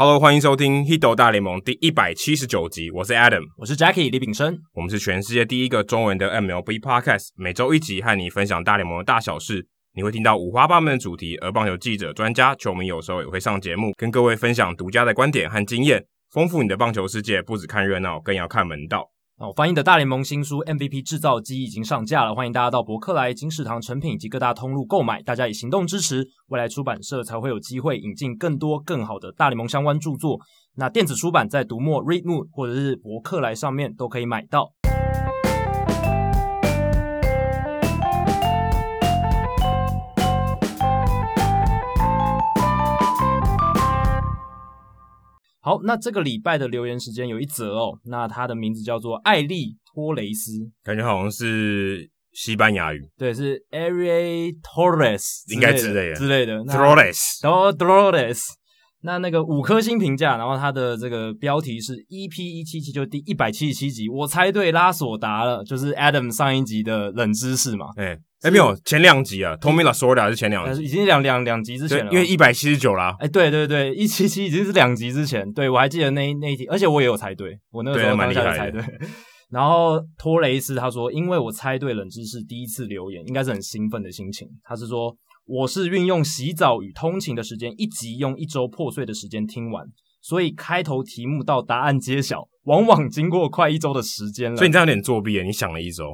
Hello，欢迎收听《Hido 大联盟》第一百七十九集。我是 Adam，我是 Jackie 李炳生。我们是全世界第一个中文的 MLB Podcast，每周一集和你分享大联盟的大小事。你会听到五花八门的主题，而棒球记者、专家、球迷有时候也会上节目，跟各位分享独家的观点和经验，丰富你的棒球世界。不只看热闹，更要看门道。哦，翻译的大联盟新书 MVP 制造机已经上架了，欢迎大家到博客来、金石堂成品以及各大通路购买。大家以行动支持，未来出版社才会有机会引进更多更好的大联盟相关著作。那电子出版在读墨、Readmoo 或者是博客来上面都可以买到。好，那这个礼拜的留言时间有一则哦，那他的名字叫做艾利托雷斯，感觉好像是西班牙语，对，是 Ariel Torres，应该之类的。之类的，Torres，然后 Torres，那那个五颗星评价，然后他的这个标题是 EP 一七七，就第一百七十七集，我猜对拉索达了，就是 Adam 上一集的冷知识嘛，哎。哎、欸，没有前两集啊，Tommy Lasorda 是前两集，已经两两两集之前了，因为一百七十九啦。哎、欸，对对对，一七七已经是两集之前，对，我还记得那那一集，而且我也有猜对，我那个时候蛮厉害猜对。然后托雷斯他说，因为我猜对冷知识，第一次留言应该是很兴奋的心情。他是说，我是运用洗澡与通勤的时间，一集用一周破碎的时间听完，所以开头题目到答案揭晓，往往经过快一周的时间了。所以你这样有点作弊啊，你想了一周。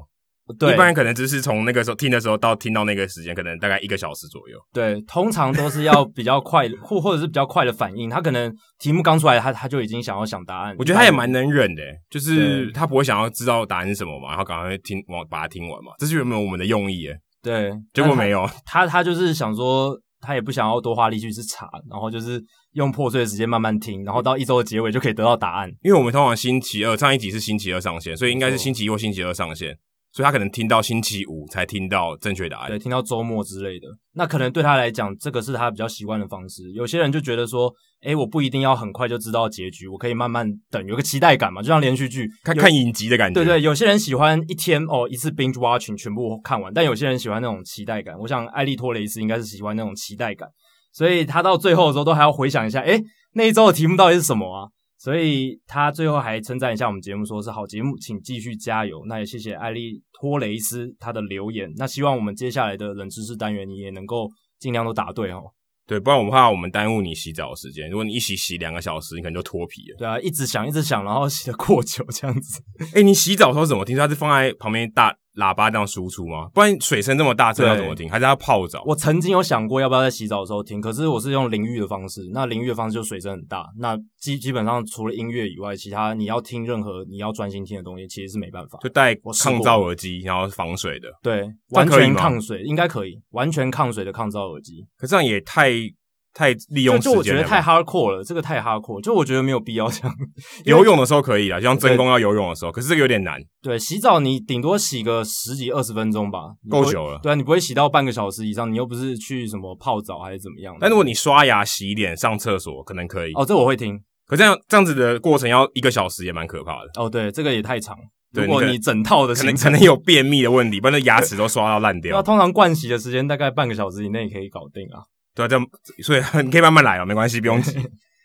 对，一般人可能只是从那个时候听的时候到听到那个时间，可能大概一个小时左右。对，通常都是要比较快，或或者是比较快的反应。他可能题目刚出来，他他就已经想要想答案。我觉得他也蛮能忍的，就是他不会想要知道答案是什么嘛，然后赶快听，完把它听完嘛。这是原本我们的用意？诶对，结果没有。他他，他就是想说，他也不想要多花力气去查，然后就是用破碎的时间慢慢听，然后到一周的结尾就可以得到答案。因为我们通常星期二上一集是星期二上线，所以应该是星期一或星期二上线。所以他可能听到星期五才听到正确答案，对，听到周末之类的。那可能对他来讲，这个是他比较习惯的方式。有些人就觉得说，诶，我不一定要很快就知道结局，我可以慢慢等，有个期待感嘛，就像连续剧，看看影集的感觉。对对，有些人喜欢一天哦一次 binge watching 全部看完，但有些人喜欢那种期待感。我想艾利托雷斯应该是喜欢那种期待感，所以他到最后的时候都还要回想一下，诶，那一周的题目到底是什么啊？所以他最后还称赞一下我们节目，说是好节目，请继续加油。那也谢谢艾利托雷斯他的留言。那希望我们接下来的冷知识单元，你也能够尽量都答对哦。对，不然我们怕我们耽误你洗澡的时间。如果你一洗洗两个小时，你可能就脱皮了。对啊，一直想一直想，然后洗的过久这样子。哎、欸、你洗澡的时候怎么听？它是放在旁边大喇叭这样输出吗？不然水声这么大，这要怎么听？还是要泡澡？我曾经有想过要不要在洗澡的时候听，可是我是用淋浴的方式。那淋浴的方式就水声很大，那基基本上除了音乐以外，其他你要听任何你要专心听的东西，其实是没办法。就戴抗噪耳机，然后防水的，对，完全抗水，应该可以，完全抗水的抗噪耳机。可这样也太。太利用时间了，就我觉得太 hardcore 了，这个太 hardcore，就我觉得没有必要这样。游泳的时候可以啦，就像真功要游泳的时候，可是这个有点难。对，洗澡你顶多洗个十几二十分钟吧，够久了。对啊，你不会洗到半个小时以上，你又不是去什么泡澡还是怎么样的。但如果你刷牙、洗脸、上厕所，可能可以。哦，这我会听。可这样这样子的过程要一个小时，也蛮可怕的。哦，对，这个也太长。如果你整套的可能可能有便秘的问题，不然牙齿都刷到烂 掉。那通常盥洗的时间大概半个小时以内可以搞定啊。对啊，这样，所以你 可以慢慢来哦，没关系，不用急。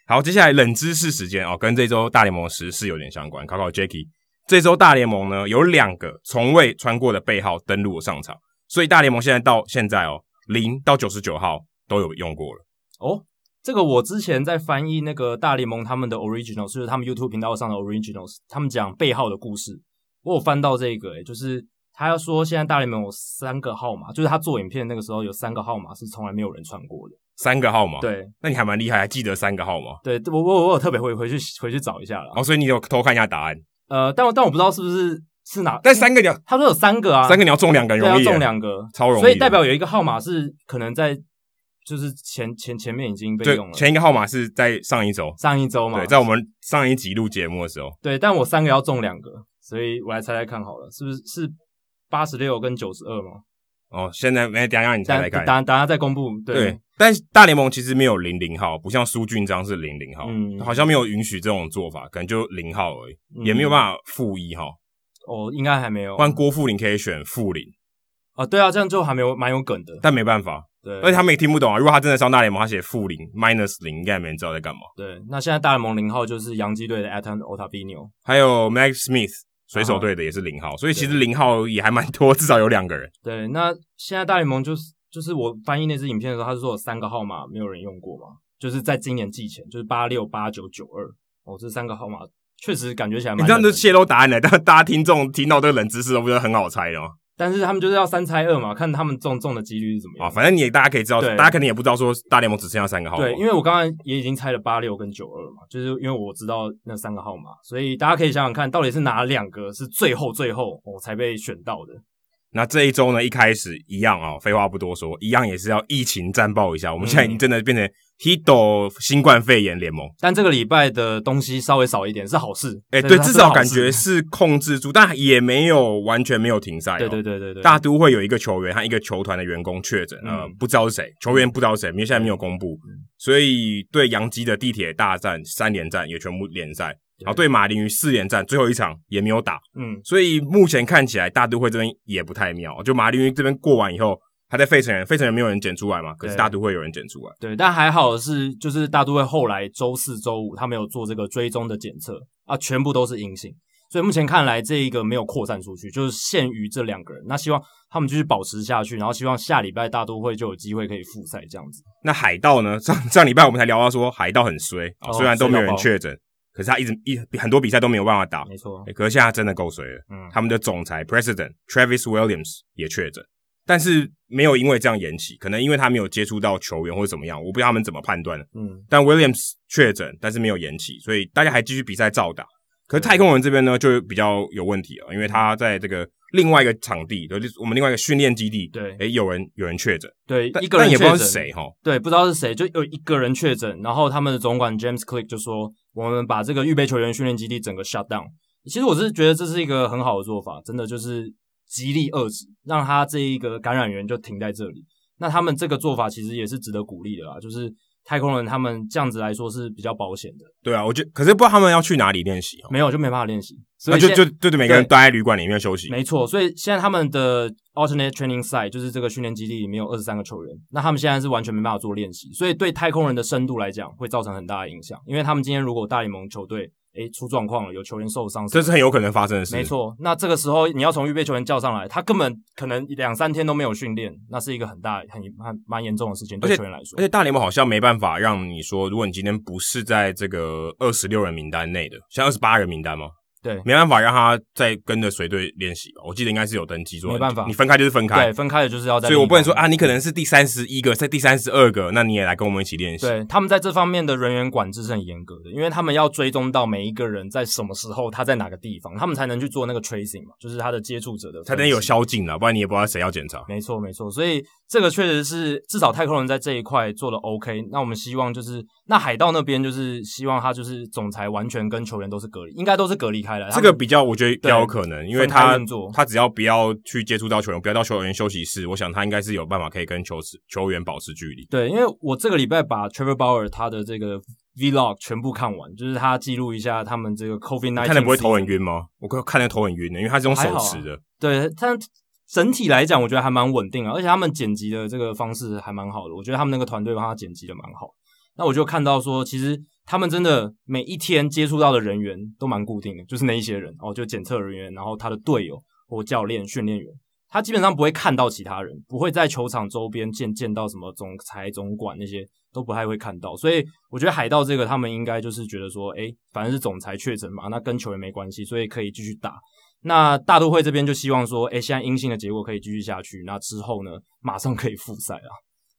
好，接下来冷知识时间哦，跟这周大联盟时事有点相关。考考 Jacky，这周大联盟呢有两个从未穿过的背号登陆上场，所以大联盟现在到现在哦，零到九十九号都有用过了。哦，这个我之前在翻译那个大联盟他们的 originals，就是他们 YouTube 频道上的 originals，他们讲背号的故事，我有翻到这个，诶，就是。他要说，现在大联盟有三个号码，就是他做影片那个时候有三个号码是从来没有人穿过的。三个号码，对，那你还蛮厉害，还记得三个号码？对，我我我有特别回回去回去找一下了。哦，所以你有偷看一下答案？呃，但我但我不知道是不是是哪？但三个你要，他说有三个啊，三个你要中两个容易，要中两个超容易，所以代表有一个号码是可能在就是前前前面已经被用了。前一个号码是在上一周，上一周嘛，对，在我们上一集录节目的时候。对，但我三个要中两个，所以我来猜猜看好了，是不是是？八十六跟九十二吗？哦，现在没，等下你再来看，等等下再公布。对，对，但大联盟其实没有零零号，不像苏俊章是零零号，嗯，好像没有允许这种做法，可能就零号而已，嗯、也没有办法负一号。哦，应该还没有。不然郭富林可以选负零。啊，对啊，这样就还没有蛮有梗的，但没办法，对，而且他们也听不懂啊。如果他真的上大联盟，他写负零 minus 零，应该没人知道在干嘛。对，那现在大联盟零号就是洋基队的 Ethan Ottavino，还有 Max Smith 水手队的也是零号，所以其实零号也还蛮多，至少有两个人。对，那现在大联盟就是就是我翻译那支影片的时候，他是说有三个号码没有人用过嘛，就是在今年季前就是八六八九九二哦，这三个号码确实感觉起来蛮。你这样就泄露答案了，但大家听众听到这个冷知识都不觉得很好猜的吗？但是他们就是要三猜二嘛，看他们中中的几率是怎么样。啊，反正你也大家可以知道，大家肯定也不知道说大联盟只剩下三个号码。对，因为我刚刚也已经猜了八六跟九二嘛，就是因为我知道那三个号码，所以大家可以想想看，到底是哪两个是最后最后我才被选到的。那这一周呢，一开始一样啊，废话不多说，一样也是要疫情战报一下。我们现在已经真的变成 Hito 新冠肺炎联盟，但这个礼拜的东西稍微少一点是好事。哎、欸，对，至少感觉是控制住，但也没有完全没有停赛。对对对对对，大都会有一个球员和一个球团的员工确诊，呃，不知道是谁，球员不知道是谁，因为现在没有公布，所以对洋基的地铁大战三连战也全部连赛。然后对马林鱼四连战最后一场也没有打，嗯，所以目前看起来大都会这边也不太妙。就马林鱼这边过完以后，还在费城人，费城人没有人检出来嘛，可是大都会有人检出来。对，但还好的是，就是大都会后来周四、周五他没有做这个追踪的检测啊，全部都是阴性，所以目前看来这一个没有扩散出去，就是限于这两个人。那希望他们继续保持下去，然后希望下礼拜大都会就有机会可以复赛这样子。那海盗呢？上上礼拜我们才聊到说海盗很衰，哦，虽然都没有人确诊。可是他一直一很多比赛都没有办法打，没错、欸。可是现在真的够衰了。嗯，他们的总裁 President Travis Williams 也确诊，但是没有因为这样延期，可能因为他没有接触到球员或者怎么样，我不知道他们怎么判断。嗯，但 Williams 确诊，但是没有延期，所以大家还继续比赛照打。可是太空人这边呢，就比较有问题了，因为他在这个另外一个场地，就是我们另外一个训练基地，对，诶、欸，有人有人确诊，对，一个人确诊，但也不知道是谁哈，对，不知道是谁，就有一个人确诊，然后他们的总管 James Click 就说，我们把这个预备球员训练基地整个 shut down。其实我是觉得这是一个很好的做法，真的就是极力遏制，让他这一个感染源就停在这里。那他们这个做法其实也是值得鼓励的啦，就是。太空人他们这样子来说是比较保险的，对啊，我觉得，可是不知道他们要去哪里练习，没有就没办法练习，所以就就就对，每个人待在旅馆里面休息，没错。所以现在他们的 alternate training site 就是这个训练基地里面有二十三个球员，那他们现在是完全没办法做练习，所以对太空人的深度来讲会造成很大的影响，因为他们今天如果大联盟球队。诶，出状况了，有球员受伤，这是很有可能发生的事。没错，那这个时候你要从预备球员叫上来，他根本可能两三天都没有训练，那是一个很大、很蛮蛮严重的事情，对球员来说。而且大联盟好像没办法让你说，如果你今天不是在这个二十六人名单内的，像二十八人名单吗？对，没办法让他再跟着随队练习吧。我记得应该是有登记做，没办法，你分开就是分开，对，分开的就是要在。所以我不能说啊，你可能是第三十一个，在第三十二个，那你也来跟我们一起练习。对，他们在这方面的人员管制是很严格的，因为他们要追踪到每一个人在什么时候，他在哪个地方，他们才能去做那个 tracing 嘛，就是他的接触者的，才能有宵禁了，不然你也不知道谁要检查。没错，没错，所以这个确实是至少太空人在这一块做的 OK。那我们希望就是，那海盗那边就是希望他就是总裁完全跟球员都是隔离，应该都是隔离开来。这个比较。我觉得比较有可能，因为他他只要不要去接触到球员，不要到球员休息室，我想他应该是有办法可以跟球球员保持距离。对，因为我这个礼拜把 Trevor Bauer 他的这个 Vlog 全部看完，就是他记录一下他们这个 COVID-19。看的不会头很晕吗？我看的头很晕的，因为他是用手持的。啊、对，他整体来讲，我觉得还蛮稳定啊，而且他们剪辑的这个方式还蛮好的，我觉得他们那个团队帮他剪辑的蛮好。那我就看到说，其实。他们真的每一天接触到的人员都蛮固定的，就是那一些人哦，就检测人员，然后他的队友或教练、训练员，他基本上不会看到其他人，不会在球场周边见见到什么总裁、总管那些都不太会看到。所以我觉得海盗这个他们应该就是觉得说，诶，反正是总裁确诊嘛，那跟球员没关系，所以可以继续打。那大都会这边就希望说，诶，现在阴性的结果可以继续下去，那之后呢，马上可以复赛啊。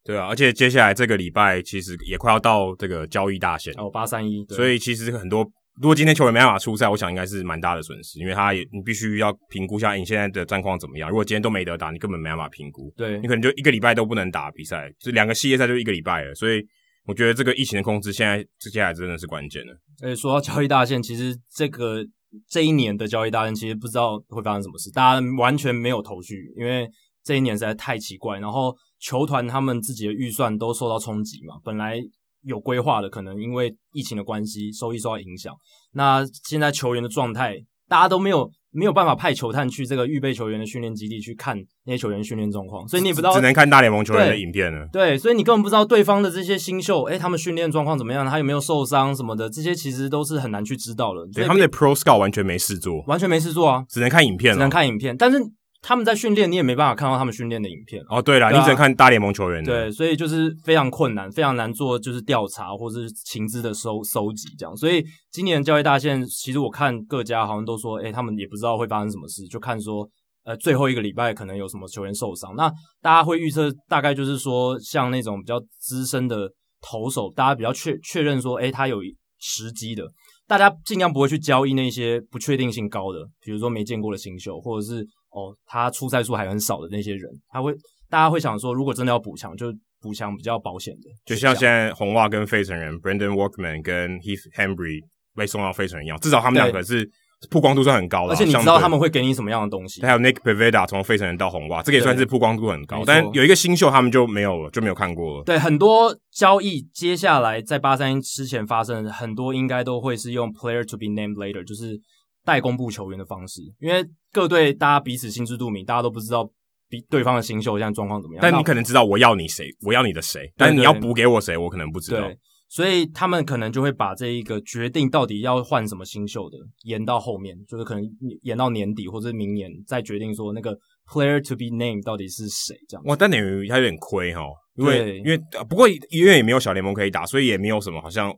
对啊，而且接下来这个礼拜其实也快要到这个交易大限哦，八三一，所以其实很多，如果今天球员没办法出赛，我想应该是蛮大的损失，因为他也你必须要评估一下你现在的战况怎么样。如果今天都没得打，你根本没办法评估，对，你可能就一个礼拜都不能打比赛，就两个系列赛就一个礼拜了。所以我觉得这个疫情的控制现在接下来真的是关键了。诶，说到交易大限，其实这个这一年的交易大战其实不知道会发生什么事，大家完全没有头绪，因为这一年实在太奇怪，然后。球团他们自己的预算都受到冲击嘛，本来有规划的，可能因为疫情的关系，收益受到影响。那现在球员的状态，大家都没有没有办法派球探去这个预备球员的训练基地去看那些球员训练状况，所以你也不知道，只能看大联盟球员的影片了。对，所以你根本不知道对方的这些新秀，哎，他们训练状况怎么样，他有没有受伤什么的，这些其实都是很难去知道的。对，他们的 Pro Scout 完全没事做，完全没事做啊，只能看影片，只能看影片，但是。他们在训练，你也没办法看到他们训练的影片哦。对了，对啊，你只能看大联盟球员的。对，所以就是非常困难，非常难做，就是调查或是情资的收收集这样。所以今年交易大限，其实我看各家好像都说，诶，他们也不知道会发生什么事，就看说，呃，最后一个礼拜可能有什么球员受伤。那大家会预测，大概就是说，像那种比较资深的投手，大家比较确确认说，诶，他有时机的，大家尽量不会去交易那些不确定性高的，比如说没见过的新秀，或者是。哦，他出赛数还很少的那些人，他会大家会想说，如果真的要补强，就补强比较保险的，就像现在红袜跟费城人，Brandon Workman 跟 Heath Hembree 被送到费城人一样，至少他们两个是曝光度算很高的，而且你知道他们会给你什么样的东西。还有 Nick Pivetta 从费城人到红袜，这个也算是曝光度很高。但有一个新秀，他们就没有了，就没有看过了。对，很多交易接下来在八三一之前发生，很多应该都会是用 Player to be named later，就是。代公布球员的方式，因为各队大家彼此心知肚明，大家都不知道比对方的新秀现在状况怎么样。但你可能知道我要你谁，我要你的谁，但是你要补给我谁，我可能不知道。对，所以他们可能就会把这一个决定到底要换什么新秀的延到后面，就是可能延到年底或者明年再决定说那个 player to be named 到底是谁这样。哇，但等于他有点亏哈，因为因为不过因为也没有小联盟可以打，所以也没有什么好像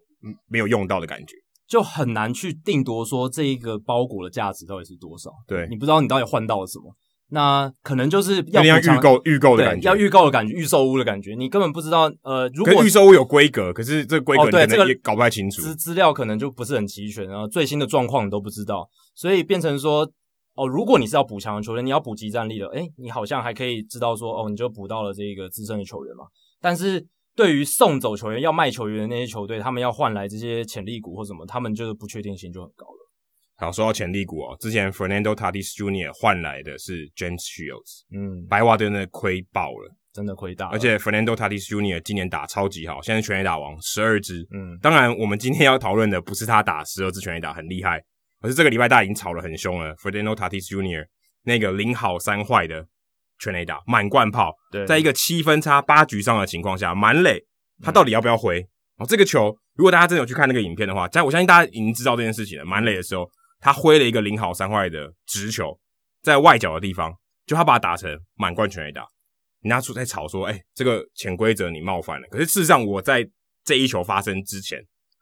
没有用到的感觉。就很难去定夺说这一个包裹的价值到底是多少。对，你不知道你到底换到了什么，那可能就是要预购预购的感觉，要预购的感觉，预售屋的感觉，你根本不知道。呃，如果预售屋有规格，可是这个规格你可能也搞不太清楚，资资料可能就不是很齐全，然后最新的状况你都不知道，所以变成说，哦，如果你是要补强的球员，你要补集战力的，诶，你好像还可以知道说，哦，你就补到了这个资深的球员嘛，但是。对于送走球员、要卖球员的那些球队，他们要换来这些潜力股或什么，他们就是不确定性就很高了。好，说到潜力股哦，之前 Fernando Tatis Jr. 换来的是 James Shields，嗯，白袜队的亏爆了，真的亏大。而且 Fernando Tatis Jr. 今年打超级好，现在全垒打王十二支。嗯，当然我们今天要讨论的不是他打十二支全垒打很厉害，而是这个礼拜大家已经吵得很凶了。Fernando Tatis Jr. 那个零好三坏的。全垒打满贯炮，对，在一个七分差八局上的情况下，满垒，他到底要不要挥？哦，这个球，如果大家真的有去看那个影片的话，在我相信大家已经知道这件事情了。满垒的时候，他挥了一个零好三坏的直球，在外角的地方，就他把它打成满贯全垒打。人家出在吵说，哎、欸，这个潜规则你冒犯了。可是事实上，我在这一球发生之前，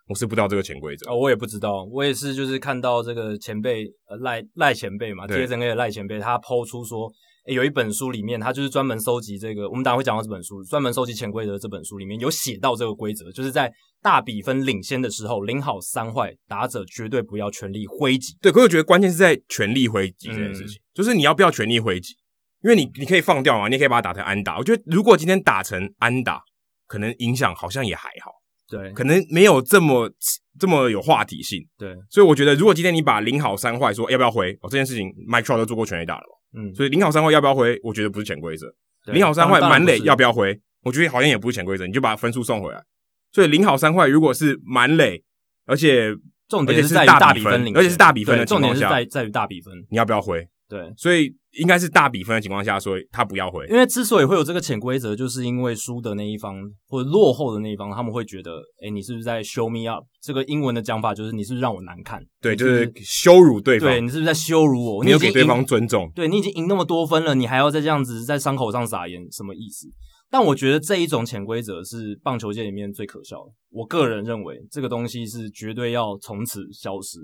我是不知道这个潜规则。哦，我也不知道，我也是就是看到这个前辈呃赖赖前辈嘛，接着那个赖前辈他抛出说。诶，有一本书里面，他就是专门收集这个，我们等下会讲到这本书，专门收集潜规则这本书里面有写到这个规则，就是在大比分领先的时候，零好三坏，打者绝对不要全力挥击。对，可是我觉得关键是在全力挥击这件事情，嗯、就是你要不要全力挥击，因为你你可以放掉嘛，你也可以把它打成安打。我觉得如果今天打成安打，可能影响好像也还好，对，可能没有这么这么有话题性。对，所以我觉得如果今天你把零好三坏说要不要回，哦，这件事情 Mike Trout 都做过全垒打了嘛。嗯，所以零好三坏要不要回？我觉得不是潜规则。零好三坏满垒要不要回？我觉得好像也不是潜规则。你就把分数送回来。所以零好三坏如果是满垒，而且重点是在于大比分，而且是大比分的情况下，重点是在在于大比分，你要不要挥？对，所以应该是大比分的情况下，所以他不要回。因为之所以会有这个潜规则，就是因为输的那一方或者落后的那一方，他们会觉得，诶，你是不是在 show me up？这个英文的讲法就是你是不是让我难看？对，就是羞辱对方。对，你是不是在羞辱我？你有给对方尊重？对，你已经赢那么多分了，你还要再这样子在伤口上撒盐，什么意思？但我觉得这一种潜规则是棒球界里面最可笑的。我个人认为，这个东西是绝对要从此消失，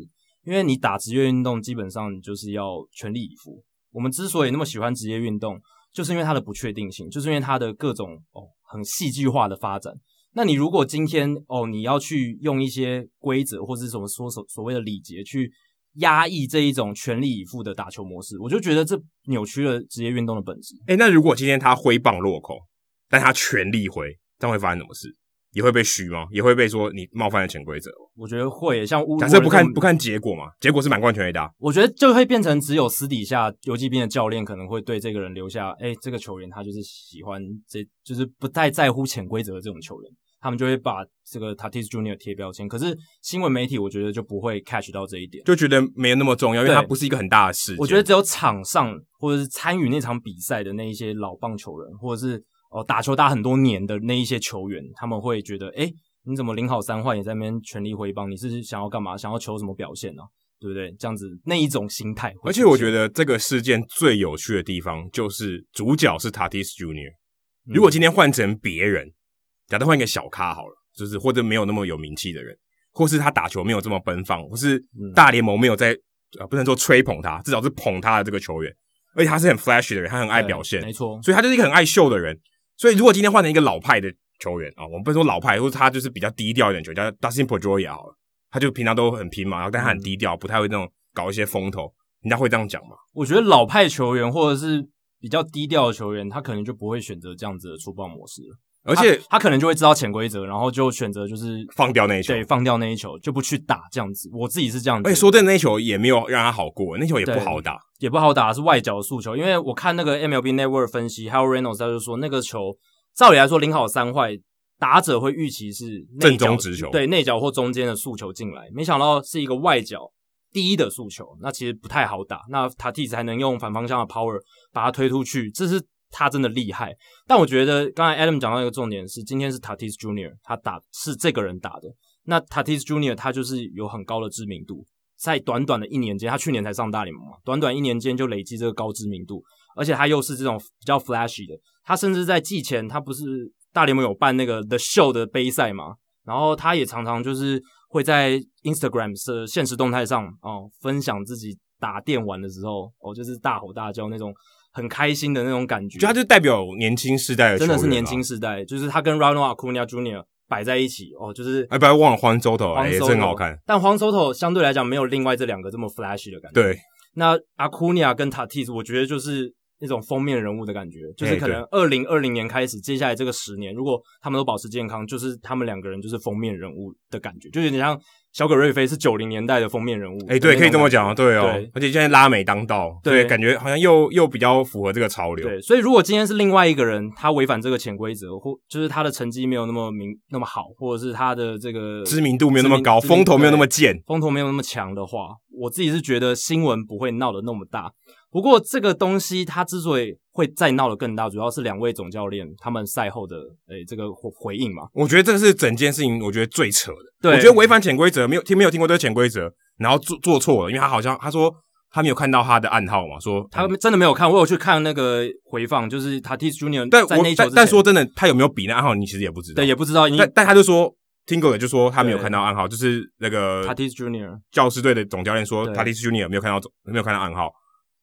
因为你打职业运动，基本上你就是要全力以赴。我们之所以那么喜欢职业运动，就是因为它的不确定性，就是因为它的各种哦很戏剧化的发展。那你如果今天哦你要去用一些规则或者是什么说所所谓的礼节去压抑这一种全力以赴的打球模式，我就觉得这扭曲了职业运动的本质。诶，那如果今天他挥棒落空，但他全力挥，这样会发生什么事？也会被嘘吗？也会被说你冒犯了潜规则？我觉得会，像乌，假设不看不看结果嘛，结果是满贯全垒打。我觉得就会变成只有私底下游击兵的教练可能会对这个人留下，哎，这个球员他就是喜欢这，就是不太在乎潜规则的这种球员。他们就会把这个 Tatis Junior 贴标签。可是新闻媒体我觉得就不会 catch 到这一点，就觉得没有那么重要，因为它不是一个很大的事。我觉得只有场上或者是参与那场比赛的那一些老棒球人，或者是哦打球打很多年的那一些球员，他们会觉得，诶，你怎么零好三坏，也在那边全力挥棒，你是想要干嘛？想要求什么表现呢、啊？对不对？这样子那一种心态，而且我觉得这个事件最有趣的地方就是主角是 Tatis Junior。如果今天换成别人，假设换一个小咖好了，就是或者没有那么有名气的人，或是他打球没有这么奔放，或是大联盟没有在呃不能说吹捧他，至少是捧他的这个球员，而且他是很 flashy 的人，他很爱表现，没错，所以他就是一个很爱秀的人。所以如果今天换成一个老派的球员啊，我们不能说老派，或者他就是比较低调一点球员，叫 Dustin Pedroia 好了。他就平常都很拼嘛，然后但他很低调，不太会那种搞一些风头。人家会这样讲吗？我觉得老派球员或者是比较低调的球员，他可能就不会选择这样子的出棒模式了。而且他，他可能就会知道潜规则，然后就选择就是放掉那一球，对，放掉那一球就不去打这样子。我自己是这样子。说真的，那一球也没有让他好过，那球也不好打，也不好打，是外角的速球。因为我看那个 MLB Network 分析，Harold Reynolds 他就说那个球照理来说零好三坏。打者会预期是正中直球，对，内角或中间的速球进来，没想到是一个外角低的速球，那其实不太好打。那 Tatis 才能用反方向的 power 把它推出去，这是他真的厉害。但我觉得刚才 Adam 讲到一个重点是，今天是 Tatis Junior 他打是这个人打的，那 Tatis Junior 他就是有很高的知名度，在短短的一年间，他去年才上大联盟嘛，短短一年间就累积这个高知名度，而且他又是这种比较 flashy 的，他甚至在季前他不是。大联盟有办那个 The Show 的杯赛嘛，然后他也常常就是会在 Instagram 的现实动态上哦分享自己打电玩的时候哦，就是大吼大叫那种很开心的那种感觉。就他就代表年轻世代的，真的是年轻世代，就是他跟 Ronald Acuna Jr. 摆在一起哦，就是哎，不要忘了 Juan Soto 也真好看。但 Juan Soto 相对来讲没有另外这两个这么 flashy 的感觉。对，那 Acuna 跟 Tatis 我觉得就是。那种封面人物的感觉，就是可能二零二零年开始，接下来这个十年，如果他们都保持健康，就是他们两个人就是封面人物的感觉，就有点像小葛瑞菲是九零年代的封面人物。哎，对，可以这么讲啊，对哦。对，而且现在拉美当道，对，感觉好像又又比较符合这个潮流。对，所以如果今天是另外一个人，他违反这个潜规则，或就是他的成绩没有那么明那么好，或者是他的这个知名度没有那么高，风头没有那么健，风头没有那么强的话，我自己是觉得新闻不会闹得那么大。不过这个东西它之所以会再闹得更大，主要是两位总教练他们赛后的诶、欸、这个回应嘛。我觉得这个是整件事情我觉得最扯的。对，我觉得违反潜规则没有听没有听过这个潜规则，然后做做错了，因为他好像他说他没有看到他的暗号嘛，说他真的没有看。我有去看那个回放，就是 Tatis Junior 但在那球但但说真的，他有没有比那暗号，你其实也不知道。对，也不知道。但但他就说，Tingler 就说他没有看到暗号，就是那个 Tatis Junior 教师队的总教练说 Tatis Junior 没有看到没有看到暗号。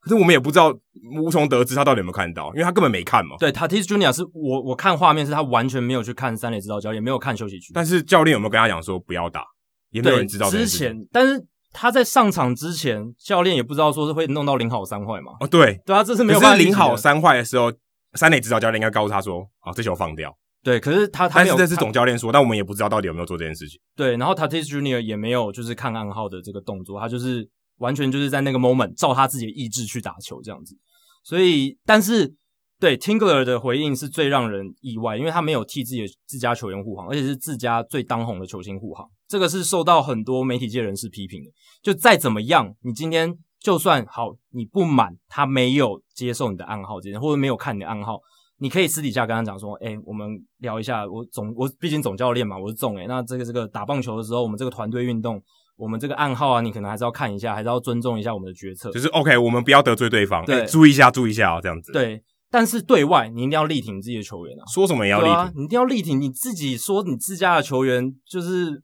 可是我们也不知道，无从得知他到底有没有看到，因为他根本没看嘛。对，Tatis Junior 是我我看画面是他完全没有去看三垒指导教练，也没有看休息区。但是教练有没有跟他讲说不要打？也没有人知道。之前，但是他在上场之前，教练也不知道说是会弄到零好三坏嘛。哦，对，对啊，这是没有办法。可是领好三坏的时候，三垒指导教练应该告诉他说：“啊，这球放掉。”对，可是他他没有，但是这是总教练说，但我们也不知道到底有没有做这件事情。对，然后 Tatis Junior 也没有就是看暗号的这个动作，他就是。完全就是在那个 moment 照他自己的意志去打球这样子，所以但是对 Tingler 的回应是最让人意外，因为他没有替自己的自家球员护航，而且是自家最当红的球星护航，这个是受到很多媒体界人士批评的。就再怎么样，你今天就算好，你不满他没有接受你的暗号这件，或者没有看你的暗号，你可以私底下跟他讲说，哎、我们聊一下，我总我毕竟总教练嘛，我是总诶、欸，那这个这个打棒球的时候，我们这个团队运动。我们这个暗号啊，你可能还是要看一下，还是要尊重一下我们的决策。就是 OK，我们不要得罪对方，对，欸、注意一下，注意一下哦，这样子。对，但是对外你一定要力挺自己的球员啊，说什么也要力挺，啊、你一定要力挺你自己，说你自家的球员就是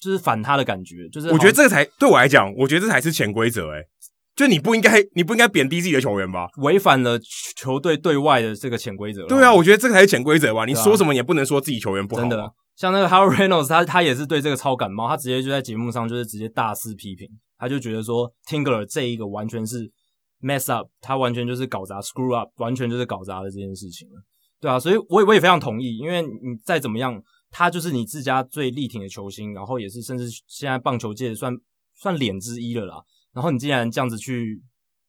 就是反他的感觉，就是我觉得这个才对我来讲，我觉得这才是潜规则诶，就你不应该，你不应该贬低自己的球员吧？违反了球队对外的这个潜规则。对啊，我觉得这个才是潜规则吧？你说什么也不能说自己球员不好，真的。像那个 Harold Reynolds，他他也是对这个超感冒，他直接就在节目上就是直接大肆批评，他就觉得说 Tingler 这一个完全是 mess up，他完全就是搞砸 screw up，完全就是搞砸了这件事情了，对啊，所以我也我也非常同意，因为你再怎么样，他就是你自家最力挺的球星，然后也是甚至现在棒球界算算脸之一了啦，然后你竟然这样子去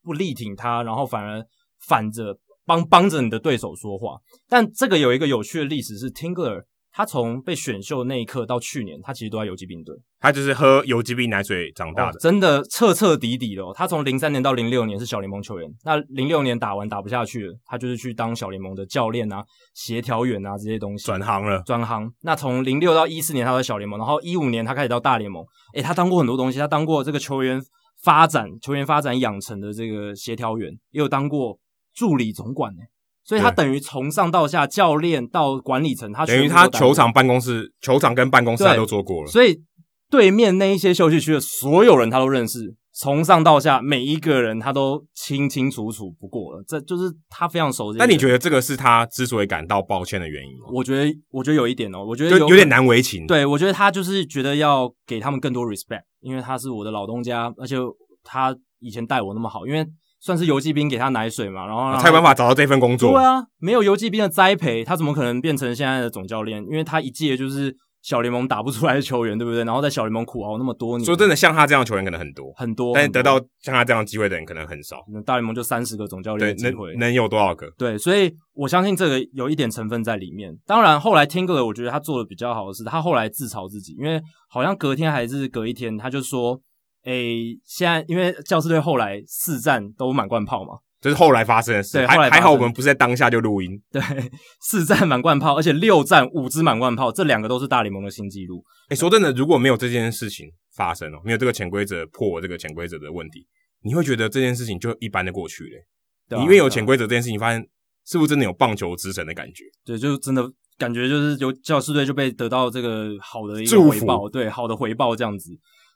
不力挺他，然后反而反着帮帮着你的对手说话，但这个有一个有趣的历史是 Tingler。他从被选秀那一刻到去年，他其实都在游击兵队。他就是喝游击兵奶水长大的，哦、真的彻彻底底的、哦。他从零三年到零六年是小联盟球员，那零六年打完打不下去了，他就是去当小联盟的教练啊、协调员啊这些东西，转行了。转行。那从零六到一四年他在小联盟，然后一五年他开始到大联盟。诶，他当过很多东西，他当过这个球员发展、球员发展养成的这个协调员，也有当过助理总管呢。所以他等于从上到下，教练到管理层，他等于他球场、办公室、球场跟办公室他都做过了。所以对面那一些休息区的所有人他都认识，从上到下每一个人他都清清楚楚不过了。这就是他非常熟悉。那你觉得这个是他之所以感到抱歉的原因吗？我觉得，我觉得有一点哦，我觉得有有点难为情。对，我觉得他就是觉得要给他们更多 respect，因为他是我的老东家，而且他以前待我那么好，因为。算是游击兵给他奶水嘛，然后才有办法找到这份工作。对啊，没有游击兵的栽培，他怎么可能变成现在的总教练？因为他一届就是小联盟打不出来的球员，对不对？然后在小联盟苦熬那么多年。说真的，像他这样的球员可能很多很多，但是得到像他这样的机会的人可能很少。那大联盟就三十个总教练机会，能能有多少个？对，所以我相信这个有一点成分在里面。当然，后来 Tingler 我觉得他做的比较好的是，他后来自嘲自己，因为好像隔天还是隔一天，他就说：“诶，现在因为教士队后来四战都满贯炮嘛。”这是后来发生的事，还还好我们不是在当下就录音。对，四战满贯炮，而且六战五支满贯炮，这两个都是大联盟的新纪录。诶，说真的，如果没有这件事情发生哦，没有这个潜规则破这个潜规则的问题，你会觉得这件事情就一般的过去嘞。对啊，你因为有潜规则这件事情，发现是不是真的有棒球之神的感觉？对，就真的感觉就是有教师队就被得到这个好的一个回报，对，好的回报这样子。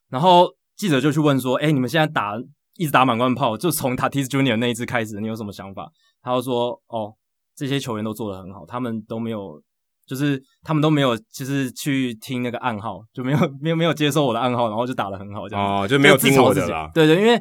然后记者就去问说：“哎，你们现在打？”一直打满贯炮，就从 Tatis Junior 那一支开始，你有什么想法？他就说：“哦，这些球员都做得很好，他们都没有，就是他们都没有，就是去听那个暗号，就没有 没有没有接受我的暗号，然后就打得很好，这样哦，就没有听我的啦。对对，因为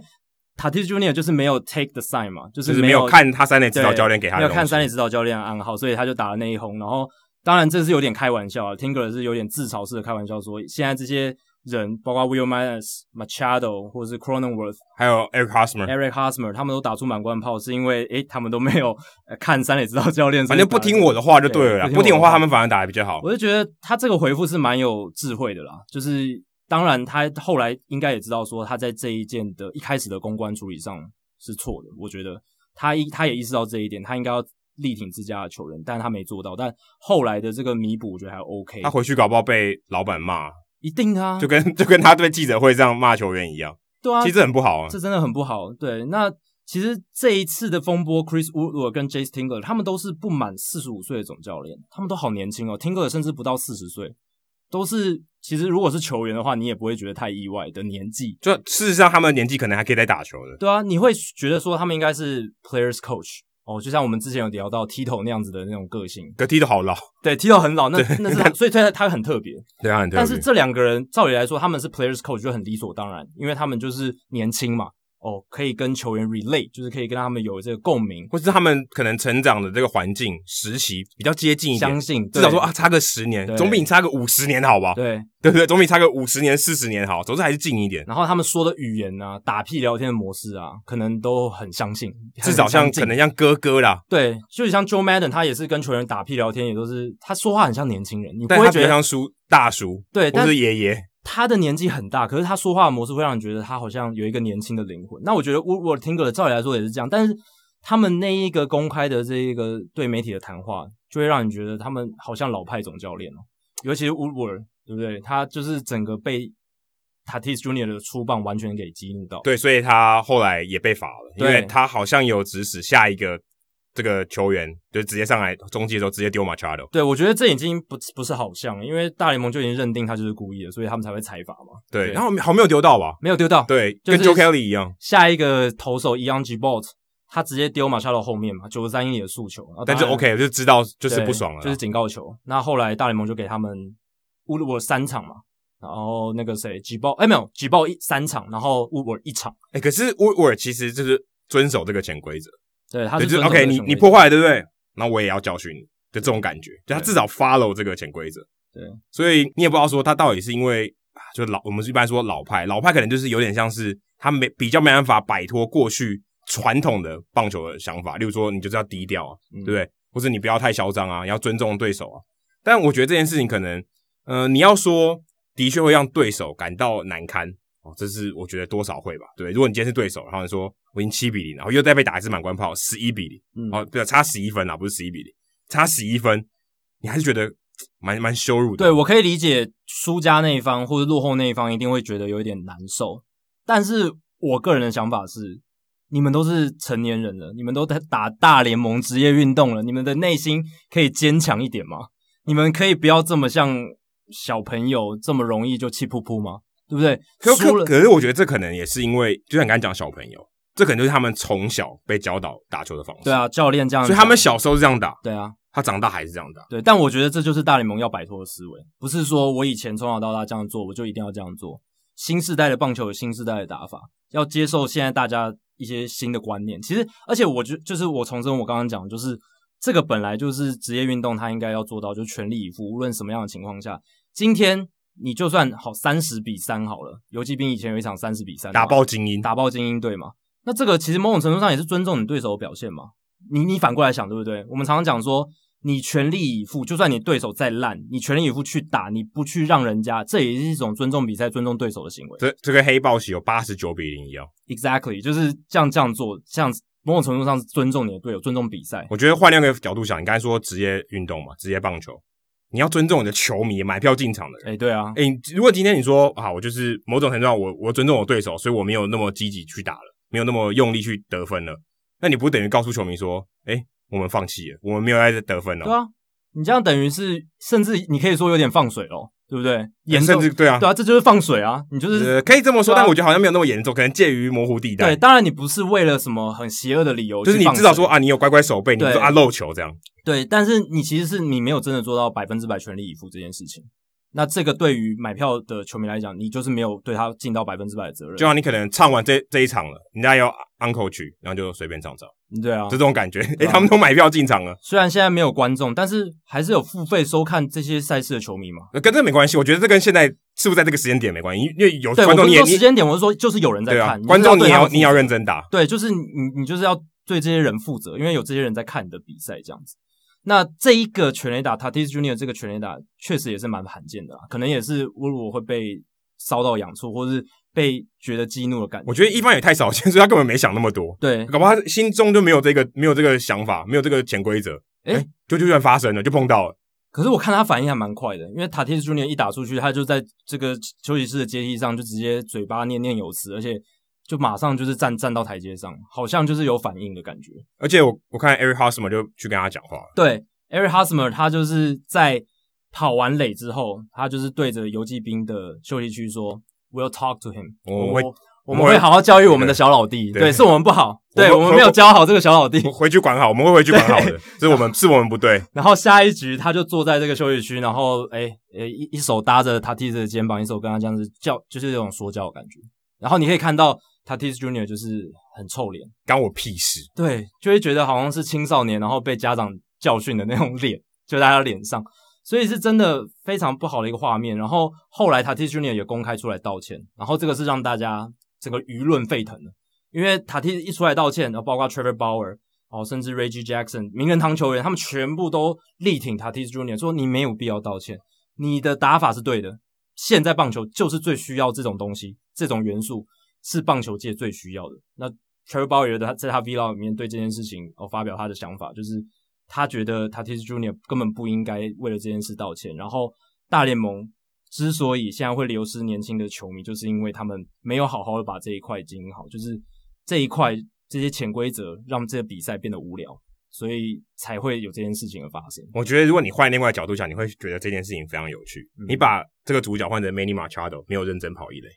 Tatis Junior 就是没有 take the sign 嘛，就是没有，是没有看他三垒指导教练给他的，没有看三垒指导教练的暗号，所以他就打了那一轰。然后当然这是有点开玩笑，Tingler 是有点自嘲式的开玩笑说，现在这些。人包括 Will Myers、Machado 或者是 Cronenworth，还有 Eric Hosmer、Eric Hosmer，他们都打出满贯炮，是因为诶，他们都没有看三垒指导教练，反正不听我的话就对了啦，对，不听我的话，他们反而打的比较好。我就觉得他这个回复是蛮有智慧的啦，就是当然他后来应该也知道说他在这一件的一开始的公关处理上是错的，我觉得他一他也意识到这一点，他应该要力挺自家的球员，但是他没做到，但后来的这个弥补我觉得还 OK。他回去搞不好被老板骂。一定啊，就跟 就跟他对记者会这样骂球员一样，对啊，其实很不好啊，这真的很不好。对，那其实这一次的风波，Chris Woodward 跟 Jayce Tingler 他们都是不满四十五岁的总教练，他们都好年轻哦，Tingler 甚至不到四十岁，都是其实如果是球员的话，你也不会觉得太意外的年纪。就事实上，他们的年纪可能还可以再打球的。对啊，你会觉得说他们应该是 Players Coach。哦，就像我们之前有聊到 Tito 那样子的那种个性，可 Tito 好老，对 Tito 很老，那那是他，所以他他很特别，对啊，很特别。但是这两个人，照理来说，他们是 Players Coach 就很理所当然，因为他们就是年轻嘛。哦，可以跟球员 relate，就是可以跟他们有这个共鸣，或是他们可能成长的这个环境、时期比较接近一点，相信至少说啊，差个十年，总比你差个五十年好吧？对，对不对？总比差个五十年、四十年好，总之还是近一点。然后他们说的语言啊，打屁聊天的模式啊，可能都很相信，至少像可能像哥哥啦。对，就是像 Joe Madden，他也是跟球员打屁聊天，也都是他说话很像年轻人，你不会觉得像叔大叔，对，或是爷爷。他的年纪很大，可是他说话的模式会让你觉得他好像有一个年轻的灵魂。那我觉得 Woodward、Tingler 照理来说也是这样，但是他们那一个公开的这一个对媒体的谈话，就会让你觉得他们好像老派总教练哦。尤其是 Woodward，对不对？他就是整个被 Tatis Junior 的出棒完全给激怒到。对，所以他后来也被罚了，因为他好像有指使下一个。这个球员就直接上来中继的时候直接丢 Machado。对，我觉得这已经不不是好像，因为大联盟就已经认定他就是故意的，所以他们才会裁罚嘛。对，对然后好没有丢到吧？没有丢到，对，就是、跟 Joe Kelly 一样。下一个投手 Young Gibaut 他直接丢 Machado 后面嘛，九十三英里的速球，但是 OK 就知道就是不爽了，就是警告球。那后来大联盟就给他们 Woodward 三场嘛，然后那个谁 Gibaut 哎没有 Gibaut 一三场，然后 Woodward 一场。哎，可是 Woodward 其实就是遵守这个潜规则。对，他是就是 OK，你你破坏了，对不对？那我也要教训你的这种感觉，就他至少 follow 这个潜规则。对，所以你也不知道说他到底是因为就老，我们一般说老派，老派可能就是有点像是他没比较没办法摆脱过去传统的棒球的想法，例如说你就是要低调啊，嗯、对不对？或者你不要太嚣张啊，你要尊重对手啊。但我觉得这件事情可能，呃，你要说的确会让对手感到难堪哦，这是我觉得多少会吧。对，如果你今天是对手，然后你说我已经七比零，然后又再被打一次满贯炮，十一比零，嗯，哦，对，差十一分啊，不是十一比零，差十一分，你还是觉得蛮蛮羞辱的。对，我可以理解输家那一方或者落后那一方一定会觉得有一点难受，但是我个人的想法是。你们都是成年人了，你们都在打大联盟职业运动了，你们的内心可以坚强一点吗？你们可以不要这么像小朋友这么容易就气噗噗吗？对不对？可可可是我觉得这可能也是因为，就像你刚才讲小朋友，这可能就是他们从小被教导打球的方式。对啊，教练这样，所以他们小时候是这样打。对啊，他长大还是这样打。对，但我觉得这就是大联盟要摆脱的思维，不是说我以前从小到大这样做，我就一定要这样做。新时代的棒球有新时代的打法，要接受现在大家。一些新的观念，其实，而且我觉就是我重申我刚刚讲，就是这个本来就是职业运动，它应该要做到，就全力以赴，无论什么样的情况下。今天你就算好三十比三好了，游击兵以前有一场三十比三，打爆精英，打爆精英队嘛。那这个其实某种程度上也是尊重你对手的表现嘛。你你反过来想，对不对？我们常常讲说。你全力以赴，就算你对手再烂，你全力以赴去打，你不去让人家，这也是一种尊重比赛、尊重对手的行为。这这个黑豹旗有八十九比零一样，exactly，就是这样这样做，这样某种程度上是尊重你的队友，尊重比赛。我觉得换另一个角度想，你刚才说职业运动嘛，职业棒球，你要尊重你的球迷，买票进场的人。哎，对啊，哎，如果今天你说啊，我就是某种程度上，我我尊重我对手，所以我没有那么积极去打了，没有那么用力去得分了，那你不等于告诉球迷说，哎，我们放弃了，我们没有在得分了？对啊。你这样等于是，甚至你可以说有点放水咯，对不对？严重，甚至对啊，对啊，这就是放水啊！你就是、呃、可以这么说，啊、但我觉得好像没有那么严重，可能介于模糊地带。对，当然你不是为了什么很邪恶的理由，就是你至少说啊，你有乖乖守备，你说啊漏球这样。对，但是你其实是你没有真的做到百分之百全力以赴这件事情。那这个对于买票的球迷来讲，你就是没有对他尽到百分之百的责任。就像你可能唱完这这一场了，人家要 Uncle 曲，然后就随便唱唱。对啊，就这种感觉。诶、啊、他们都买票进场了，虽然现在没有观众，但是还是有付费收看这些赛事的球迷嘛。跟这没关系，我觉得这跟现在是不是在这个时间点没关系，因为有观众。对，我不是说时间点，我是说就是有人在看。啊、观众你也要你也要认真打。对，就是你你就是要对这些人负责，因为有这些人在看你的比赛这样子。那这一个全垒打，Tatis Junior 这个全垒打确实也是蛮罕见的，可能也是乌鲁会被烧到痒处，或是被觉得激怒的感觉。我觉得一方也太少见，所以他根本没想那么多。对，搞不好他心中就没有这个没有这个想法，没有这个潜规则。哎、欸、就就算发生了，就碰到了。可是我看他反应还蛮快的，因为塔蒂斯 Junior 一打出去，他就在这个休息室的阶梯上就直接嘴巴念念有词，而且。就马上就是站站到台阶上，好像就是有反应的感觉。而且我我看 Eric Hosmer 就去跟他讲话。对，Eric Hosmer 他就是在跑完垒之后，他就是对着游击兵的休息区说：“We'll talk to him。”我会，我们会好好教育我们的小老弟。对，是我们不好，对我们没有教好这个小老弟。回去管好，我们会回去管好的。是我们是我们不对。然后下一局他就坐在这个休息区，然后诶诶一一手搭着他弟弟的肩膀，一手跟他这样子叫，就是这种说教的感觉。然后你可以看到。Tatis Junior 就是很臭脸，干我屁事。对，就会觉得好像是青少年，然后被家长教训的那种脸，就在他脸上，所以是真的非常不好的一个画面。然后后来 Tatis Junior 也公开出来道歉，然后这个是让大家整个舆论沸腾的，因为 Tatis 一出来道歉，然后包括 Trevor Bauer 哦，甚至 Reggie Jackson 名人堂球员，他们全部都力挺 Tatis Junior，说你没有必要道歉，你的打法是对的。现在棒球就是最需要这种东西，这种元素。是棒球界最需要的。那 Trevor Bauer 他在他 Vlog 里面对这件事情哦发表他的想法，就是他觉得 Tatis Junior 根本不应该为了这件事道歉。然后大联盟之所以现在会流失年轻的球迷，就是因为他们没有好好的把这一块经营好，就是这一块这些潜规则让这个比赛变得无聊，所以才会有这件事情的发生。我觉得如果你换另外角度想，你会觉得这件事情非常有趣。嗯、你把这个主角换成 Manny Machado，没有认真跑一垒。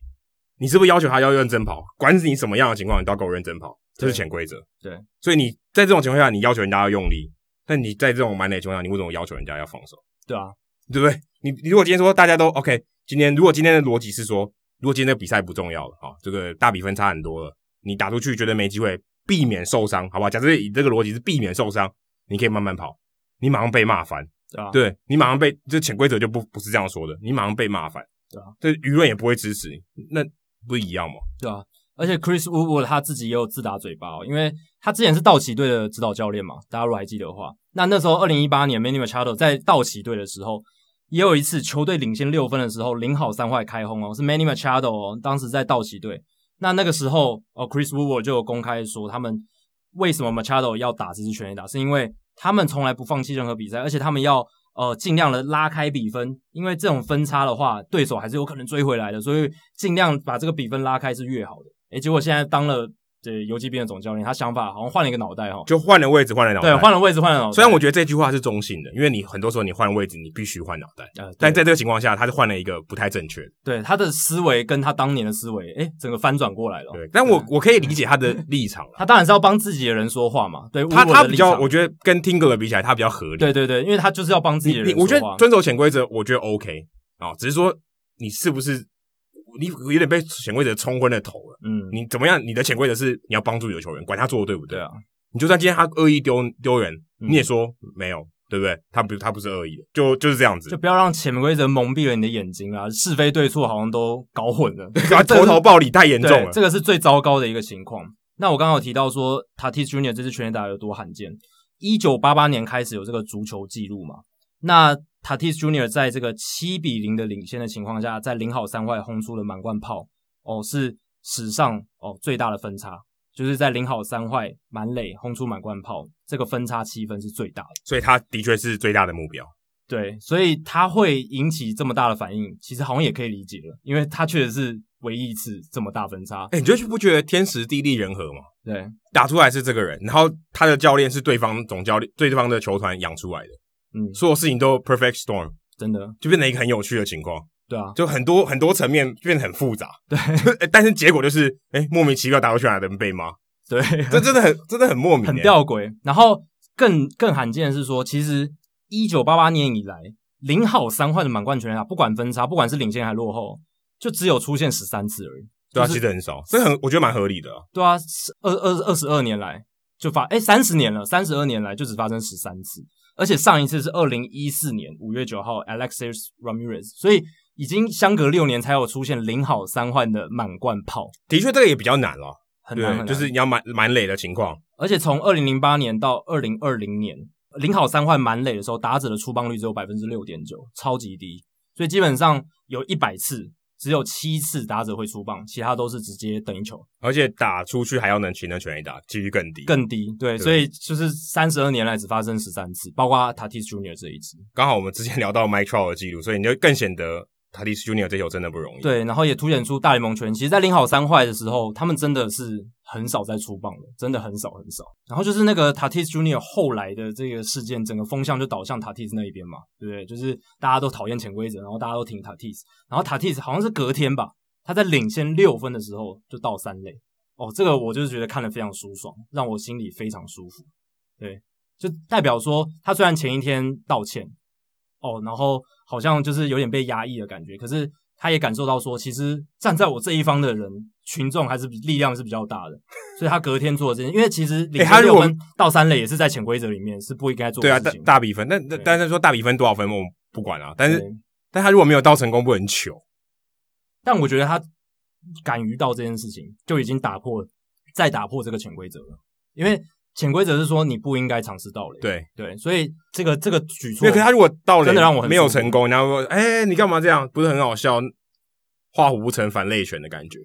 你是不是要求他要认真跑？管你什么样的情况，你都要给我认真跑，这是潜规则。对，所以你在这种情况下，你要求人家要用力，但你在这种满垒情况下，你为什么要求人家要放手？对啊，对不对？你你如果今天说大家都 OK，今天如果今天的逻辑是说，如果今天的比赛不重要了啊，这个大比分差很多了，你打出去觉得没机会，避免受伤，好不好？假设以这个逻辑是避免受伤，你可以慢慢跑，你马上被骂翻，对啊，对，你马上被这潜规则就不不是这样说的，你马上被骂翻，对啊，这舆论也不会支持你，那。不一样吗？对啊，而且 Chris Wooder 他自己也有自打嘴巴哦，因为他之前是道奇队的指导教练嘛，大家如果还记得的话，那那时候二零一八年，Manny Machado 在道奇队的时候，也有一次球队领先六分的时候，零好三坏开轰哦，是 Manny Machado 哦，当时在道奇队。那那个时候哦，Chris Woodward 就有公开说，他们为什么 Machado 要打这支全垒打，是因为他们从来不放弃任何比赛，而且他们要呃尽量的拉开比分，因为这种分差的话，对手还是有可能追回来的，所以尽量把这个比分拉开是越好的。诶，结果现在当了。对游击兵的总教练，他想法好像换了一个脑袋哈，就换了位置，换了脑袋，对，换了位置，换了脑袋。虽然我觉得这句话是中性的，因为你很多时候你换位置，你必须换脑袋。呃，但在这个情况下，他是换了一个不太正确。对，他的思维跟他当年的思维，诶，整个翻转过来了。对，但我我可以理解他的立场了。他当然是要帮自己的人说话嘛。对，他他比较，我觉得跟 Tingler 比起来，他比较合理。对对对，因为他就是要帮自己的人说话。我觉得遵守潜规则，我觉得 OK 啊，哦，只是说你是不是。你有点被潜规则冲昏了头了。嗯，你怎么样？你的潜规则是你要帮助你的球员，管他做的对不对啊？你就算今天他恶意丢丢人，你也说没有，对不对？他不他不是恶意的，就就是这样子。就不要让潜规则蒙蔽了你的眼睛啊！是非对错好像都搞混了，投桃报李太严重了。这个是最糟糕的一个情况。那我刚刚有提到说，Tatis Junior 这次全垒打有多罕见？一九八八年开始有这个足球记录嘛？那 Tatis Junior 在这个七比零的领先的情况下，在零好三坏轰出了满贯炮，哦，是史上哦最大的分差，就是在零好三坏满垒轰出满贯炮，这个分差七分是最大的，所以他的确是最大的目标。对，所以他会引起这么大的反应，其实好像也可以理解了，因为他确实是唯一一次这么大分差。哎、欸，你觉得不觉得天时地利人和吗？对，打出来是这个人，然后他的教练是对方总教练，对方的球团养出来的。嗯，所有事情都 perfect storm，真的就变成一个很有趣的情况。对啊，就很多很多层面变得很复杂。对，但是结果就是，哎、欸，莫名其妙打过去来的人被骂。对，这真的很真的很莫名，很吊诡。然后更更罕见的是说，其实一九八八年以来，零好三坏的满贯全垒打，不管分差，不管是领先还落后，就只有出现十三次而已。对啊，就是、其实很少，这很我觉得蛮合理的、啊。对啊，二二二十二年来就发，哎，三十年了，三十二年来就只发生十三次。而且上一次是二零一四年五月九号，Alexis Ramirez，所以已经相隔六年才有出现零好三换的满贯炮。的确，这个也比较难了，很难，很难，就是你要满满垒的情况。而且从二零零八年到二零二零年，零好三换满垒的时候，打者的出棒率只有百分之六点九，超级低。所以基本上有一百次。只有七次打者会出棒，其他都是直接等一球，而且打出去还要能取得全垒打，几率更低，更低。对，对所以就是三十二年来只发生十三次，包括 Tatis Junior 这一次。刚好我们之前聊到 Mike Trout 的记录，所以你就更显得 Tatis Junior 这球真的不容易。对，然后也凸显出大联盟球员，其实，在零好三坏的时候，他们真的是。很少在出棒的，真的很少很少。然后就是那个 Tatis Junior 后来的这个事件，整个风向就倒向 Tatis 那一边嘛，对不对？就是大家都讨厌潜规则，然后大家都挺 Tatis。然后 Tatis 好像是隔天吧，他在领先六分的时候就到三垒。哦，这个我就是觉得看得非常舒爽，让我心里非常舒服。对，就代表说他虽然前一天道歉，哦，然后好像就是有点被压抑的感觉，可是。他也感受到说，其实站在我这一方的人，群众还是力量是比较大的，所以他隔天做了这件，因为其实领先六分到三垒也是在潜规则里面是不应该做的。对啊，大大比分，但但但是说大比分多少分我们不管啊，但是但他如果没有到成功，不能糗。但我觉得他敢于到这件事情，就已经打破再打破这个潜规则了，因为。潜规则是说你不应该尝试盗垒，对对，所以这个这个举措，因为他如果盗垒真的让我很没有成功，然后说，哎、欸，你干嘛这样？不是很好笑，画虎不成反类犬的感觉。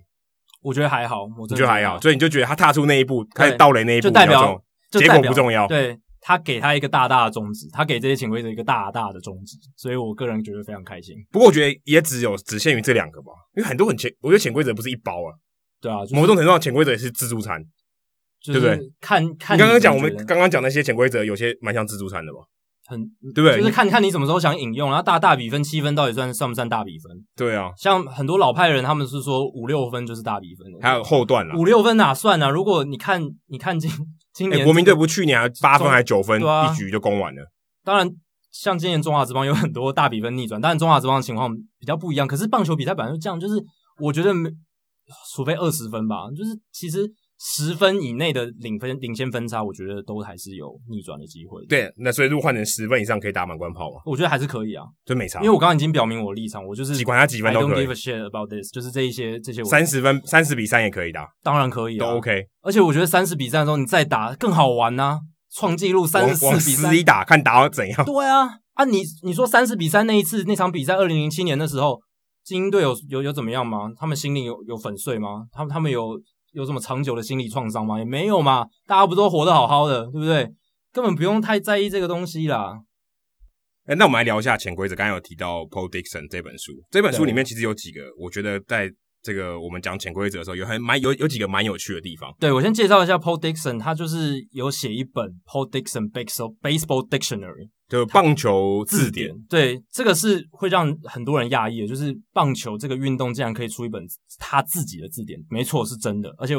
我觉得还好，我觉得还好，所以你就觉得他踏出那一步，开始盗垒那一步，就代表结果不重要。对，他给他一个大大的宗旨，他给这些潜规则一个大大的宗旨，所以我个人觉得非常开心。不过我觉得也只有只限于这两个吧，因为很多很潜，我觉得潜规则不是一包啊。对啊，就是、某种程度上潜规则也是自助餐。对不对？看看你刚刚讲，我们刚刚讲那些潜规则，有些蛮像自助餐的吧？很对不对？就是看看你什么时候想引用，然后大大比分七分到底算算不算大比分？对啊，像很多老派人，他们是说五六分就是大比分的，还有后段了。五六分哪算呢？如果你看，你看今今年、这个、国民队不去年还八分还九分，啊、一局就攻完了。当然，像今年中华职棒有很多大比分逆转，但是中华职棒的情况比较不一样。可是棒球比赛本来就这样，就是我觉得没，除非二十分吧，就是其实。十分以内的领分领先分差，我觉得都还是有逆转的机会。对，那所以如果换成十分以上可以打满贯炮吗？我觉得还是可以啊，就没差。因为我刚刚已经表明我立场，我就是管他几分都可以。I don't give a shit about this，就是这一些这些。三十分，三十比三也可以打，当然可以，都 OK。而且我觉得三十比三的时候你再打更好玩呐、啊，创纪录三十四比三，一打，看打到怎样？对啊，啊你你说三十比三那一次那场比赛，二零零七年的时候，精英队有有有怎么样吗？他们心里有有粉碎吗？他们他们有有什么长久的心理创伤吗？也没有嘛，大家不都活得好好的，对不对？根本不用太在意这个东西啦。哎，那我们来聊一下潜规则。刚刚有提到 Paul Dixon 这本书，这本书里面其实有几个，我觉得在这个我们讲潜规则的时候，有很蛮有有几个蛮有趣的地方。对，我先介绍一下 Paul Dixon，他就是有写一本 Paul Dixon Baseball Baseball Dictionary，就棒球字典。对，这个是会让很多人讶异的，就是棒球这个运动竟然可以出一本他自己的字典。没错，是真的，而且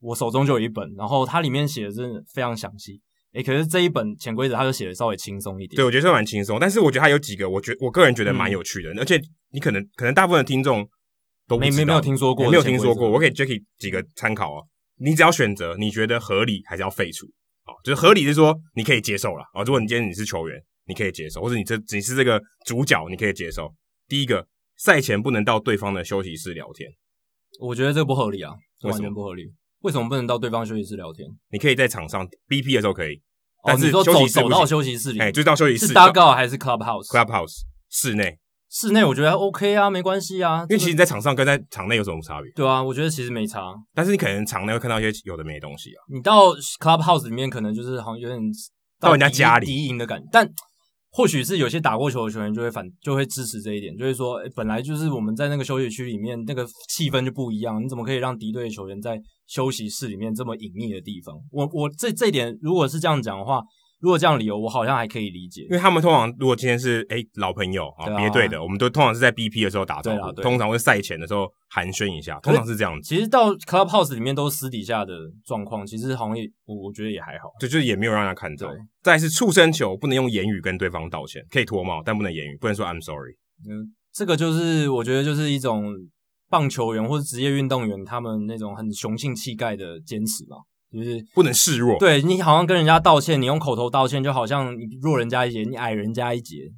我手中就有一本，然后它里面写的真的非常详细。诶，可是这一本潜规则，它就写的稍微轻松一点。对，我觉得是蛮轻松，但是我觉得它有几个，我觉我个人觉得蛮有趣的，嗯、而且你可能可能大部分的听众都没没没有听说过，没有听说过。我给 Jacky 几个参考哦，你只要选择你觉得合理还是要废除，哦，就是合理是说你可以接受了啊，如果你今天你是球员，你可以接受，或者你这你是这个主角，你可以接受。第一个，赛前不能到对方的休息室聊天，我觉得这个不合理啊，完全不合理。为什么不能到对方休息室聊天？你可以在场上 BP 的时候可以，但是休息室走到休息室里，哎，就到休息室。是 dugout 还是 clubhouse？clubhouse 室内，室内我觉得 OK 啊，没关系啊。因为其实你在场上跟在场内有什么差别？对啊，我觉得其实没差。但是你可能场内会看到一些有的没的东西啊。你到 clubhouse 里面，可能就是好像有点到人家家里敌营的感觉，但。或许是有些打过球的球员就会反就会支持这一点，就会说，诶，本来就是我们在那个休息区里面那个气氛就不一样，你怎么可以让敌对的球员在休息室里面这么隐秘的地方？我我这这点如果是这样讲的话。如果这样理由，我好像还可以理解，因为他们通常如果今天是诶老朋友啊，别队的，我们都通常是在 BP 的时候打招呼，通常会赛前的时候寒暄一下，通常是这样子。其实到 Clubhouse 里面都是私底下的状况，其实好像也我我觉得也还好，对，就是也没有让他看到。再来是触身球，不能用言语跟对方道歉，可以脱帽，但不能言语，不能说 I'm sorry。嗯，这个就是我觉得就是一种棒球员或者职业运动员他们那种很雄性气概的坚持嘛。就是不能示弱，对，你好像跟人家道歉，你用口头道歉，就好像你弱人家一截，你矮人家一截，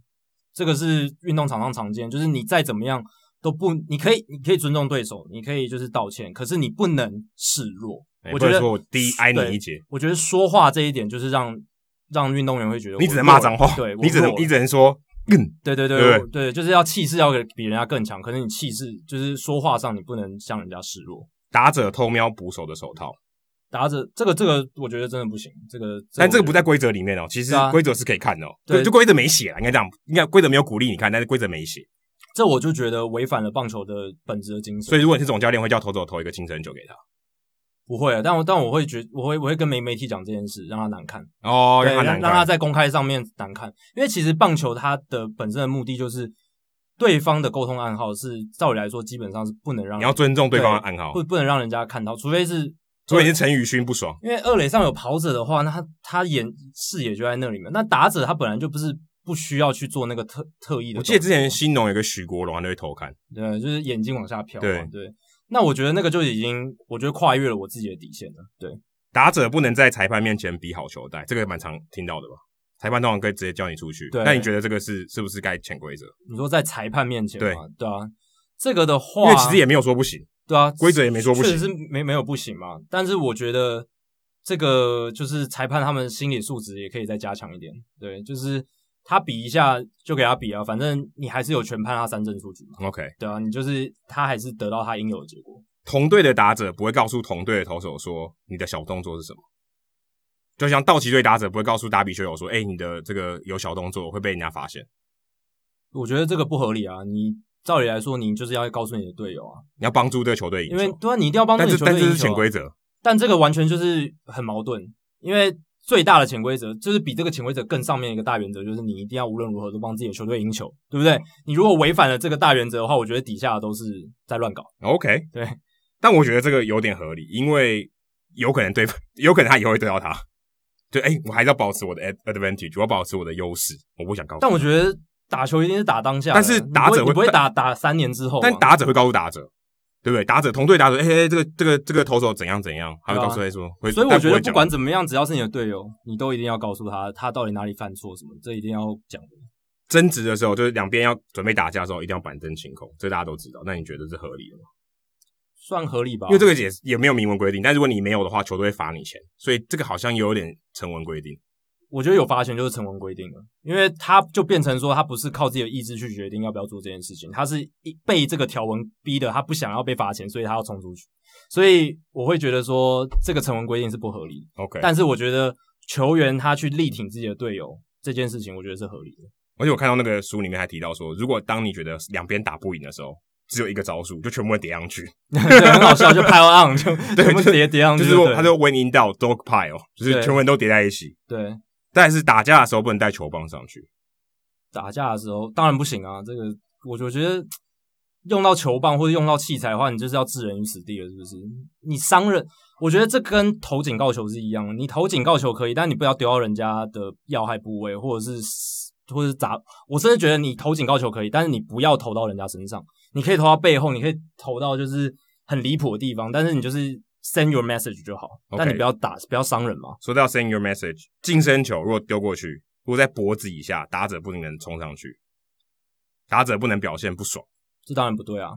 这个是运动场上常见。就是你再怎么样都不，你可以，你可以尊重对手，你可以就是道歉，可是你不能示弱。欸、我觉得我第一矮你一截，我觉得说话这一点就是让让运动员会觉得你只能骂脏话，对，你只能你只能说，嗯，对对对对，对，对，就是要气势要比人家更强，可是你气势就是说话上你不能向人家示弱。打者偷瞄捕手的手套。打着这个这个，我觉得真的不行。这个，但这个不在规则里面哦。其实规则是可以看的哦。对，就规则没写啦，应该这样，应该规则没有鼓励你看，但是规则没写。这我就觉得违反了棒球的本质的精神。所以，如果你是总教练，会叫投手投一个精神球给他？不会啊，但我但我会觉，我会我会跟媒媒体讲这件事，让他难看哦，让他难看，让他在公开上面难看。因为其实棒球它的本身的目的就是，对方的沟通暗号是，照理来说基本上是不能让你要尊重对方的暗号，不不能让人家看到，除非是。所以是陈宇勋不爽，因为二垒上有跑者的话，那他他眼视野就在那里面。那打者他本来就不是不需要去做那个特特意的。我记得之前新农有个许国荣，他都会偷看，对，就是眼睛往下飘。对对，那我觉得那个就已经，我觉得跨越了我自己的底线了。对，打者不能在裁判面前比好球带，这个蛮常听到的吧？裁判通常可以直接叫你出去。对，那你觉得这个是是不是该潜规则？你说在裁判面前对对啊，这个的话，因为其实也没有说不行。对啊，规则也没说不行，确实是没没有不行嘛。但是我觉得这个就是裁判他们心理素质也可以再加强一点。对，就是他比一下就给他比啊，反正你还是有权判他三振出局嘛。OK，对啊，你就是他还是得到他应有的结果。同队的打者不会告诉同队的投手说你的小动作是什么，就像道奇队打者不会告诉达比修友说，哎，你的这个有小动作会被人家发现。我觉得这个不合理啊，你。照理来说，你就是要告诉你的队友啊，你要帮助这个球队赢球。因为对啊，你一定要帮助你的球队赢球啊。但是，但这是潜规则。但这个完全就是很矛盾，因为最大的潜规则就是比这个潜规则更上面一个大原则，就是你一定要无论如何都帮自己的球队赢球，对不对？你如果违反了这个大原则的话，我觉得底下都是在乱搞。OK，对。但我觉得这个有点合理，因为有可能对，有可能他以后会对到他。对，哎，我还是要保持我的 advantage，我要保持我的优势，我不想告诉。但我觉得。打球一定是打当下，但是打者会不会打打三年之后？但打者会告诉打者，对不对？打者同队打者，哎哎，这个这个这个投手怎样怎样，他会告诉他说。所以我觉得不管怎么样，只要是你的队友，你都一定要告诉他他到底哪里犯错什么，这一定要讲的。争执的时候，就是两边要准备打架的时候，一定要板正清空，这大家都知道。那你觉得是合理的吗？算合理吧，因为这个也也没有明文规定，但如果你没有的话，球队会罚你钱，所以这个好像有点成文规定。我觉得有罚钱就是成文规定了，因为他就变成说他不是靠自己的意志去决定要不要做这件事情，他是一被这个条文逼的，他不想要被罚钱，所以他要冲出去。所以我会觉得说这个成文规定是不合理的。OK，但是我觉得球员他去力挺自己的队友这件事情，我觉得是合理的。而且我看到那个书里面还提到说，如果当你觉得两边打不赢的时候，只有一个招数，就全部人叠上去，对，很好笑，就 pile on，就 全部叠叠上去，就是说他就 when in doubt dog pile，就是全部人都叠在一起。对。但是打架的时候不能带球棒上去。打架的时候当然不行啊！这个我就觉得用到球棒或者用到器材的话，你就是要置人于死地了，是不是？你伤人，我觉得这跟投警告球是一样的。你投警告球可以，但你不要丢到人家的要害部位，或者是或者是砸。我甚至觉得你投警告球可以，但是你不要投到人家身上。你可以投到背后，你可以投到就是很离谱的地方，但是你就是 send your message 就好。Okay. 但你不要打，不要伤人嘛。说到 send your message，近身球如果丢过去，如果在脖子以下，打者不能冲上去，打者不能表现不爽。这当然不对啊，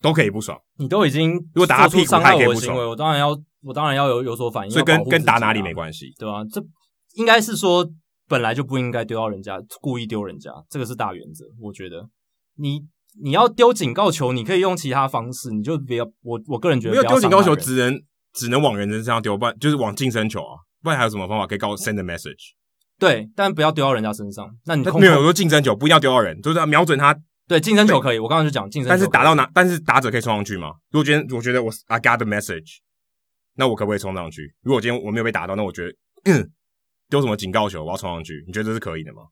都可以不爽。你都已经如果打他屁股，伤害我的行为，我当然要，我当然要有有所反应。所以跟跟打哪里没关系，对吧？这应该是说本来就不应该丢到人家，故意丢人家，这个是大原则。我觉得你。你要丢警告球，你可以用其他方式，你就不要我我个人觉得丢警告球，只能只能往人身上丢，不然就是往近身球啊，不然还有什么方法可以告 send a message？对，但不要丢到人家身上。那你没有说近身球不一定要丢到人，就是要瞄准他。对，近身球可以，我刚刚就讲近身球，但是打到哪？但是打者可以冲上去吗？如果今天我觉得我 I got the message，那我可不可以冲上去？如果今天我没有被打到，那我觉得丢什么警告球我要冲上去？你觉得这是可以的吗？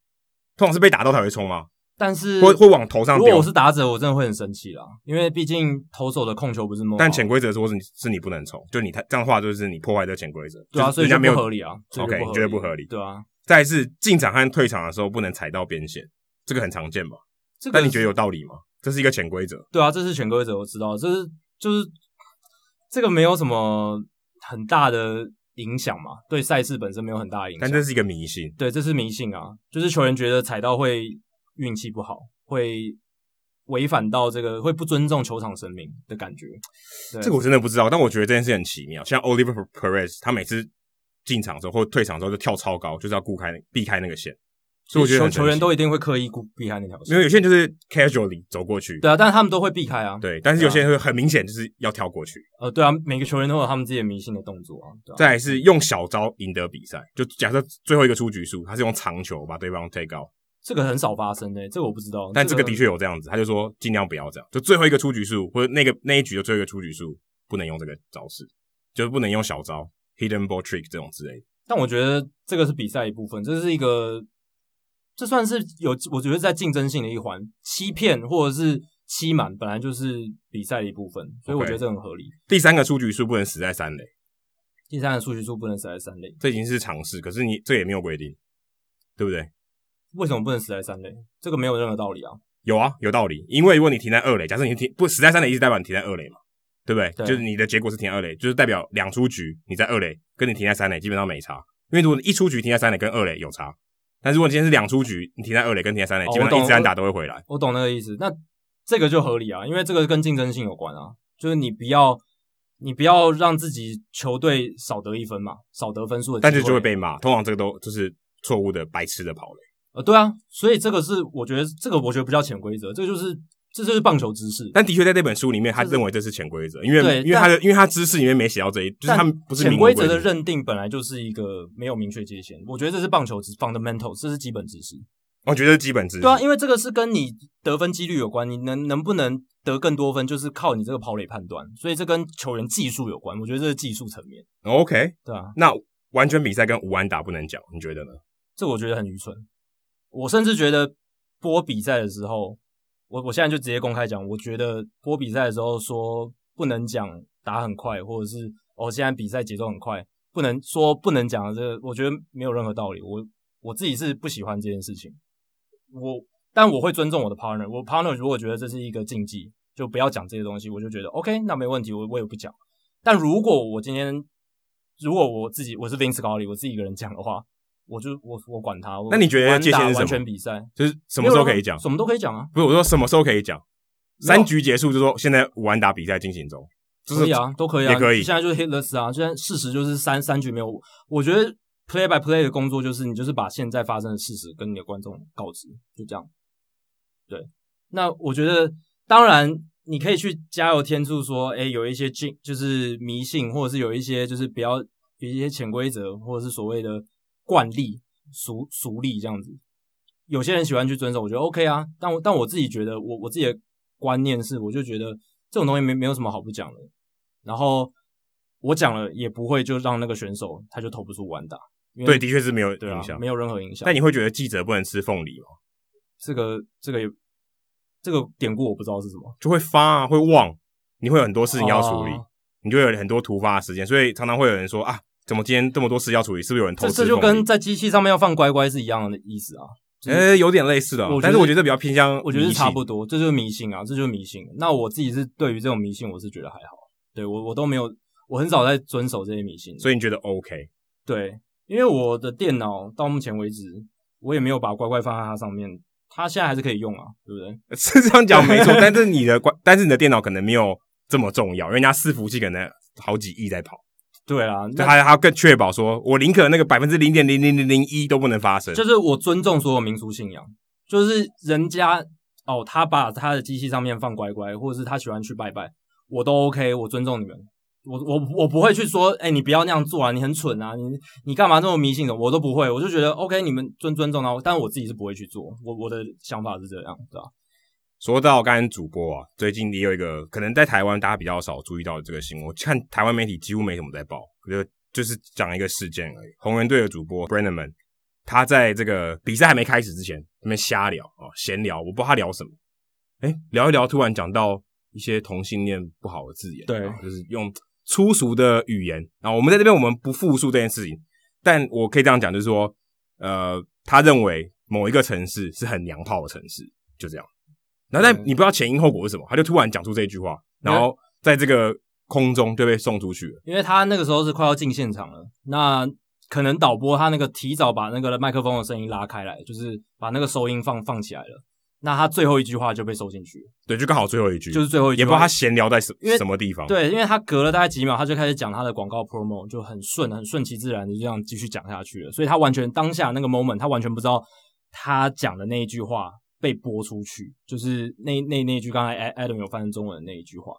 通常是被打到才会冲吗？但是会会往头上丢。如果我是打者，我真的会很生气啦，因为毕竟投手的控球不是梦。但潜规则说是你是你不能冲，就你太这样的话就是你破坏这潜规则。对啊，所以人家没有合理啊。OK，你觉得不合理？对啊。再来是进场和退场的时候不能踩到边线，这个很常见吧？这个但你觉得有道理吗？这是一个潜规则。对啊，这是潜规则，我知道，这是就是这个没有什么很大的影响嘛，对赛事本身没有很大的影响。但这是一个迷信。对，这是迷信啊，就是球员觉得踩到会。运气不好，会违反到这个，会不尊重球场神明的感觉。这个我真的不知道，但我觉得这件事很奇妙。像 Oliver Perez，他每次进场的时候或退场的时候就跳超高，就是要顾开避开那个线。所以我觉得球员都一定会刻意顾避开那条线。因为有些人就是 casually 走过去，对啊，但是他们都会避开啊。对，但是有些人会很明显就是要跳过去。呃，对啊，每个球员都有他们自己的迷信的动作啊。啊再来是用小招赢得比赛，就假设最后一个出局数，他是用长球把对方 take out。这个很少发生诶、欸，这个我不知道。但这个的确有这样子，他就说尽量不要这样，就最后一个出局数或者那个那一局的最后一个出局数不能用这个招式，就是不能用小招 hidden ball trick 这种之类的。但我觉得这个是比赛一部分，这是一个，这算是有我觉得在竞争性的一环，欺骗或者是欺瞒本来就是比赛的一部分，所以我觉得这很合理。Okay. 第三个出局数不能死在三垒，第三个出局数不能死在三垒，这已经是常识，可是你这也没有规定，对不对？为什么不能死在三垒？这个没有任何道理啊。有啊，有道理。因为如果你停在二垒，假设你停不死在三垒，一直代表你停在二垒嘛，对不对？对。就是你的结果是停在二垒，就是代表两出局你在二垒，跟你停在三垒基本上没差。因为如果你一出局停在三垒跟二垒有差，但如果你今天是两出局你停在二垒跟停在三垒，哦，基本上一直安打都会回来我。我懂那个意思。那这个就合理啊，因为这个跟竞争性有关啊。就是你不要你不要让自己球队少得一分嘛，少得分数的，但是就会被骂。通常这个都就是错误的白痴的跑垒。呃，对啊，所以这个是我觉得这个我觉得不叫潜规则，这个就是这就是棒球知识。但的确在那本书里面，他认为这是潜规则，因为因为他的因为他知识里面没写到这一，就是他们不是潜规则的认定本来就是一个没有明确界限。我觉得这是棒球知 fundamental，这是基本知识。我觉得基本知识。对啊，因为这个是跟你得分几率有关，你能能不能得更多分，就是靠你这个跑垒判断，所以这跟球员技术有关。我觉得这是技术层面。OK，对啊，那完全比赛跟无安打不能讲，你觉得呢？这我觉得很愚蠢。我甚至觉得播比赛的时候，我我现在就直接公开讲，我觉得播比赛的时候说不能讲打很快，或者是哦现在比赛节奏很快，不能说不能讲这个，我觉得没有任何道理。我我自己是不喜欢这件事情，我但我会尊重我的 partner，我 partner 如果觉得这是一个禁忌，就不要讲这些东西，我就觉得 OK，那没问题，我我也不讲。但如果我今天如果我自己我是 Vince Scully，我自己一个人讲的话。我就我我管他，那你觉得界限是什么？完全比赛就是什么时候可以讲？什么都可以讲啊。不是我说什么时候可以讲？三局结束就说现在五安打比赛进行中，就是可以啊，都可以啊，也可以。现在就是 hitless 啊，现在事实就是三三局没有。我觉得 play by play 的工作就是你就是把现在发生的事实跟你的观众告知，就这样。对，那我觉得当然你可以去加油添醋说，哎，有一些禁就是迷信，或者是有一些就是比较有一些潜规则，或者是所谓的惯例、俗俗例这样子。有些人喜欢去遵守，我觉得 OK 啊。但我但我自己觉得，我我自己的观念是，我就觉得这种东西没没有什么好不讲的。然后我讲了也不会就让那个选手他就投不出完打。对，的确是没有影响，啊，没有任何影响。但你会觉得记者不能吃凤梨吗？这个这个这个典故我不知道是什么，就会发啊，会忘，你会有很多事情要处理，啊，你就会有很多突发的时间，所以常常会有人说啊，怎么今天这么多事要处理？是不是有人偷吃？这就跟在机器上面要放乖乖是一样的意思啊。呃、欸，有点类似的，但是我觉得比较偏向，我觉得是差不多，这就是迷信啊，这就是迷信。那我自己是对于这种迷信，我是觉得还好，对我我都没有，我很少在遵守这些迷信，所以你觉得 OK？对。因为我的电脑到目前为止，我也没有把乖乖放在它上面，它现在还是可以用啊，对不对？是这样讲没错，但是你的乖，但是你的电脑可能没有这么重要，因为人家伺服器可能好几亿在跑。对啊，就还还要更确保说，我宁可那个百分之零点零零零零一都不能发生。就是我尊重所有民俗信仰，就是人家哦，他把他的机器上面放乖乖，或者是他喜欢去拜拜，我都 OK，我尊重你们。我我我不会去说，哎、欸，你不要那样做啊，你很蠢啊，你你干嘛这么迷信的？我都不会，我就觉得 OK，你们尊尊重他，但是我自己是不会去做。我我的想法是这样，对吧？说到刚才主播啊，最近也有一个可能在台湾大家比较少注意到的这个新闻，我看台湾媒体几乎没什么在报，就就是讲一个事件而已。红人队的主播 Brennaman，他在这个比赛还没开始之前，那边瞎聊啊，闲聊，我不知道他聊什么，哎、欸，聊一聊，突然讲到一些同性恋不好的字眼，对，就是用。粗俗的语言，然后我们在这边我们不复述这件事情，但我可以这样讲，就是说，呃，他认为某一个城市是很娘炮的城市，就这样。然后但你不知道前因后果是什么，他就突然讲出这一句话，然后在这个空中就被送出去了。因为他那个时候是快要进现场了，那可能导播他那个提早把那个麦克风的声音拉开来，就是把那个收音放放起来了。那他最后一句话就被收进去了，对，就刚好最后一句，就是最后一句，也不知道他闲聊在什什么地方。对，因为他隔了大概几秒，他就开始讲他的广告 promo，就很顺，很顺其自然的就这样继续讲下去了。所以他完全当下那个 moment，他完全不知道他讲的那一句话被播出去，就是那那那句刚才艾艾伦有翻成中文的那一句话。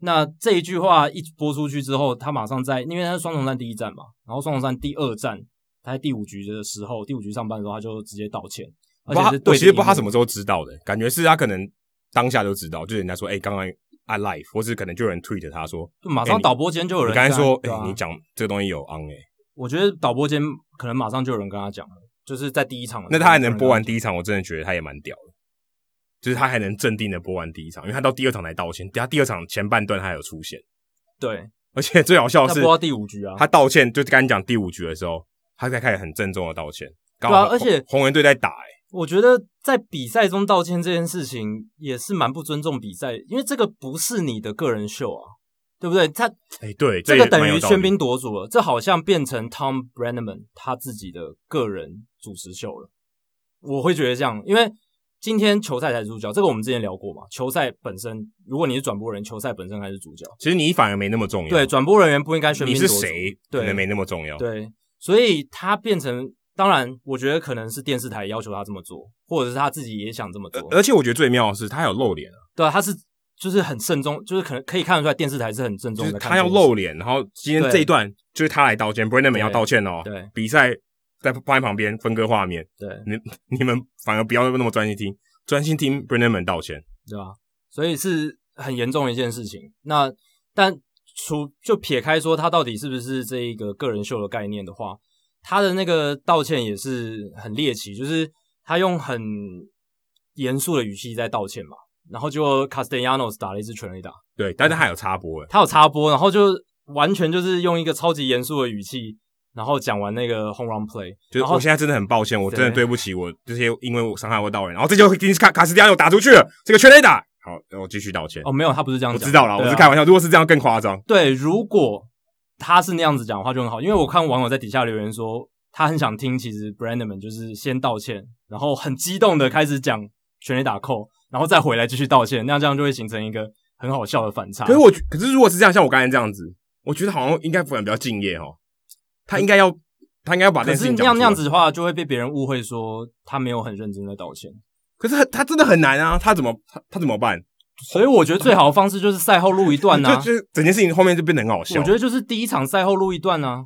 那这一句话一播出去之后，他马上在，因为他是双重战第一站嘛，然后双重战第二站，他在第五局的时候，第五局上班的时候，他就直接道歉。而且是我其实不知道他什么时候知道的，感觉是他可能当下就知道，就是人家说，哎、欸，刚刚 I live，或是可能就有人 tweet 他说，就马上导播间就有人。刚才说，哎、欸，你讲这个东西有 on 哎、欸，我觉得导播间可能马上就有人跟他讲了，就是在第一场。那他还能播完第一场，我真的觉得他也蛮屌的，就是他还能镇定的播完第一场，因为他到第二场来道歉，他第二场前半段他还有出现。对，而且最好笑的是，他播到第五局啊，他道歉就是刚讲第五局的时候，他才开始很郑重的道歉。对啊，而且红人队在打、欸，哎。我觉得在比赛中道歉这件事情也是蛮不尊重比赛，因为这个不是你的个人秀啊，对不对？他哎、欸，对，这个等于喧宾夺主了，这好像变成 Thom Brennaman 他自己的个人主持秀了。我会觉得这样，因为今天球赛才是主角，这个我们之前聊过嘛。球赛本身，如果你是转播人，球赛本身还是主角。其实你反而没那么重要。对，转播人员不应该喧宾夺主。你是谁？对，可能没那么重要。对，所以他变成。当然，我觉得可能是电视台要求他这么做，或者是他自己也想这么做。而且我觉得最妙的是，他有露脸啊。对啊，他是就是很慎重，就是可能可以看得出来，电视台是很慎重的。他要露脸，然后今天这一段就是他来道歉，Brennaman 要道歉哦。对，比赛在放在旁边分割画面。对，你 你们反而不要那么专心听，专心听 Brennaman 道歉，对吧？所以是很严重的一件事情。那但除就撇开说他到底是不是这一个个人秀的概念的话。他的那个道歉也是很猎奇，就是他用很严肃的语气在道歉嘛，然后就 Castellanos 打了一支全垒打，对，但是他有插播，他有插播，然后就完全就是用一个超级严肃的语气，然后讲完那个 home run play，就是我现在真的很抱歉，我真的对不起我这些因为我伤害过道人，然后这就卡卡斯蒂亚又打出去了，这个全垒打，好，然后继续道歉。哦，没有，他不是这样讲，我知道了，啊、我是开玩笑，如果是这样更夸张，对，如果。他是那样子讲的话就很好，因为我看网友在底下留言说，他很想听，其实 Brennaman 就是先道歉，然后很激动的开始讲全垒打扣，然后再回来继续道歉，那样这样就会形成一个很好笑的反差。可是我，可是如果是这样，像我刚才这样子，我觉得好像应该不然比较敬业哦。他应该要他应该要把这件事情讲那样那样子的话，就会被别人误会说他没有很认真的道歉。可是他他真的很难啊，他怎么他他怎么办？所以我觉得最好的方式就是赛后录一段啊，就就整件事情后面就变得很好笑。我觉得就是第一场赛后录一段啊，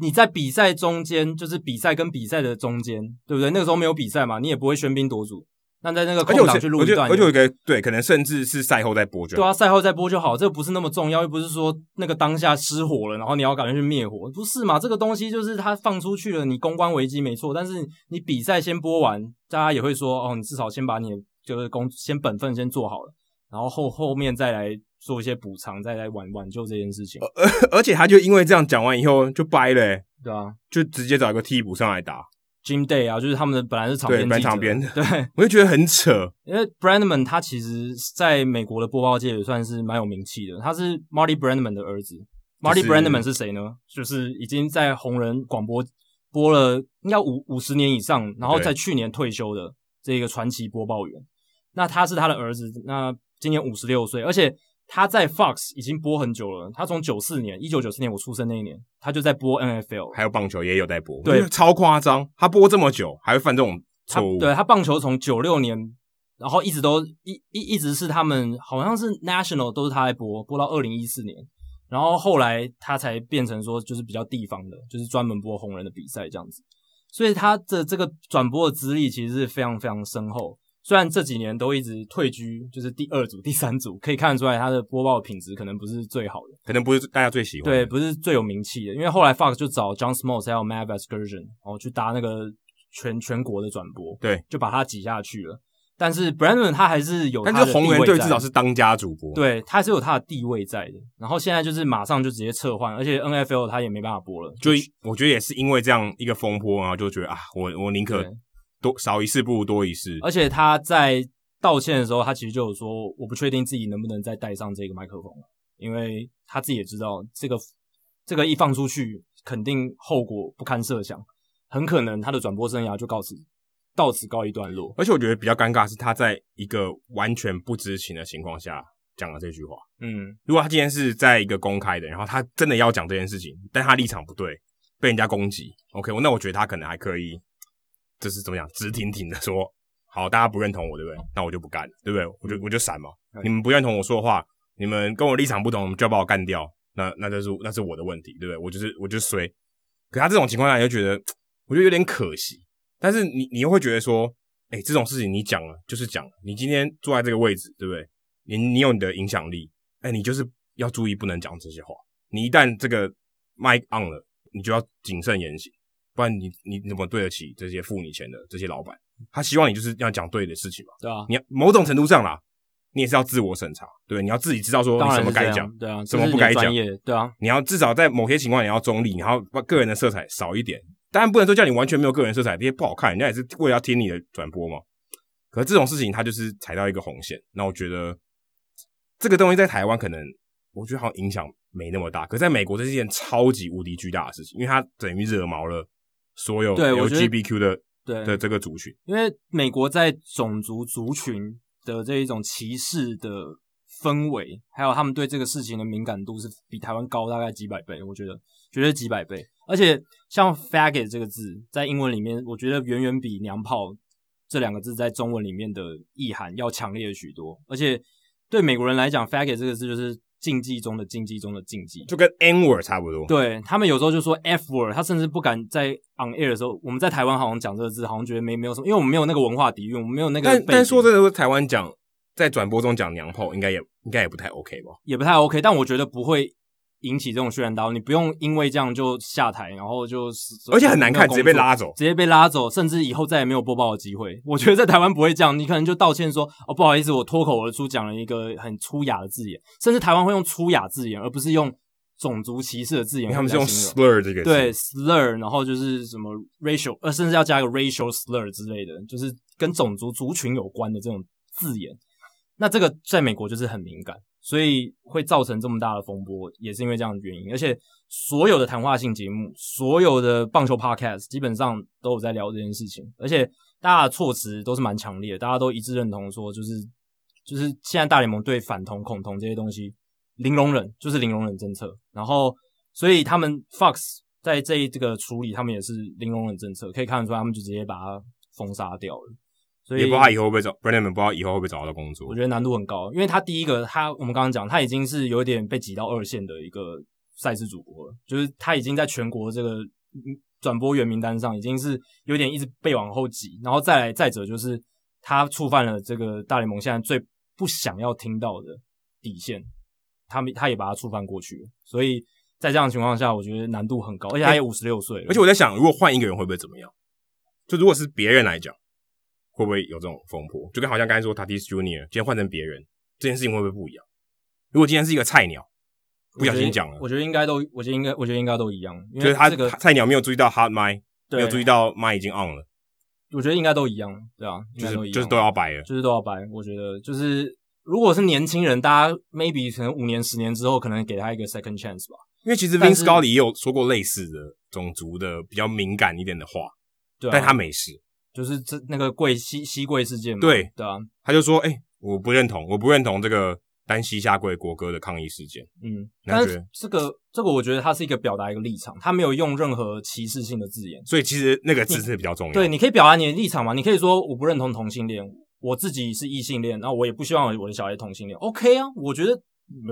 你在比赛中间，就是比赛跟比赛的中间，对不对？那个时候没有比赛嘛，你也不会喧宾夺主。那在那个空档去录一段，而且有一个对，可能甚至是赛后再播就好。对啊，赛后再播就好，这个不是那么重要，又不是说那个当下失火了，然后你要赶快去灭火，不是嘛？这个东西就是它放出去了，你公关危机没错，但是你比赛先播完，大家也会说哦，你至少先把你就是工先本分先做好了，然后后 后面再来做一些补偿，再来挽挽救这件事情。而而且他就因为这样讲完以后就掰了，欸，对啊，就直接找一个替补上来打。Jim Day 啊，就是他们的本来是场边记者，对，场边的，对，我就觉得很扯。因为 Brandman 他其实在美国的播报界也算是蛮有名气的，他是 Marty Brandman 的儿子。就是、Marty Brandman 是谁呢？就是已经在红人广播播了应该五五十年以上，然后在去年退休的这个传奇播报员。那他是他的儿子，那今年五十六岁，而且。他在 Fox 已经播很久了。他从九四年，一九九四年我出生那一年，他就在播 NFL，还有棒球也有在播。对，超夸张。他播这么久，还会犯这种错误。对，他棒球从九六年，然后一直都一一一直是他们好像是 National 都是他在播，播到二零一四年，然后后来他才变成说就是比较地方的，就是专门播红人的比赛这样子。所以他的这个转播的资历其实是非常非常深厚。虽然这几年都一直退居，就是第二组、第三组，可以看得出来他的播报品质可能不是最好的，可能不是大家最喜欢，对，不是最有名气的。因为后来 Fox 就找 John Smoltz 还有 Matt Vasgersian，然后去搭那个全全国的转播，对，就把他挤下去了。但是 Brennaman 他还是有他的，但是红人队至少是当家主播，对，他还是有他的地位在的。然后现在就是马上就直接撤换，而且 NFL 他也没办法播了。就我觉得也是因为这样一个风波，然后就觉得啊，我我宁可多少一事不如多一事。而且他在。道歉的时候，他其实就有说，我不确定自己能不能再带上这个麦克风，因为他自己也知道，这个这个一放出去，肯定后果不堪设想，很可能他的转播生涯就告此到此告一段落。而且我觉得比较尴尬是他在一个完全不知情的情况下讲了这句话。嗯，如果他今天是在一个公开的，然后他真的要讲这件事情，但他立场不对，被人家攻击，OK，那我觉得他可能还可以，就是怎么讲，直挺挺的说。好，大家不认同我，对不对？那我就不干了，对不对？我就我就闪嘛。你们不认同我说的话，你们跟我立场不同，就要把我干掉。那那就是那是我的问题，对不对？我就是我就衰。可他这种情况下，你就觉得我觉得有点可惜。但是你你又会觉得说，哎，这种事情你讲了就是讲了。你今天坐在这个位置，对不对？你你有你的影响力，哎，你就是要注意不能讲这些话。你一旦这个麦 on 了，你就要谨慎言行，不然你你怎么对得起这些付你钱的这些老板？他希望你就是要讲对的事情嘛，对啊，你要某种程度上啦，你也是要自我审查，对，你要自己知道说你什么该讲，对啊，什么不该讲，对啊，你要至少在某些情况你要中立，你要把个人的色彩少一点，当然不能说叫你完全没有个人色彩，这些不好看，人家也是为了要听你的转播嘛。可是这种事情，他就是踩到一个红线，那我觉得这个东西在台湾可能，我觉得好像影响没那么大，可是在美国这是一件超级无敌巨大的事情，因为它等于惹毛了所有 LGBTQ 的。对的这个族群，因为美国在种族族群的这一种歧视的氛围，还有他们对这个事情的敏感度是比台湾高大概几百倍，我觉得绝对几百倍。而且像 faggot 这个字在英文里面，我觉得远远比娘炮这两个字在中文里面的意涵要强烈许多。而且对美国人来讲，faggot 这个字就是。禁忌中的禁忌中的禁忌，就跟 N word 差不多。对，他们有时候就说 F word，他甚至不敢在 on air 的时候，我们在台湾好像讲这个字，好像觉得没没有什么，因为我们没有那个文化底蕴，我们没有那个。但但说真的，台湾讲在转播中讲娘炮，应该也应该也不太 OK 吧？也不太 OK，但我觉得不会。引起这种轩然大波，你不用因为这样就下台，然后就而且很难看，直接被拉走，直接被拉走，甚至以后再也没有播报的机会。我觉得在台湾不会这样，你可能就道歉说哦，不好意思，我脱口而出讲了一个很粗雅的字眼，甚至台湾会用粗雅字眼，而不是用种族歧视的字眼。他们是用 slur 这个词，对 slur，然后就是什么 racial，呃，甚至要加一个 racial slur 之类的，就是跟种族族群有关的这种字眼。那这个在美国就是很敏感。所以会造成这么大的风波，也是因为这样的原因。而且所有的谈话性节目，所有的棒球 podcast 基本上都有在聊这件事情，而且大家的措辞都是蛮强烈的，大家都一致认同说，就是就是现在大联盟对反同、恐同这些东西零容忍，就是零容忍政策。然后，所以他们 Fox 在这这个处理，他们也是零容忍政策，可以看得出来，他们就直接把它封杀掉了。所以也不知道他以后会不会找 Brennaman，不知道以后会不会找到工作。我觉得难度很高，因为他第一个，他我们刚刚讲，他已经是有点被挤到二线的一个赛事主播了，就是他已经在全国这个转播员名单上，已经是有点一直被往后挤。然后再来，再者就是他触犯了这个大联盟现在最不想要听到的底线，他们他也把他触犯过去了。所以在这样的情况下，我觉得难度很高，而且他也五十六岁了。而且我在想，如果换一个人会不会怎么样？就如果是别人来讲。会不会有这种风波？就跟好像刚才说 Tatis Junior 今天换成别人，这件事情会不会不一样？如果今天是一个菜鸟，不小心讲了，我觉得应该都，我觉得应该，我觉得应该都一样。就是他这个菜鸟没有注意到 Hot Mic，没有注意到麦已经 on 了。我觉得应该都一样，对啊，就是就是都要掰了，就是都要掰。我觉得就是如果是年轻人，大家 maybe 可能五年、十年之后，可能给他一个 second chance 吧。因为其实 Vince Scully 也有说过类似的种族的比较敏感一点的话，对啊，但他没事。就是这那个贵西西贵事件嘛，对对啊，他就说，哎、欸，我不认同，我不认同这个单膝下跪国歌的抗议事件。嗯，但是这个这个，我觉得他是一个表达一个立场，他没有用任何歧视性的字眼，所以其实那个字是比较重要。对，你可以表达你的立场嘛，你可以说我不认同同性恋，我自己是异性恋，然后我也不希望我的小孩同性恋。OK 啊，我觉得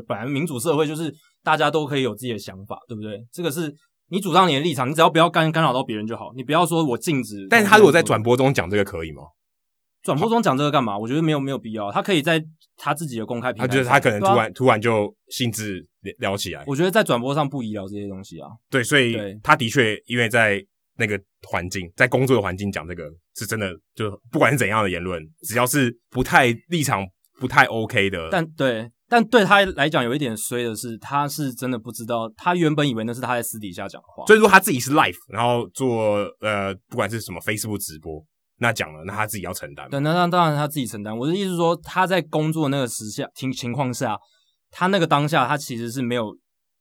本来民主社会就是大家都可以有自己的想法，对不对？这个是。你主张你的立场，你只要不要干干扰到别人就好。你不要说我禁止。但是他如果在转播中讲这个可以吗？转播中讲这个干嘛？我觉得没有没有必要。他可以在他自己的公开平台。他觉得他可能突然、啊、突然就兴致聊起来。我觉得在转播上不宜聊这些东西啊。对，所以他的确因为在那个环境，在工作的环境讲这个是真的，就不管是怎样的言论，只要是不太立场不太 OK 的，但对。但对他来讲有一点衰的是，他是真的不知道，他原本以为那是他在私底下讲的话。所以说他自己是 live，然后做呃不管是什么 Facebook 直播，那讲了，那他自己要承担。对，那那当然他自己承担。我的意思是说，他在工作那个时下情情况下，他那个当下他其实是没有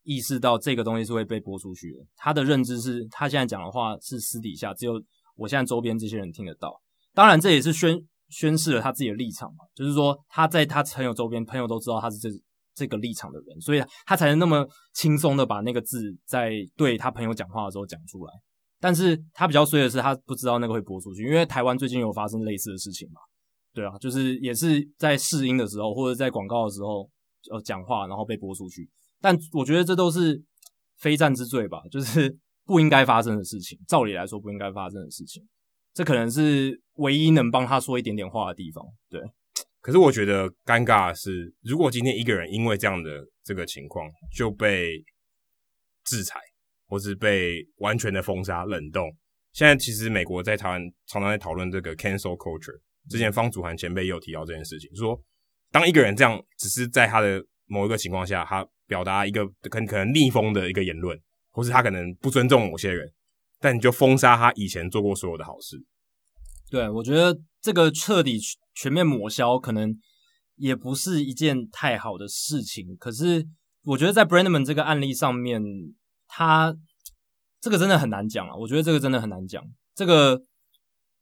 意识到这个东西是会被播出去的。他的认知是他现在讲的话是私底下，只有我现在周边这些人听得到。当然这也是宣。宣示了他自己的立场嘛，就是说他在他朋友周边，朋友都知道他是这这个立场的人，所以他才能那么轻松的把那个字在对他朋友讲话的时候讲出来。但是他比较衰的是，他不知道那个会播出去，因为台湾最近有发生类似的事情嘛。对啊，就是也是在试音的时候或者在广告的时候呃讲话，然后被播出去。但我觉得这都是非战之罪吧，就是不应该发生的事情，照理来说不应该发生的事情。这可能是唯一能帮他说一点点话的地方，对。可是我觉得尴尬的是，如果今天一个人因为这样的这个情况就被制裁，或是被完全的封杀、冷冻，现在其实美国在台湾常常在讨论这个 cancel culture。之前方祖涵前辈也有提到这件事情，说当一个人这样只是在他的某一个情况下，他表达一个可可能逆风的一个言论，或是他可能不尊重某些人。但你就封杀他以前做过所有的好事，对，我觉得这个彻底全面抹消可能也不是一件太好的事情。可是我觉得在 Brennaman 这个案例上面，他这个真的很难讲啊。我觉得这个真的很难讲。这个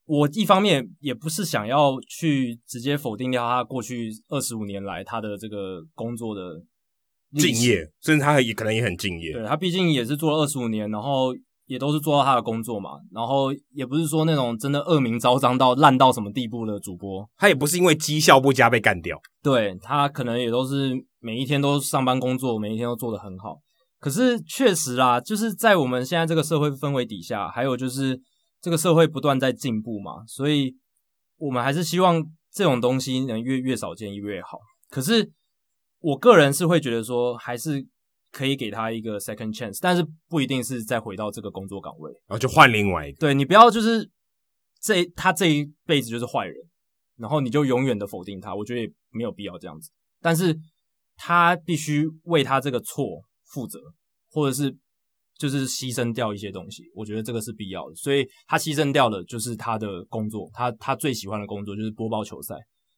我一方面也不是想要去直接否定掉他过去二十五年来他的这个工作的敬业，甚至他也可能也很敬业。对，他毕竟也是做了二十五年，然后。也都是做到他的工作嘛，然后也不是说那种真的恶名昭彰到烂到什么地步的主播，他也不是因为绩效不佳被干掉，对，他可能也都是每一天都上班工作，每一天都做得很好。可是确实啦，就是在我们现在这个社会氛围底下，还有就是这个社会不断在进步嘛，所以我们还是希望这种东西能越越少见越好。可是我个人是会觉得说，还是。可以给他一个 second chance，但是不一定是再回到这个工作岗位，然后就换另外一个。对，你不要就是这他这一辈子就是坏人，然后你就永远的否定他，我觉得也没有必要这样子。但是他必须为他这个错负责，或者是就是牺牲掉一些东西，我觉得这个是必要的。所以他牺牲掉的就是他的工作，他他最喜欢的工作就是播报球赛，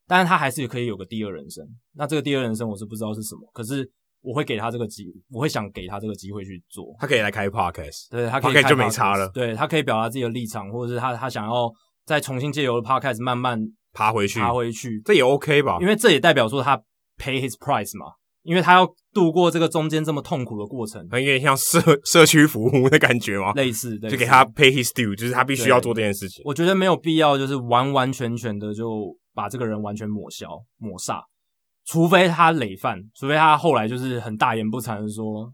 但是他还是可以有个第二人生。那这个第二人生我是不知道是什么，可是。我会给他这个机，我会想给他这个机会去做。他可以来开 podcast，对，他可以 podcast 就没差了。对，他可以表达自己的立场，或者是他他想要再重新借由 podcast 慢慢爬回去，爬回去，这也 OK 吧？因为这也代表说他 pay his price 嘛，因为他要度过这个中间这么痛苦的过程，有点像社社区服务的感觉吗？类似，就给他 pay his due，就是他必须要做这件事情。我觉得没有必要，就是完完全全的就把这个人完全抹消、抹煞，除非他累犯，除非他后来就是很大言不惭的说：“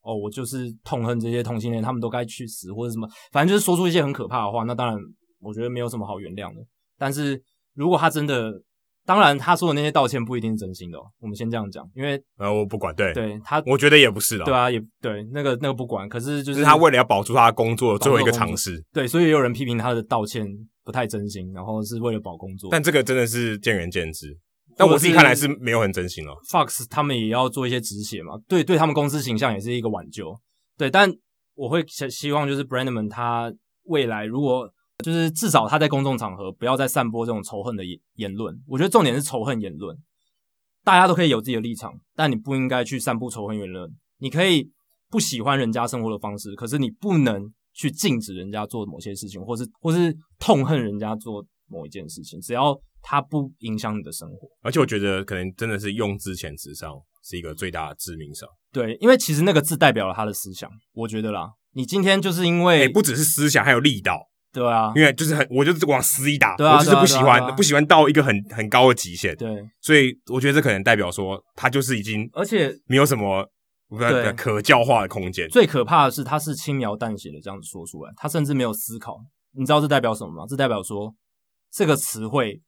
哦，我就是痛恨这些同性恋，他们都该去死，或者什么，反正就是说出一些很可怕的话。”那当然，我觉得没有什么好原谅的。但是如果他真的，当然，他说的那些道歉不一定是真心的哦。我们先这样讲，因为呃，我不管，对，对他，我觉得也不是的，对啊，也对，那个那个不管。可是就是，是他为了要保住他的工作，最后一个尝试。对，所以也有人批评他的道歉不太真心，然后是为了保工作。但这个真的是见仁见智。但我自己看来是没有很真心哦。Fox 他们也要做一些止血嘛，对，对他们公司形象也是一个挽救。对，但我会希希望就是 Brandman 他未来如果。就是至少他在公众场合不要再散播这种仇恨的言言论。我觉得重点是仇恨言论，大家都可以有自己的立场，但你不应该去散布仇恨言论。你可以不喜欢人家生活的方式，可是你不能去禁止人家做某些事情，或是或是痛恨人家做某一件事情，只要他不影响你的生活。而且我觉得可能真的是用字遣词上是一个最大的致命伤。对，因为其实那个字代表了他的思想。我觉得啦，你今天就是因为、欸、不只是思想，还有力道。对啊，因为就是很，我就是往死里打，对啊，我就是不喜欢，啊啊啊，不喜欢到一个很很高的极限。对，所以我觉得这可能代表说他就是已经，而且没有什么可教化的空间。最可怕的是，他是轻描淡写的这样子说出来，他甚至没有思考。你知道这代表什么吗？这代表说这个词汇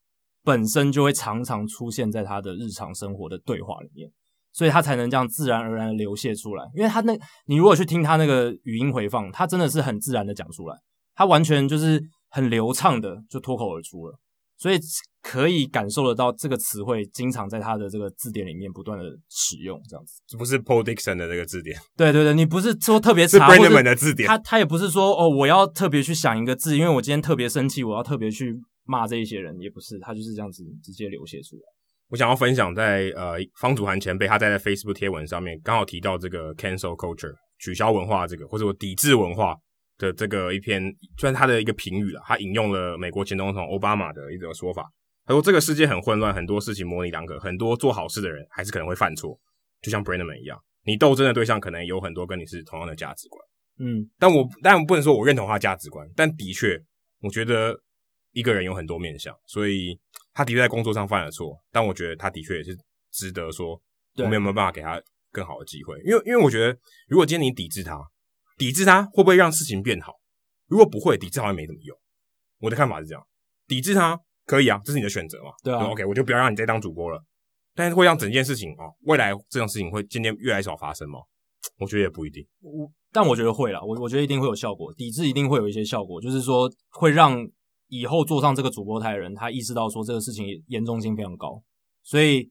本身就会常常出现在他的日常生活的对话里面，所以他才能这样自然而然的流泻出来。因为他那，你如果去听他那个语音回放，他真的是很自然的讲出来，他完全就是。很流畅的就脱口而出了，所以可以感受得到这个词汇经常在他的这个字典里面不断的使用，这样子。这不是 Paul Dixon 的这个字典？对对对，你不是说特别查，是 Brennaman 的字典。他他也不是说哦，我要特别去想一个字，因为我今天特别生气，我要特别去骂这一些人，也不是，他就是这样子直接流血出来。我想要分享在呃方祖涵前辈他在在 Facebook 贴文上面刚好提到这个 cancel culture 取消文化这个，或者我抵制文化。的这个一篇，算是他的一个评语了。他引用了美国前总统奥巴马的一个说法，他说：“这个世界很混乱，很多事情模棱两可，很多做好事的人还是可能会犯错，就像 Brennaman 一样。你斗争的对象可能有很多跟你是同样的价值观，嗯，但我但我不能说我认同他价值观，但的确，我觉得一个人有很多面相，所以他的确在工作上犯了错，但我觉得他的确也是值得说，我们有没有办法给他更好的机会？因为因为我觉得，如果今天你抵制他。”抵制他会不会让事情变好？如果不会，抵制好像没什么用。我的看法是这样：抵制他可以啊，这是你的选择嘛。对啊。OK，我就不要让你再当主播了。但是会让整件事情哦，未来这种事情会渐渐越来越少发生吗？我觉得也不一定。我但我觉得会啦，我我觉得一定会有效果。抵制一定会有一些效果，就是说会让以后坐上这个主播台的人，他意识到说这个事情严重性非常高，所以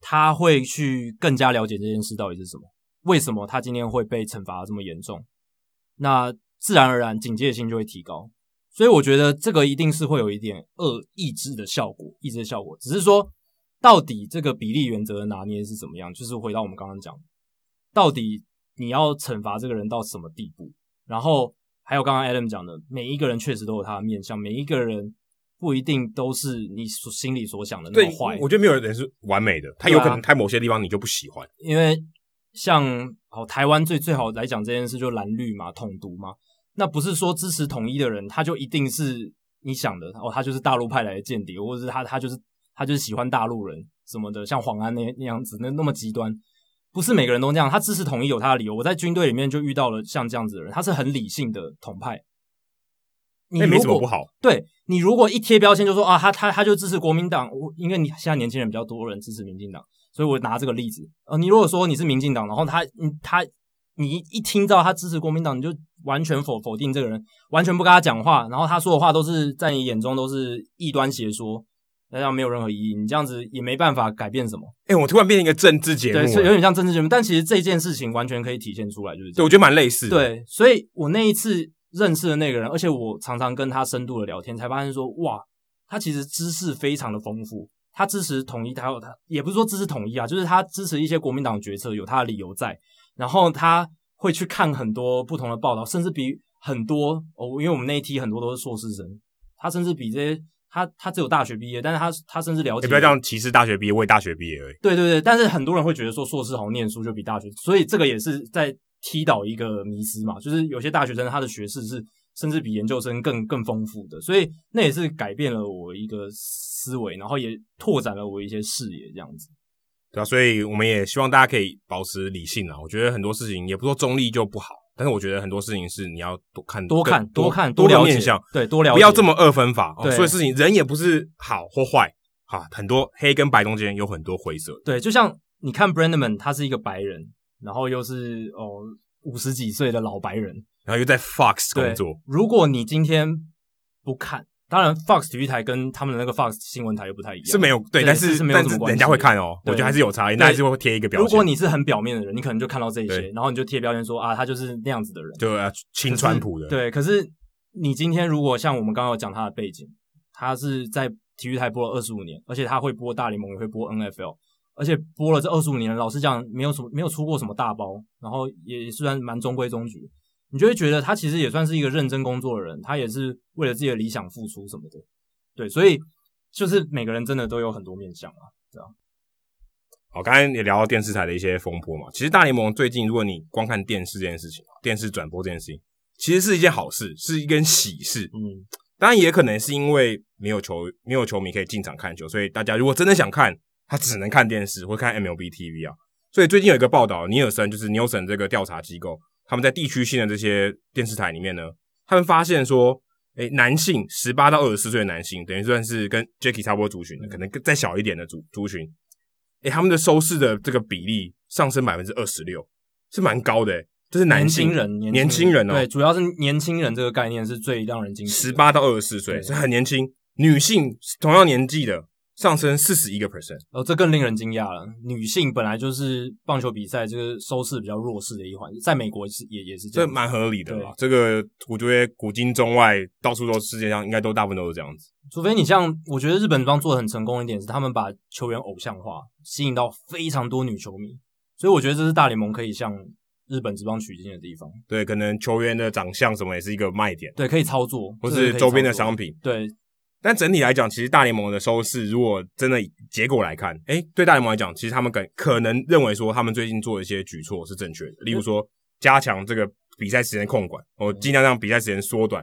他会去更加了解这件事到底是什么，为什么他今天会被惩罚这么严重。那自然而然警戒性就会提高，所以我觉得这个一定是会有一点恶抑制的效果，抑制的效果。只是说，到底这个比例原则的拿捏是怎么样？就是回到我们刚刚讲，到底你要惩罚这个人到什么地步？然后还有刚刚 Adam 讲的，每一个人确实都有他的面相，每一个人不一定都是你所心里所想的那么坏。我觉得没有人是完美的，他有可能他某些地方你就不喜欢，因为。像哦，台湾最最好来讲这件事就蓝绿嘛，统独嘛，那不是说支持统一的人他就一定是你想的哦，他就是大陆派来的间谍，或者是他他就是他就是喜欢大陆人什么的，像黄安那那样子那那么极端，不是每个人都这样。他支持统一有他的理由，我在军队里面就遇到了像这样子的人，他是很理性的统派。你如果没什么不好，对你如果一贴标签就说啊，他他他就支持国民党，我因为你现在年轻人比较多人支持民进党。所以我拿这个例子，呃，你如果说你是民进党，然后他，嗯，他，你一听到他支持国民党，你就完全否否定这个人，完全不跟他讲话，然后他说的话都是在你眼中都是异端邪说，那样没有任何意义，你这样子也没办法改变什么。哎、欸，我突然变成一个政治节目，对，所以有点像政治节目，但其实这件事情完全可以体现出来，就是，对，我觉得蛮类似的。对，所以我那一次认识的那个人，而且我常常跟他深度的聊天，才发现说，哇，他其实知识非常的丰富。他支持统一，他有他也不是说支持统一啊，就是他支持一些国民党决策，有他的理由在。然后他会去看很多不同的报道，甚至比很多哦，因为我们那一批很多都是硕士生，他甚至比这些他他只有大学毕业，但是他他甚至了解，你不要这样歧视大学毕业，为大学毕业而已。对对对，但是很多人会觉得说硕士好像念书就比大学，所以这个也是在踢倒一个迷思嘛，就是有些大学生他的学识是甚至比研究生更更丰富的，所以那也是改变了我一个思维，然后也拓展了我一些视野，这样子。对啊，所以我们也希望大家可以保持理性啊。我觉得很多事情也不说中立就不好，但是我觉得很多事情是你要多看、多看、多看、多了解对，多了解，不要这么二分法。哦，所以事情人也不是好或坏，哈，很多黑跟白中间有很多灰色。对，就像你看 Brandman，他是一个白人，然后又是哦五十几岁的老白人，然后又在 Fox 工作。如果你今天不看。当然，Fox 体育台跟他们的那个 Fox 新闻台又不太一样，是没有对，但是是没有什么关系，人家会看哦，我觉得还是有差异，那还是会贴一个标签。如果你是很表面的人，你可能就看到这些，然后你就贴标签说啊，他就是那样子的人，对啊亲川普的。对，可是你今天如果像我们刚刚有讲他的背景，他是在体育台播了二十五年，而且他会播大联盟，也会播 NFL，而且播了这二十五年，老实讲，没有什么没有出过什么大包，然后也虽然蛮中规中矩。你就会觉得他其实也算是一个认真工作的人，他也是为了自己的理想付出什么的。对，所以就是每个人真的都有很多面相啊，这样。好，刚才也聊到电视台的一些风波嘛。其实大联盟最近，如果你光看电视这件事情，电视转播这件事情，其实是一件好事，是一件喜事。嗯，当然也可能是因为没有球，没有球迷可以进场看球，所以大家如果真的想看，他只能看电视或看 MLB TV 啊。所以最近有一个报道，尼尔森就是 Nielsen 这个调查机构，他们在地区性的这些电视台里面呢，他们发现说。诶，男性十八到二十四岁的男性，等于算是跟 Jackie 差不多族群的，可能更再小一点的族族群，诶，他们的收视的这个比例上升百分之二十六，是蛮高的诶。这是男性年轻人，年轻人哦，对，主要是年轻人这个概念是最让人惊喜。十八到二十四岁是很年轻，女性同样年纪的。上升四十一个 percent，哦，这更令人惊讶了。女性本来就是棒球比赛这个收视比较弱势的一环，在美国是也也是这样，这蛮合理的啦。这个我觉得古今中外到处都世界上应该都大部分都是这样子。除非你像我觉得日本这帮做的很成功一点是他们把球员偶像化，吸引到非常多女球迷，所以我觉得这是大联盟可以向日本职棒取经的地方。对，可能球员的长相什么也是一个卖点，对，可以操作，或是周边的商品，对。但整体来讲，其实大联盟的收视，如果真的以结果来看，诶，对大联盟来讲，其实他们可可能认为说，他们最近做的一些举措是正确的，例如说加强这个比赛时间控管，我尽量让比赛时间缩短，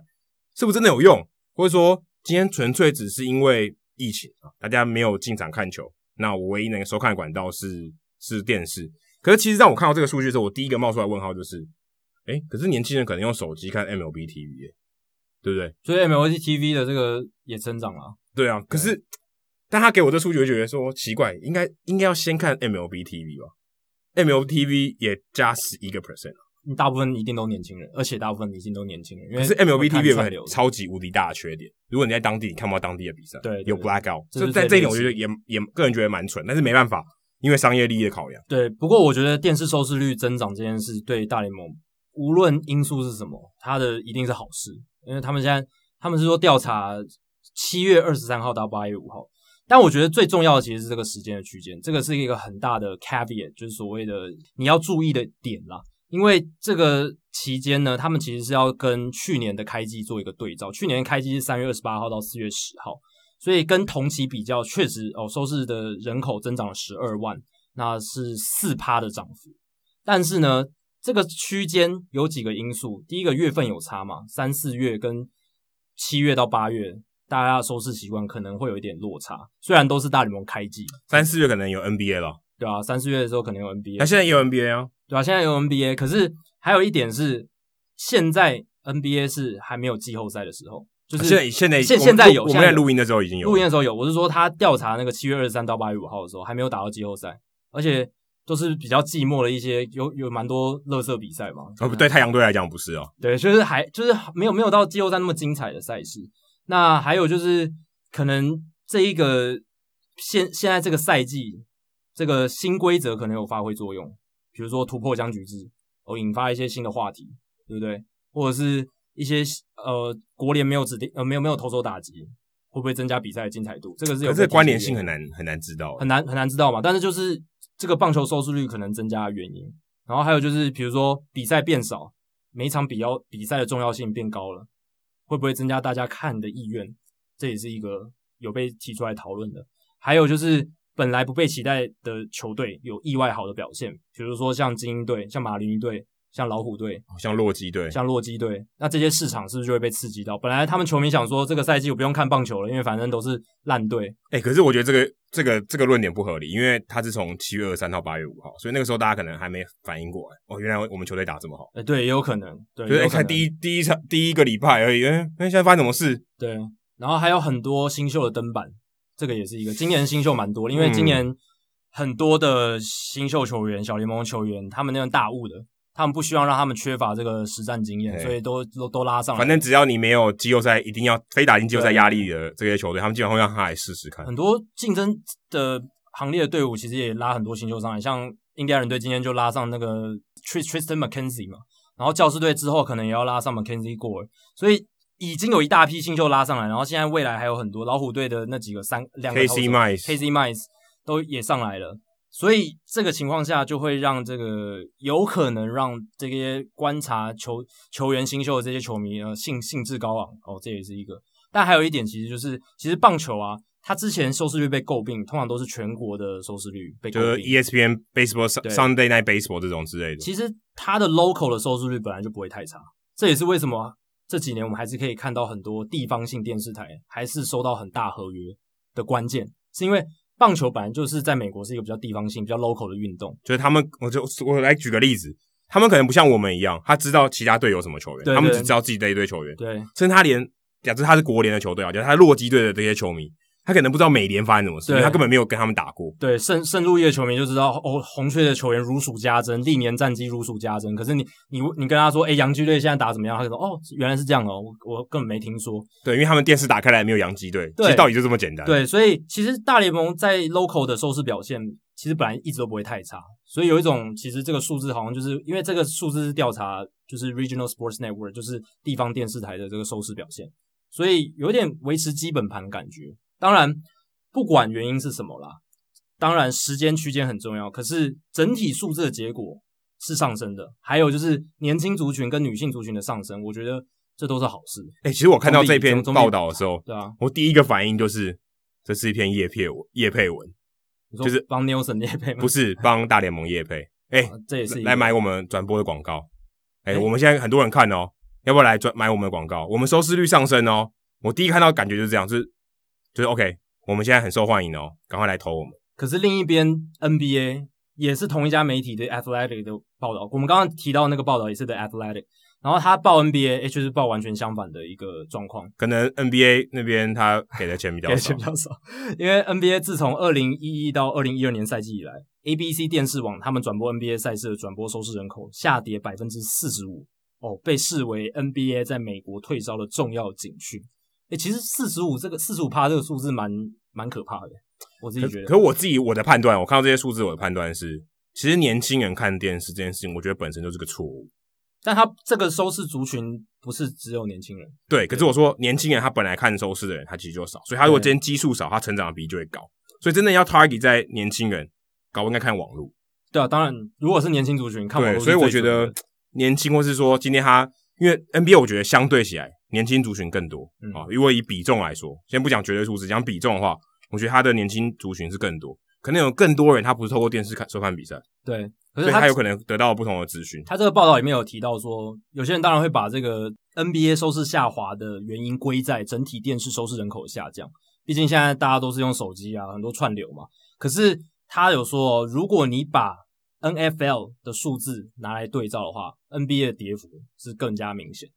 是不是真的有用？或者说今天纯粹只是因为疫情啊，大家没有进场看球，那我唯一能够收看的管道是是电视。可是其实让我看到这个数据的时候，我第一个冒出来问号就是，诶，可是年轻人可能用手机看 MLB TV 耶。对不对？所以 MLB TV 的这个也增长了。对啊，可是，但他给我这数据，我就觉得说奇怪，应该应该要先看 MLB TV 吧？MLB TV 也加十一个 percent，大部分一定都年轻人，而且大部分一定都年轻人。因为可是 MLB TV 有个超级无敌大的缺点，如果你在当地你看不到当地的比赛，对，有 blackout，就在这一点我觉得也也个人觉得蛮蠢，但是没办法，因为商业利益的考量。对，不过我觉得电视收视率增长这件事对大联盟无论因素是什么，它的一定是好事。因为他们现在他们是说调查七月二十三号到八月五号，但我觉得最重要的其实是这个时间的区间，这个是一个很大的 caveat，就是所谓的你要注意的点啦。因为这个期间呢，他们其实是要跟去年的开机做一个对照，去年开机是三月二十八号到四月十号，所以跟同期比较，确实哦，收视的人口增长了十二万，那是四趴的涨幅，但是呢。这个区间有几个因素，第一个月份有差嘛，三四月跟七月到八月，大家的收视习惯可能会有一点落差。虽然都是大联盟开季，三四月可能有 NBA 了，对啊，三四月的时候可能有 NBA，那现在也有 NBA 啊，对啊，现在有 NBA。可是还有一点是，现在 NBA 是还没有季后赛的时候，就是现在现在现现在有，我们在录音的时候已经有，录音的时候有。我是说他调查那个七月二十三到八月五号的时候，还没有打到季后赛，而且。都是比较寂寞的一些，有有蛮多乐色比赛嘛。哦，不对，太阳队来讲不是哦。对，就是还就是没有没有到季后赛那么精彩的赛事。那还有就是可能这一个现现在这个赛季这个新规则可能有发挥作用，比如说突破僵局制，哦，引发一些新的话题，对不对？或者是一些呃国联没有指定呃没有没有投手打击，会不会增加比赛的精彩度？这个是有这个关联性很难很难知道，很难很难知道嘛。但是就是。这个棒球收视率可能增加的原因，然后还有就是，比如说比赛变少，每一场比较比赛的重要性变高了，会不会增加大家看的意愿？这也是一个有被提出来讨论的。还有就是本来不被期待的球队有意外好的表现，比如说像精英队、像马林队。像老虎队，像洛基队，像洛基队，那这些市场是不是就会被刺激到？本来他们球迷想说，这个赛季我不用看棒球了，因为反正都是烂队。哎、欸，可是我觉得这个这个这个论点不合理，因为他是从七月二十三号八月五号，所以那个时候大家可能还没反应过来。哦，原来我们球队打这么好。哎、欸，对，也有可能。对，就是才第一第一场第一个礼拜而已。哎，那现在发生什么事？对，然后还有很多新秀的登板，这个也是一个。今年新秀蛮多的，因为今年很多的新秀球员、小联盟球员，他们那种大物的。他们不希望让他们缺乏这个实战经验，所以都都都拉上来。反正只要你没有季后赛，一定要非打进季后赛压力的这些球队，他们基本上会让他来试试看。很多竞争的行列的队伍其实也拉很多新秀上来，像印第安人队今天就拉上那个 Tristan McKenzie 嘛，然后教师队之后可能也要拉上 Mackenzie Gore，所以已经有一大批新秀拉上来，然后现在未来还有很多老虎队的那几个三两个 Casey Mize，Casey Mice 都也上来了。所以这个情况下，就会让这个有可能让这些观察球球员新秀的这些球迷呃兴兴致高昂哦，这也是一个。但还有一点，其实就是其实棒球啊，它之前收视率被诟病，通常都是全国的收视率被诟病，就是 ESPN Baseball Sunday Night Baseball 这种之类的。其实它的 local 的收视率本来就不会太差，这也是为什么这几年我们还是可以看到很多地方性电视台还是收到很大合约的关键，是因为。棒球本来就是在美国是一个比较地方性、比较 local 的运动，就是他们，我就我来举个例子，他们可能不像我们一样，他知道其他队有什么球员，对对，他们只知道自己的一队球员，对，甚至他连假设他是国联的球队啊，假设他是洛基队的这些球迷。他可能不知道美联发生什么事，因为他根本没有跟他们打过。对，圣圣路易的球迷就知道哦，红雀的球员如数家珍，历年战绩如数家珍。可是你你你跟他说，诶，洋基队现在打怎么样？他就说，哦，原来是这样哦，我我根本没听说。对，因为他们电视打开来没有洋基队，其实道理就这么简单。对，所以其实大联盟在 local 的收视表现，其实本来一直都不会太差。所以有一种，其实这个数字好像就是因为这个数字是调查，就是 Regional Sports Network，就是地方电视台的这个收视表现，所以有点维持基本盘的感觉。当然。不管原因是什么啦，当然时间区间很重要。可是整体数字的结果是上升的，还有就是年轻族群跟女性族群的上升，我觉得这都是好事。哎、欸，其实我看到这篇报道的时候，对啊，我第一个反应就是这是一篇叶片文，业配文，就是帮 Nelson 叶配吗？不是 帮大联盟叶配。哎、欸啊，这也是来买我们转播的广告。哎、欸，我们现在很多人看哦，要不要来转买我们的广告？我们收视率上升哦。我第一看到感觉就是这样，就是就是 OK。我们现在很受欢迎哦，赶快来投我们。可是另一边 NBA 也是同一家媒体的 Athletic 的报道，我们刚刚提到那个报道也是 The Athletic，然后他报 NBA，就是报完全相反的一个状况。可能 NBA 那边他给的钱比较少，给的钱比较少，因为 NBA 自从二零一一到二零一二年赛季以来，ABC 电视网他们转播 NBA 赛事的转播收视人口下跌百分之四十五，哦，被视为 NBA 在美国退烧的重要警讯。其实四十五这个四十五趴这个数字蛮蛮可怕的，我自己觉得。可是我自己我的判断，我看到这些数字，我的判断是，其实年轻人看电视这件事情，我觉得本身就是个错误。但他这个收视族群不是只有年轻人，对。可是我说年轻人他本来看收视的人，他其实就少，所以他如果今天基数少，他成长的比例就会高。所以真的要 target 在年轻人，搞应该看网络。对啊，当然，如果是年轻族群看网络，所以我觉得年轻或是说今天他，因为 NBA 我觉得相对起来。年轻族群更多啊，因为以比重来说，先不讲绝对数字，讲比重的话，我觉得他的年轻族群是更多，可能有更多人他不是透过电视看收看比赛，对，可是他有可能得到不同的资讯。他这个报道里面有提到说，有些人当然会把这个 NBA 收视下滑的原因归在整体电视收视人口下降，毕竟现在大家都是用手机啊，很多串流嘛。可是他有说，如果你把 NFL 的数字拿来对照的话，NBA 的跌幅是更加明显。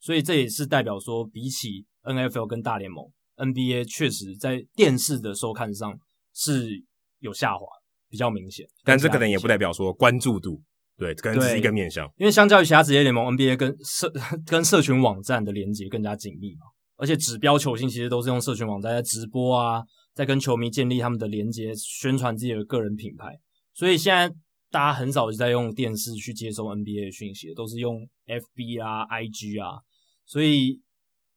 所以这也是代表说，比起 NFL 跟大联盟，NBA 确实在电视的收看上是有下滑，比较明显。但这可能也不代表说关注度，对，可能只是一个面向。因为相较于其他职业联盟，NBA 跟社 跟社群网站的连接更加紧密嘛，而且指标球星其实都是用社群网站在直播啊，在跟球迷建立他们的连接，宣传自己的个人品牌。所以现在大家很少在用电视去接收 NBA 的讯息，都是用 FB 啊、IG 啊。所以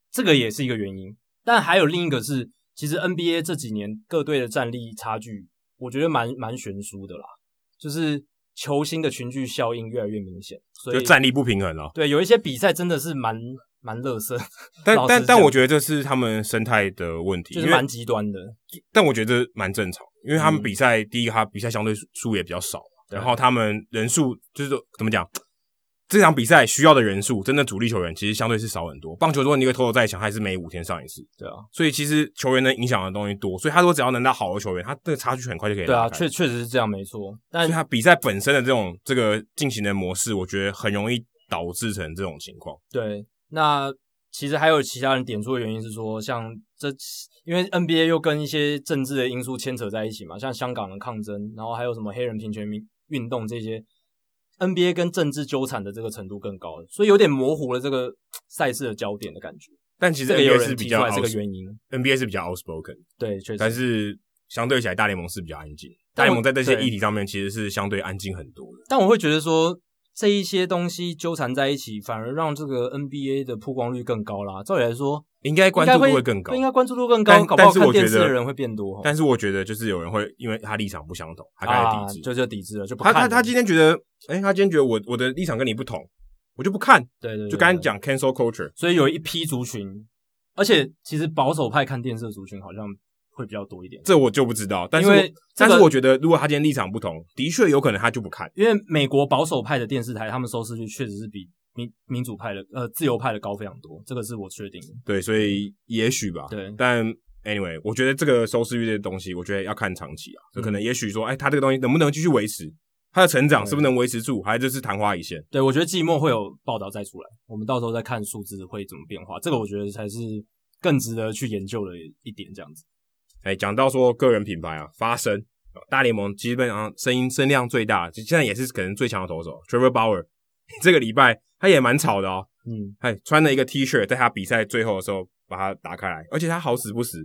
这个也是一个原因，但还有另一个是，其实 NBA 这几年各队的战力差距，我觉得蛮蛮悬殊的啦，就是球星的群聚效应越来越明显，所以就战力不平衡了。对，有一些比赛真的是蛮蛮乐色。但但但我觉得这是他们生态的问题，就是蛮极端的。但我觉得蛮正常，因为他们比赛、嗯、第一个，他比赛相对数也比较少，然后他们人数就是怎么讲？这场比赛需要的人数，真的主力球员其实相对是少很多。棒球如果你一个投手再强，还是每五天上一次。对啊，所以其实球员能影响的东西多，所以他说只要能到好的球员，他这个差距很快就可以。对啊，确确实是这样，没错。但是他比赛本身的这种这个进行的模式，我觉得很容易导致成这种情况。对，那其实还有其他人点出的原因是说，像这因为 NBA 又跟一些政治的因素牵扯在一起嘛，像香港的抗争，然后还有什么黑人平权运运动这些。NBA 跟政治纠缠的这个程度更高，所以有点模糊了这个赛事的焦点的感觉。但其实 NBA 是比较这个原因，NBA 是比较 outspoken，对，确实。但是相对起来，大联盟是比较安静。大联盟在这些议题上面其实是相对安静很多的。但我会觉得说。这一些东西纠缠在一起，反而让这个 NBA 的曝光率更高啦。照理来说，应该关注度会更高，应该关注度更高，但搞不好看电视但是我觉得的人会变多。但是我觉得，就是有人会因为他立场不相同，他开始抵制，啊、就就抵制了，就不看。他他他今天觉得，哎、欸，他今天觉得我我的立场跟你不同，我就不看。对对，就刚才讲 cancel culture，所以有一批族群，而且其实保守派看电视的族群好像。会比较多一点，这我就不知道。但是，这个、但是我觉得，如果他今天立场不同，的确有可能他就不看。因为美国保守派的电视台，他们收视率确实是比民民主派的呃自由派的高非常多，这个是我确定的。对，所以也许吧。对，但 anyway，我觉得这个收视率的东西，我觉得要看长期啊。就可能也许说，哎，他这个东西能不能继续维持？他的成长是不是能维持住？还是就是昙花一现？对，我觉得季末会有报道再出来，我们到时候再看数字会怎么变化。这个我觉得才是更值得去研究的一点，这样子。哎，讲到说个人品牌啊，发声，大联盟基本上声音声量最大，现在也是可能最强的投手 Trevor Bauer，这个礼拜他也蛮吵的哦。嗯，哎，穿了一个 T 恤，在他比赛最后的时候把它打开来，而且他好死不死，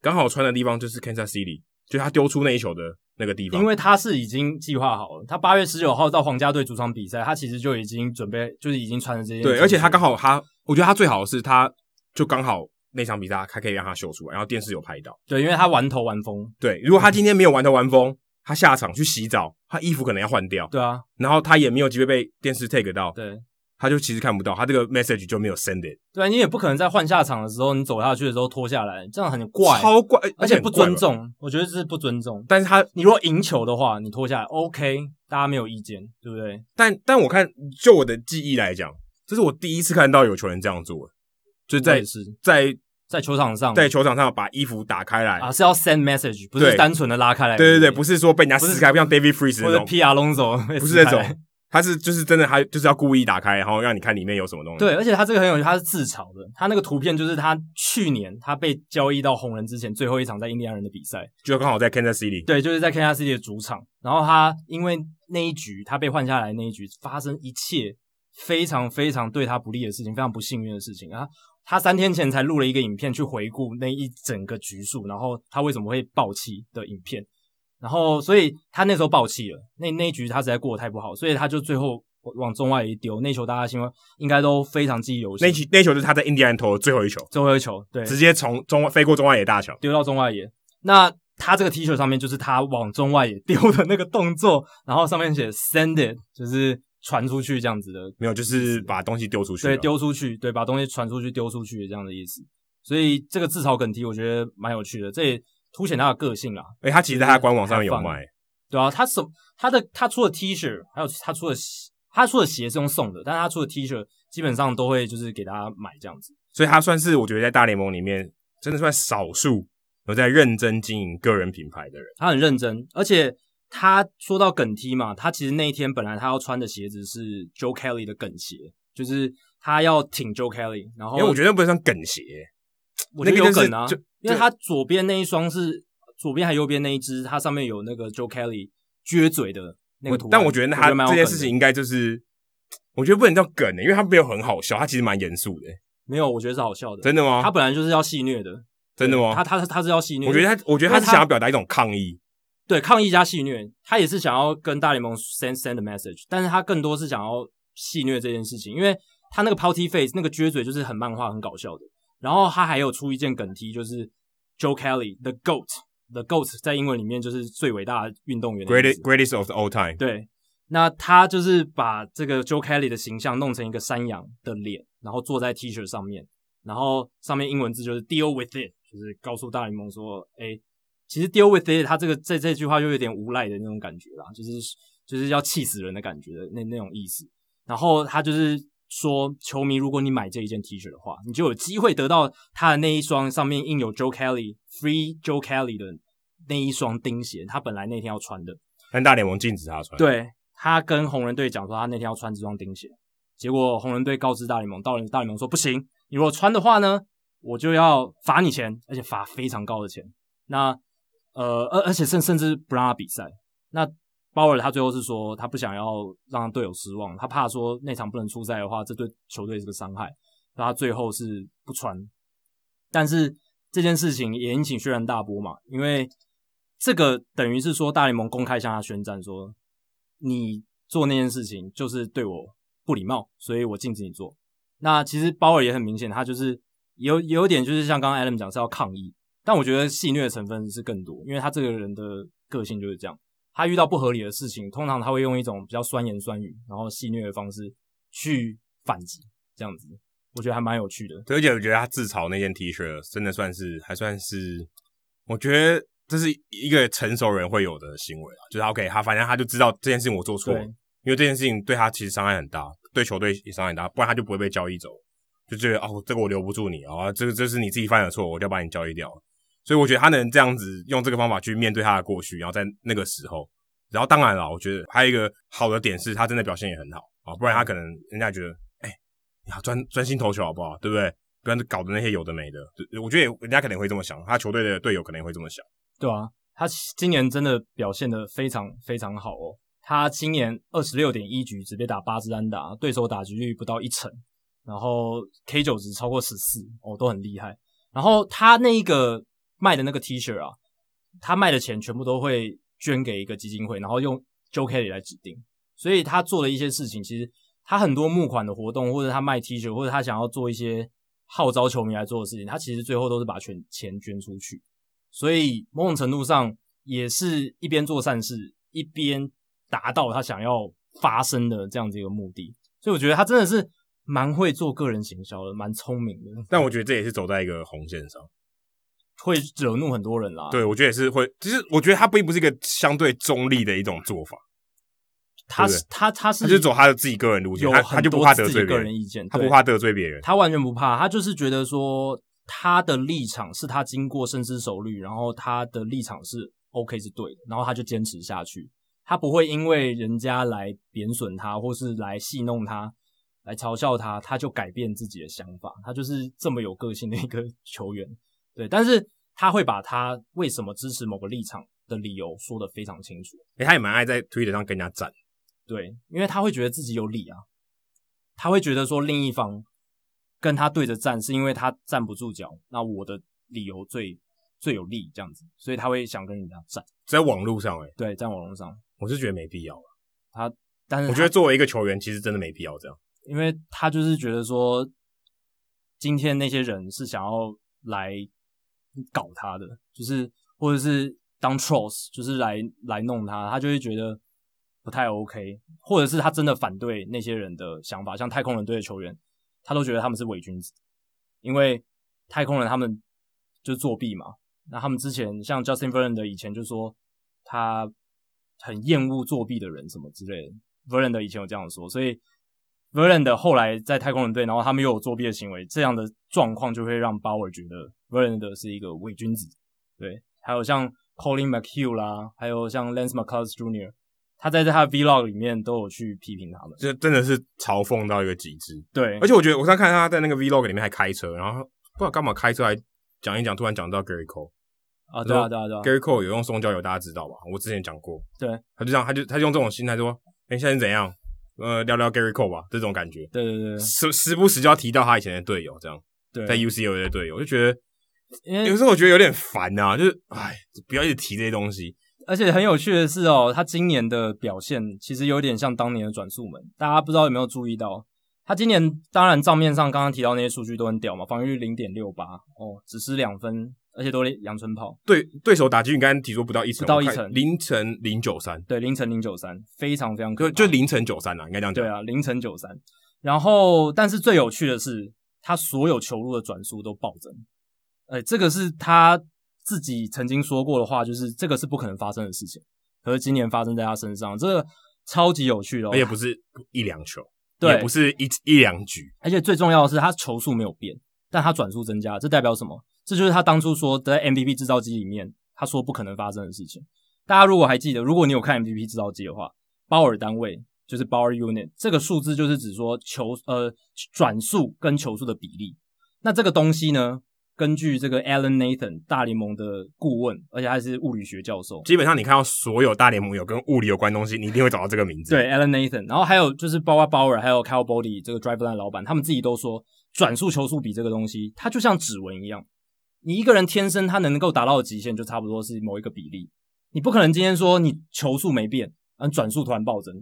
刚好穿的地方就是 Kansas City，就他丢出那一球的那个地方。因为他是已经计划好了，他八月十九号到皇家队主场比赛，他其实就已经准备，就是已经穿了这件。对，而且他刚好他，我觉得他最好的是，他就刚好。那场比赛还可以让他秀出来，然后电视有拍到。对，因为他玩头玩疯。对，如果他今天没有完投完封，他下场去洗澡，他衣服可能要换掉。对啊，然后他也没有机会被电视 take 到。对，他就其实看不到，他这个 message 就没有 send it。对啊，你也不可能在换下场的时候，你走下去的时候脱下来，这样很怪，超怪，而且不尊重。我觉得这是不尊重。但是他，你如果赢球的话，你脱下来 OK，大家没有意见，对不对？但但我看，就我的记忆来讲，这是我第一次看到有球员这样做，就在在。在球场上，在球场上把衣服打开来啊，是要 send message，不是单纯的拉开来。对对对，不是说被人家撕开，不像 David Freeze 那种。或者 Pete Alonso，不是那种，他是就是真的，他就是要故意打开，然后让你看里面有什么东西。对，而且他这个很有趣，他是自嘲的。他那个图片就是他去年他被交易到红人之前最后一场在印第安人的比赛，就刚好在 Kansas City。对，就是在 Kansas City 的主场。然后他因为那一局他被换下来那一局发生一切非常非常对他不利的事情，非常不幸运的事情啊。他三天前才录了一个影片去回顾那一整个局数，然后他为什么会爆气的影片，然后所以他那时候爆气了，那那一局他实在过得太不好，所以他就最后往中外一丢，那球大家新闻应该都非常记忆犹新。那球那球是他在印第安投的最后一球，最后一球，对，直接从中飞过中外野大桥丢到中外野。那他这个 T 恤上面就是他往中外野丢的那个动作，然后上面写 Send it，就是。传出去这样子的，没有，就是把东西丢出去。对，丢出去，对，把东西传出去，丢出去这样的意思。所以这个自嘲梗题，我觉得蛮有趣的，这也凸显他的个性啦。诶、欸，他其实在他官网上面有卖，对啊，他什他的他出的 T 恤，还有他出的他出的鞋是用送的，但是他出的 T 恤基本上都会就是给大家买这样子。所以他算是我觉得在大联盟里面真的算少数有在认真经营个人品牌的人。他很认真，而且。他说到梗 T 嘛，他其实那一天本来他要穿的鞋子是 Joe Kelly 的梗鞋，就是他要挺 Joe Kelly，然后因为我觉得不是算梗鞋，我觉得有梗啊，因为他左边那一双是左边还右边那一只，它上面有那个 Joe Kelly 撅嘴的那个图案，但我觉得他这件事情应该就是，我觉得不能叫梗的，因为他没有很好笑，他其实蛮严肃的。没有，我觉得是好笑的。真的吗？他本来就是要戏虐的。真的吗？他他他是要戏虐。我觉得他，我觉得他是想要表达一种抗议。对，抗议加戏虐，他也是想要跟大联盟 send send a message，但是他更多是想要戏虐这件事情，因为他那个 pouty face 那个撅嘴就是很漫画、很搞笑的。然后他还有出一件梗 T，就是 Joe Kelly the goat，the goat 在英文里面就是最伟大的运动员的，greatest greatest of all time。对，那他就是把这个 Joe Kelly 的形象弄成一个山羊的脸，然后坐在 T 恤上面，然后上面英文字就是 Deal with it，就是告诉大联盟说，哎，其实 Deal with it，他这个这这句话就有点无赖的那种感觉啦，就是就是要气死人的感觉的那那种意思。然后他就是说，球迷，如果你买这一件 T 恤的话，你就有机会得到他的那一双上面印有 Joe Kelly Free Joe Kelly 的那一双钉鞋，他本来那天要穿的，但大联盟禁止他穿。对。他跟红人队讲说，他那天要穿这双钉鞋，结果红人队告知大联盟，到大联盟说不行，你如果穿的话呢，我就要罚你钱，而且罚非常高的钱。那呃，而而且甚甚至不让他比赛。那鲍尔他最后是说，他不想要让队友失望，他怕说那场不能出赛的话，这对球队是个伤害，他最后是不穿。但是这件事情也引起轩然大波嘛，因为这个等于是说大联盟公开向他宣战说。你做那件事情就是对我不礼貌，所以我禁止你做。那其实鲍尔也很明显，他就是有有点就是像刚刚 Adam 讲是要抗议，但我觉得戏谑的成分是更多，因为他这个人的个性就是这样，他遇到不合理的事情，通常他会用一种比较酸言酸语，然后戏谑的方式去反击，这样子，我觉得还蛮有趣的。而且我觉得他自嘲那件 T 恤真的算是还算是，我觉得。这是一个成熟人会有的行为啊，就是 OK，他反正他就知道这件事情我做错了，因为这件事情对他其实伤害很大，对球队也伤害很大，不然他就不会被交易走，就觉得哦，这个我留不住你啊，这个这是你自己犯的错，我就要把你交易掉。所以我觉得他能这样子用这个方法去面对他的过去，然后在那个时候，然后当然了，我觉得还有一个好的点是他真的表现也很好啊，不然他可能人家觉得，哎，你要专专心投球好不好，对不对？不然搞的那些有的没的，我觉得人家可能会这么想，他球队的队友可能会这么想。对啊，他今年真的表现的非常非常好哦。他今年二十六点一局只被打八支单打，对手打击率不到一成，然后 K 九值超过十四哦，都很厉害。然后他那一个卖的那个 T 恤啊，他卖的钱全部都会捐给一个基金会，然后用 Joe Kelly 来指定。所以他做的一些事情，其实他很多募款的活动，或者他卖 T 恤，或者他想要做一些号召球迷来做的事情，他其实最后都是把全钱捐出去。所以某种程度上也是一边做善事，一边达到他想要发生的这样子一个目的。所以我觉得他真的是蛮会做个人行销的，蛮聪明的。但我觉得这也是走在一个红线上，会惹怒很多人啦。对，我觉得也是会。其实我觉得他并不是一个相对中立的一种做法。他是他他是他就走他的自己个人路线，他他就不怕得罪别人，个人意见，他不怕得罪别人，他完全不怕，他就是觉得说。他的立场是他经过深思熟虑，然后他的立场是 OK 是对的，然后他就坚持下去。他不会因为人家来贬损他，或是来戏弄他，来嘲笑他，他就改变自己的想法。他就是这么有个性的一个球员，对。但是他会把他为什么支持某个立场的理由说的非常清楚。诶，他也蛮爱在推特上跟人家战，对，因为他会觉得自己有理啊，他会觉得说另一方。跟他对着站，是因为他站不住脚。那我的理由最最有利，这样子，所以他会想跟人家战。在网络上、欸，诶对，在网络上，我是觉得没必要了。他，但是我觉得作为一个球员，其实真的没必要这样，因为他就是觉得说，今天那些人是想要来搞他的，就是或者是当 trolls，就是来来弄他，他就会觉得不太 OK，或者是他真的反对那些人的想法，像太空人队的球员。他都觉得他们是伪君子，因为太空人他们就作弊嘛。那他们之前像 Justin v e r l a n d 以前就说他很厌恶作弊的人什么之类的。v e r l a n d 以前有这样说，所以 v e r l a n d 后来在太空人队，然后他们又有作弊的行为，这样的状况就会让 Bauer 觉得 Verlander 是一个伪君子。对，还有像 Collin McHugh 啦，还有像 Lance McCullers Jr. 他在他的 Vlog 里面都有去批评他们，这真的是嘲讽到一个极致。对，而且我觉得我刚看他在那个 Vlog 里面还开车，然后不知道干嘛开车还讲一讲，突然讲到 Gerrit Cole 啊，对啊对啊对啊，Gerrit Cole 有用松胶油，大家知道吧？我之前讲过，对，他就这样，他就他就用这种心态说，哎、欸，现在是怎样？呃，聊聊 Gerrit Cole 吧，这种感觉。对对对，时时不时就要提到他以前的队友，这样，对，在 UCLA 的队友，我就觉得，有时候我觉得有点烦啊，就是，哎，不要一直提这些东西。而且很有趣的是哦，他今年的表现其实有点像当年的转速门。大家不知道有没有注意到，他今年当然账面上刚刚提到那些数据都很屌嘛，防御率零点六八哦，只失两分，而且都是阳春炮。对，对手打击你刚刚提出不到一成，不到一成，零乘零九三，对，零乘零九三，非常非常就就零乘九三啊，应该这样讲。对啊，零乘九三。然后，但是最有趣的是，他所有球路的转速都暴增。哎，这个是他自己曾经说过的话，就是这个是不可能发生的事情。可是今年发生在他身上，这个超级有趣的，而且不是一两球，对，也不是一一两局，而且最重要的是，他球速没有变，但他转速增加，这代表什么？这就是他当初说在 MVP 制造机里面，他说不可能发生的事情。大家如果还记得，如果你有看 MVP 制造机的话，包尔单位就是 Power Unit，这个数字就是指说球呃转速跟球速的比例。那这个东西呢？根据这个 Alan Nathan 大联盟的顾问，而且他是物理学教授，基本上你看到所有大联盟有跟物理有关东西，你一定会找到这个名字。对，Alan Nathan，然后还有就是包括 Bauer，还有 Kyle Boddy 这个 Driveline 老板，他们自己都说，转速球速比这个东西，它就像指纹一样，你一个人天生他能够达到的极限就差不多是某一个比例，你不可能今天说你球速没变，嗯，转速突然暴增。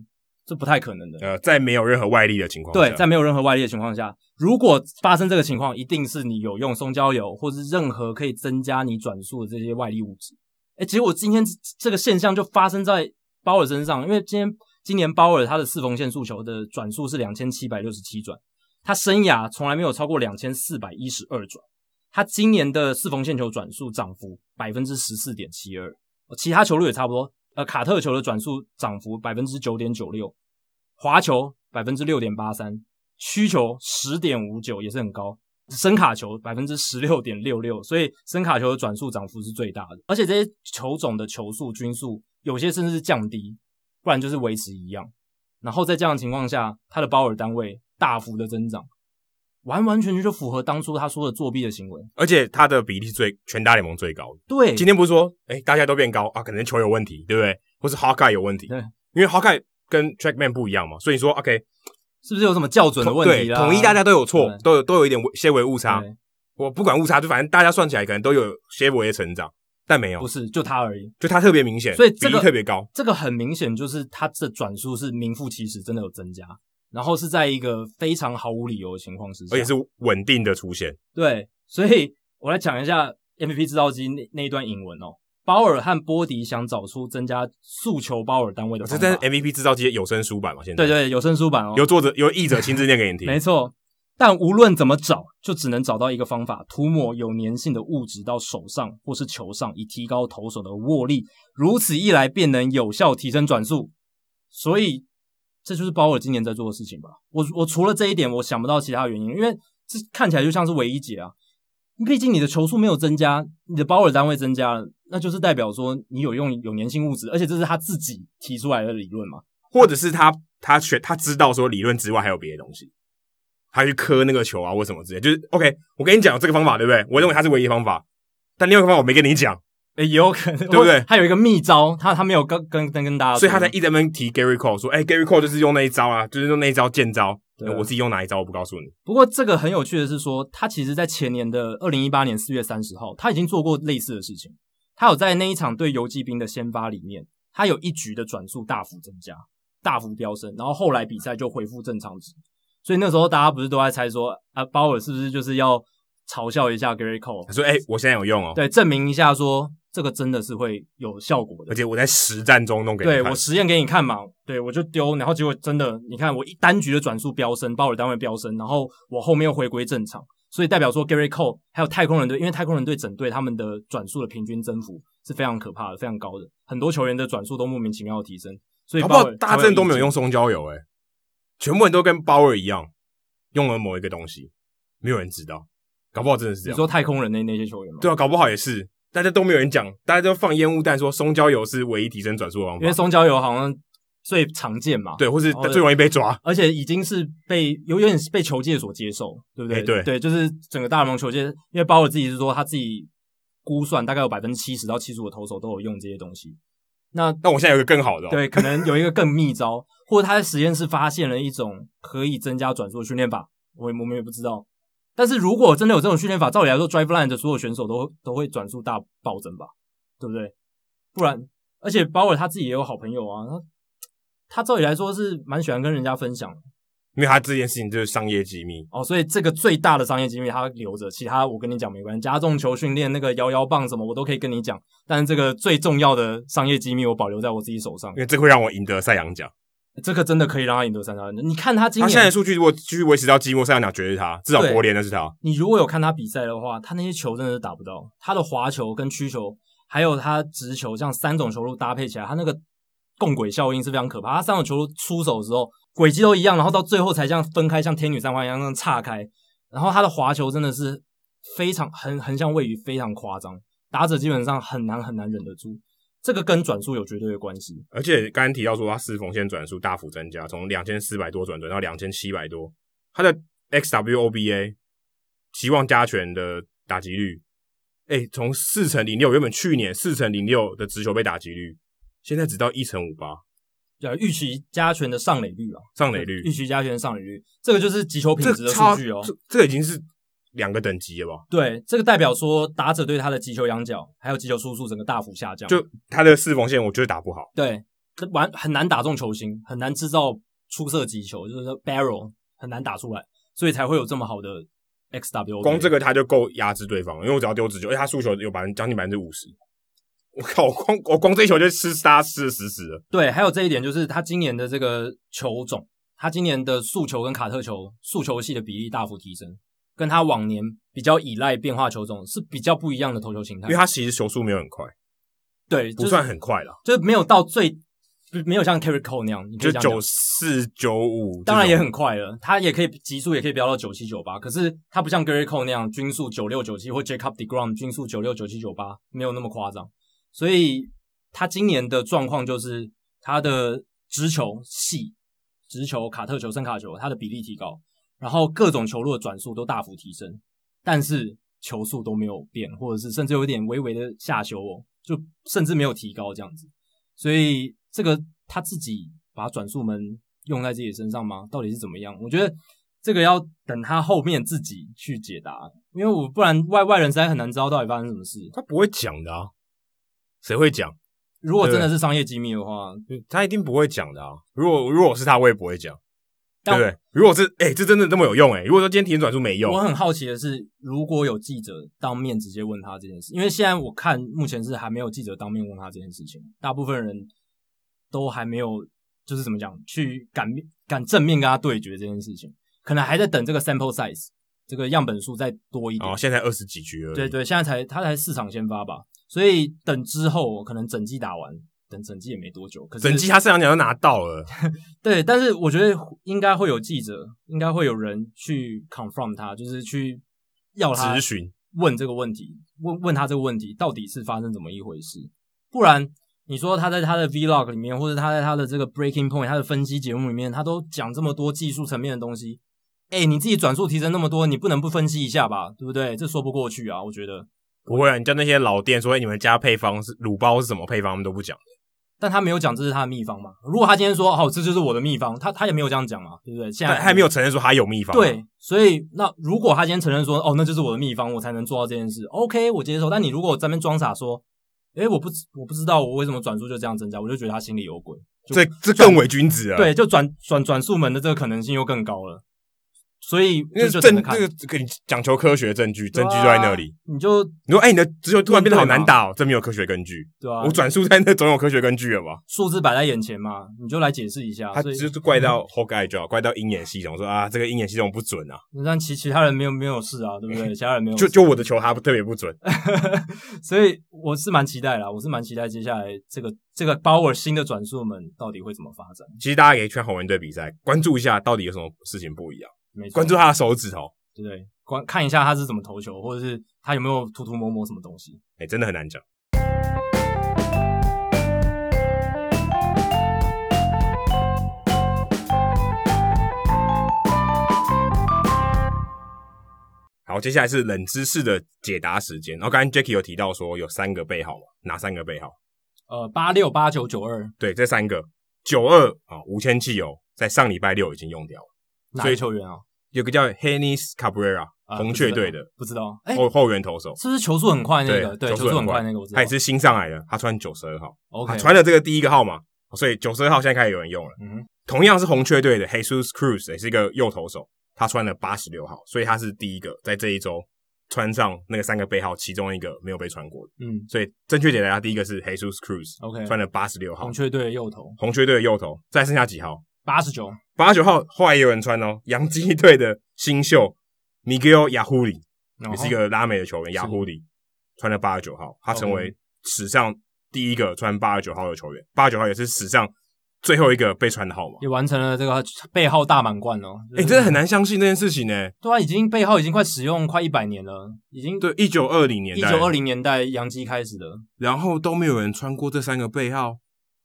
这不太可能的。呃，在没有任何外力的情况下，对，在没有任何外力的情况下，如果发生这个情况，一定是你有用松焦油，或是任何可以增加你转速的这些外力物质。诶，结果今天这个现象就发生在鲍尔身上，因为今天今年鲍尔他的四缝线速球的转速是两千七百六十七转，他生涯从来没有超过两千四百一十二转，他今年的四缝线球转速涨幅百分之十四点七二，其他球路也差不多。呃，卡特球的转速涨幅百分之九点九六，滑球百分之六点八三，曲球十点五九也是很高，深卡球百分之十六点六六，所以深卡球的转速涨幅是最大的。而且这些球种的球速均速有些甚至是降低，不然就是维持一样。然后在这样的情况下，它的包尔单位大幅的增长。完完全全就符合当初他说的作弊的行为，而且他的比例是最全大联盟最高的。对，今天不是说，哎、欸，大家都变高啊，可能球有问题，对不对？或是 Hawkeye 有问题？对，因为 Hawkeye 跟 Trackman 不一样嘛，所以说 OK，是不是有什么校准的问题啦？对，统一大家都有错，都有都有一点些微误差。我不管误差，就反正大家算起来可能都有些微的成长，但没有，不是就他而已，就他特别明显，所以这个比例特别高。这个很明显就是他这转速是名副其实，真的有增加。然后是在一个非常毫无理由的情况之下，而且是稳定的出现。对，所以我来讲一下 MVP 制造机那那一段引文哦。鲍尔和波迪想找出增加诉求鲍尔单位的方法。这是 MVP 制造机有声书版嘛？现在对对，有声书版哦，由作者由译者亲自念给你听。没错，但无论怎么找，就只能找到一个方法：涂抹有粘性的物质到手上或是球上，以提高投手的握力。如此一来，便能有效提升转速。所以。这就是鲍尔今年在做的事情吧。我我除了这一点，我想不到其他原因，因为这看起来就像是唯一解啊。毕竟你的球速没有增加，你的鲍尔单位增加了，那就是代表说你有用有粘性物质，而且这是他自己提出来的理论嘛。或者是他他学他知道说理论之外还有别的东西，他去磕那个球啊或什么之类，就是 OK。我跟你讲这个方法对不对？我认为它是唯一方法，但另外一个方法我没跟你讲。诶，也有可能，对不对？他有一个秘招，他他没有跟跟跟跟大家说，所以他在一直在提 Gary Cole 说，诶，Gary Cole 就是用那一招啊，就是用那一招剑招。对，我自己用哪一招我不告诉你。不过这个很有趣的是说，他其实在前年的二零一八年四月三十号，他已经做过类似的事情。他有在那一场对游击兵的先发里面，他有一局的转速大幅增加，大幅飙升，然后后来比赛就恢复正常值。所以那时候大家不是都在猜说，啊，鲍尔是不是就是要嘲笑一下 Gary Cole？他说，诶，我现在有用哦，对，证明一下说。这个真的是会有效果的，而且我在实战中弄给你看。对，我实验给你看嘛，对，我就丢，然后结果真的，你看我一单局的转速飙升，鲍尔单位飙升，然后我后面又回归正常，所以代表说 Gary Cole 还有太空人队，因为太空人队整队他们的转速的平均增幅是非常可怕的，非常高的，很多球员的转速都莫名其妙的提升，所以鲍尔大阵都没有用松焦油，诶，全部人都跟鲍尔一样用了某一个东西，没有人知道，搞不好真的是这样。你说太空人那那些球员吗？对啊，搞不好也是。大家都没有人讲，大家都放烟雾弹，说松焦油是唯一提升转速的方法。因为松焦油好像最常见嘛，对，或是最容易被抓，而且已经是被有有点被球界所接受，对不对？欸、对对，就是整个大联盟球界，因为包括自己是说他自己估算大概有百分之七十到七十五的投手都有用这些东西。那那我现在有一个更好的、哦，对，可能有一个更密招，或者他在实验室发现了一种可以增加转速的训练法，我我们也不知道。但是如果真的有这种训练法，照理来说，Driveline 的所有选手都都会转速大暴增吧，对不对？不然，而且鲍尔他自己也有好朋友啊，他他照理来说是蛮喜欢跟人家分享的，因为他这件事情就是商业机密哦，所以这个最大的商业机密他留着，其他我跟你讲没关系。加重球训练那个摇摇棒什么我都可以跟你讲，但是这个最重要的商业机密我保留在我自己手上，因为这会让我赢得赛扬奖。这个真的可以让他赢得赛扬奖。你看他今年他现在数据如果继续维持到季末赛扬奖，绝对是他，至少国联的是他。你如果有看他比赛的话，他那些球真的是打不到，他的滑球跟曲球，还有他直球，这样三种球路搭配起来，他那个。共轨效应是非常可怕，他三种球路出手的时候轨迹都一样，然后到最后才这样分开，像天女散花一样那样岔开。然后他的滑球真的是非常横横向位移，非常夸张，打者基本上很难很难忍得住。这个跟转速有绝对的关系。而且刚刚提到说他四缝线转速大幅增加，从两千四百多转转到两千七百多，他的 xwOBA 期望加权的打击率，哎，从四成零六，原本去年四成零六的直球被打击率。现在只到一成五八，叫预期加权的上垒率啊，上垒率，预期加权的上垒率，这个就是击球品质的数据哦。这这个已经是两个等级了吧？对，这个代表说打者对他的击球仰角还有击球输出整个大幅下降。就他的四缝线，我觉得打不好。对，完很难打中球星，很难制造出色击球，就是说 barrel 很难打出来，所以才会有这么好的 XW。光这个他就够压制对方，因为我只要丢直球，因为他输球有百分将近百分之五十。我靠！我光我光这一球就吃杀吃的死死的。对，还有这一点就是他今年的这个球种，他今年的速球跟卡特球速球系的比例大幅提升，跟他往年比较依赖变化球种是比较不一样的投球形态。因为他其实球速没有很快，对，不算很快了，就是没有到最没有像 Kerry Cole 那样，就九四九五，当然也很快了。他也可以极速也可以飙到九七九八，可是他不像 Gerrit Cole 那样均速九六九七或 Jacob deGrom 均速九六九七九八，没有那么夸张。所以他今年的状况就是他的直球细、直球、卡特球、深卡球，它的比例提高，然后各种球路的转速都大幅提升，但是球速都没有变，或者是甚至有点微微的下修哦，就甚至没有提高这样子。所以这个他自己把转速门用在自己身上吗？到底是怎么样？我觉得这个要等他后面自己去解答，因为我不然外外人实在很难知道到底发生什么事。他不会讲的啊。谁会讲？如果真的是商业机密的话，他一定不会讲的啊！如果如果是他，我也不会讲，对不对？如果是，哎、欸，这真的这么有用哎、欸！如果说今天体检转述没用，我很好奇的是，如果有记者当面直接问他这件事，因为现在我看目前是还没有记者当面问他这件事情，大部分人都还没有，就是怎么讲，去敢敢正面跟他对决这件事情，可能还在等这个 sample size 这个样本数再多一点。哦，现在二十几局了，对对，现在才他才市场先发吧。所以等之后可能整季打完，等整季也没多久。可是整季他赛扬奖都拿到了，对。但是我觉得应该会有记者，应该会有人去 confront 他，就是去要他咨询问这个问题，问问他这个问题到底是发生怎么一回事。不然你说他在他的 vlog 里面，或者他在他的这个 breaking point 他的分析节目里面，他都讲这么多技术层面的东西。哎，你自己转速提升那么多，你不能不分析一下吧？对不对？这说不过去啊，我觉得。不会啊！你叫那些老店说，哎，你们家配方是卤包是什么配方，他们都不讲。但他没有讲这是他的秘方嘛？如果他今天说，哦，这就是我的秘方，他他也没有这样讲嘛，对不对？现在还，还没有承认说他有秘方。对，所以那如果他今天承认说，哦，那就是我的秘方，我才能做到这件事，OK，我接受。但你如果在那边装傻说，哎，我不我不知道我为什么转速就这样增加，我就觉得他心里有鬼。这这更伪君子啊！对，就转转转速门的这个可能性又更高了。所以，那个证那个跟你讲求科学证据，证据就在那里。你就你说，哎、欸，你的直球突然变得好难打哦，这没有科学根据。对啊，我转述在那总有科学根据了吧？数字摆在眼前嘛，你就来解释一下。他就是怪到 Hawk-Eye 就好，怪到鹰眼系统说啊，这个鹰眼系统不准啊。但其其他人没有没有事啊，对不对？其他人没有事。就就我的球他特别不准，所以我是蛮期待啦，我是蛮期待接下来这个这个 Bauer 新的转速们到底会怎么发展。其实大家可以去看红人队比赛，关注一下到底有什么事情不一样。关注他的手指头，对不对？观看一下他是怎么投球，或者是他有没有涂涂抹抹什么东西？哎、欸，真的很难讲。好，接下来是冷知识的解答时间。然后刚才 Jacky 有提到说有三个背号嘛？哪三个背号？呃，八六、八九、九二。对，这三个九二啊，无铅汽油在上礼拜六已经用掉了。哪个球员啊？有个叫 Hennis Cabrera，红雀队的，不知道后后援投手，是不是球速很快那个？对，球速很快那个，我知道。他也是新上来的，他穿九十二号，OK，穿了这个第一个号码，所以九十二号现在开始有人用了。嗯哼，同样是红雀队的 Jesus Cruz 也是一个右投手，他穿了八十六号，所以他是第一个在这一周穿上那个三个背号，其中一个没有被穿过的。嗯，所以正确点来讲，第一个是 Jesus Cruz，OK，、穿了八十六号，红雀队的右投，红雀队的右投，再剩下几号？八十九，八十九号后来也有人穿哦，洋基队的新秀 Miguel Yajuri 也是一个拉美的球员，Yajuri 穿了八十九号，他成为史上第一个穿八十九号的球员，八十九号也是史上。最后一个被穿的号码也完成了这个背号大满贯哦！哎、欸，真的很难相信这件事情呢。对啊，已经背号已经快使用快一百年了，已经对一九二零年代，一九二零年代洋基开始的，然后都没有人穿过这三个背号。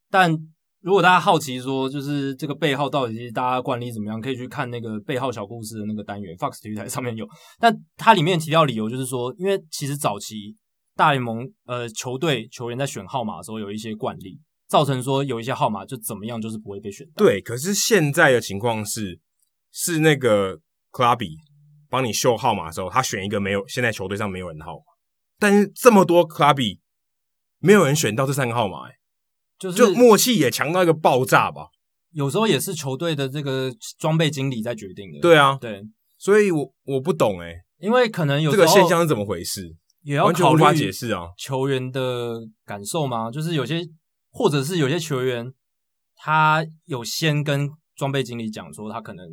但如果大家好奇说，就是这个背号到底是大家惯例怎么样，可以去看那个背号小故事的那个单元，Fox 体育台上面有。但它里面提到理由就是说，因为其实早期大联盟呃球队球员在选号码的时候有一些惯例。造成说有一些号码就怎么样，就是不会被选到。对，可是现在的情况是，是那个 Clubby 帮你秀号码的时候，他选一个没有现在球队上没有人的号码，但是这么多 Clubby 没有人选到这三个号码，哎，就是就默契也强到一个爆炸吧。有时候也是球队的这个装备经理在决定的。对啊，对，所以我我不懂哎，因为可能有这个现象是怎么回事，也要考虑解释啊，球员的感受吗？就是有些。或者是有些球员，他有先跟装备经理讲说，他可能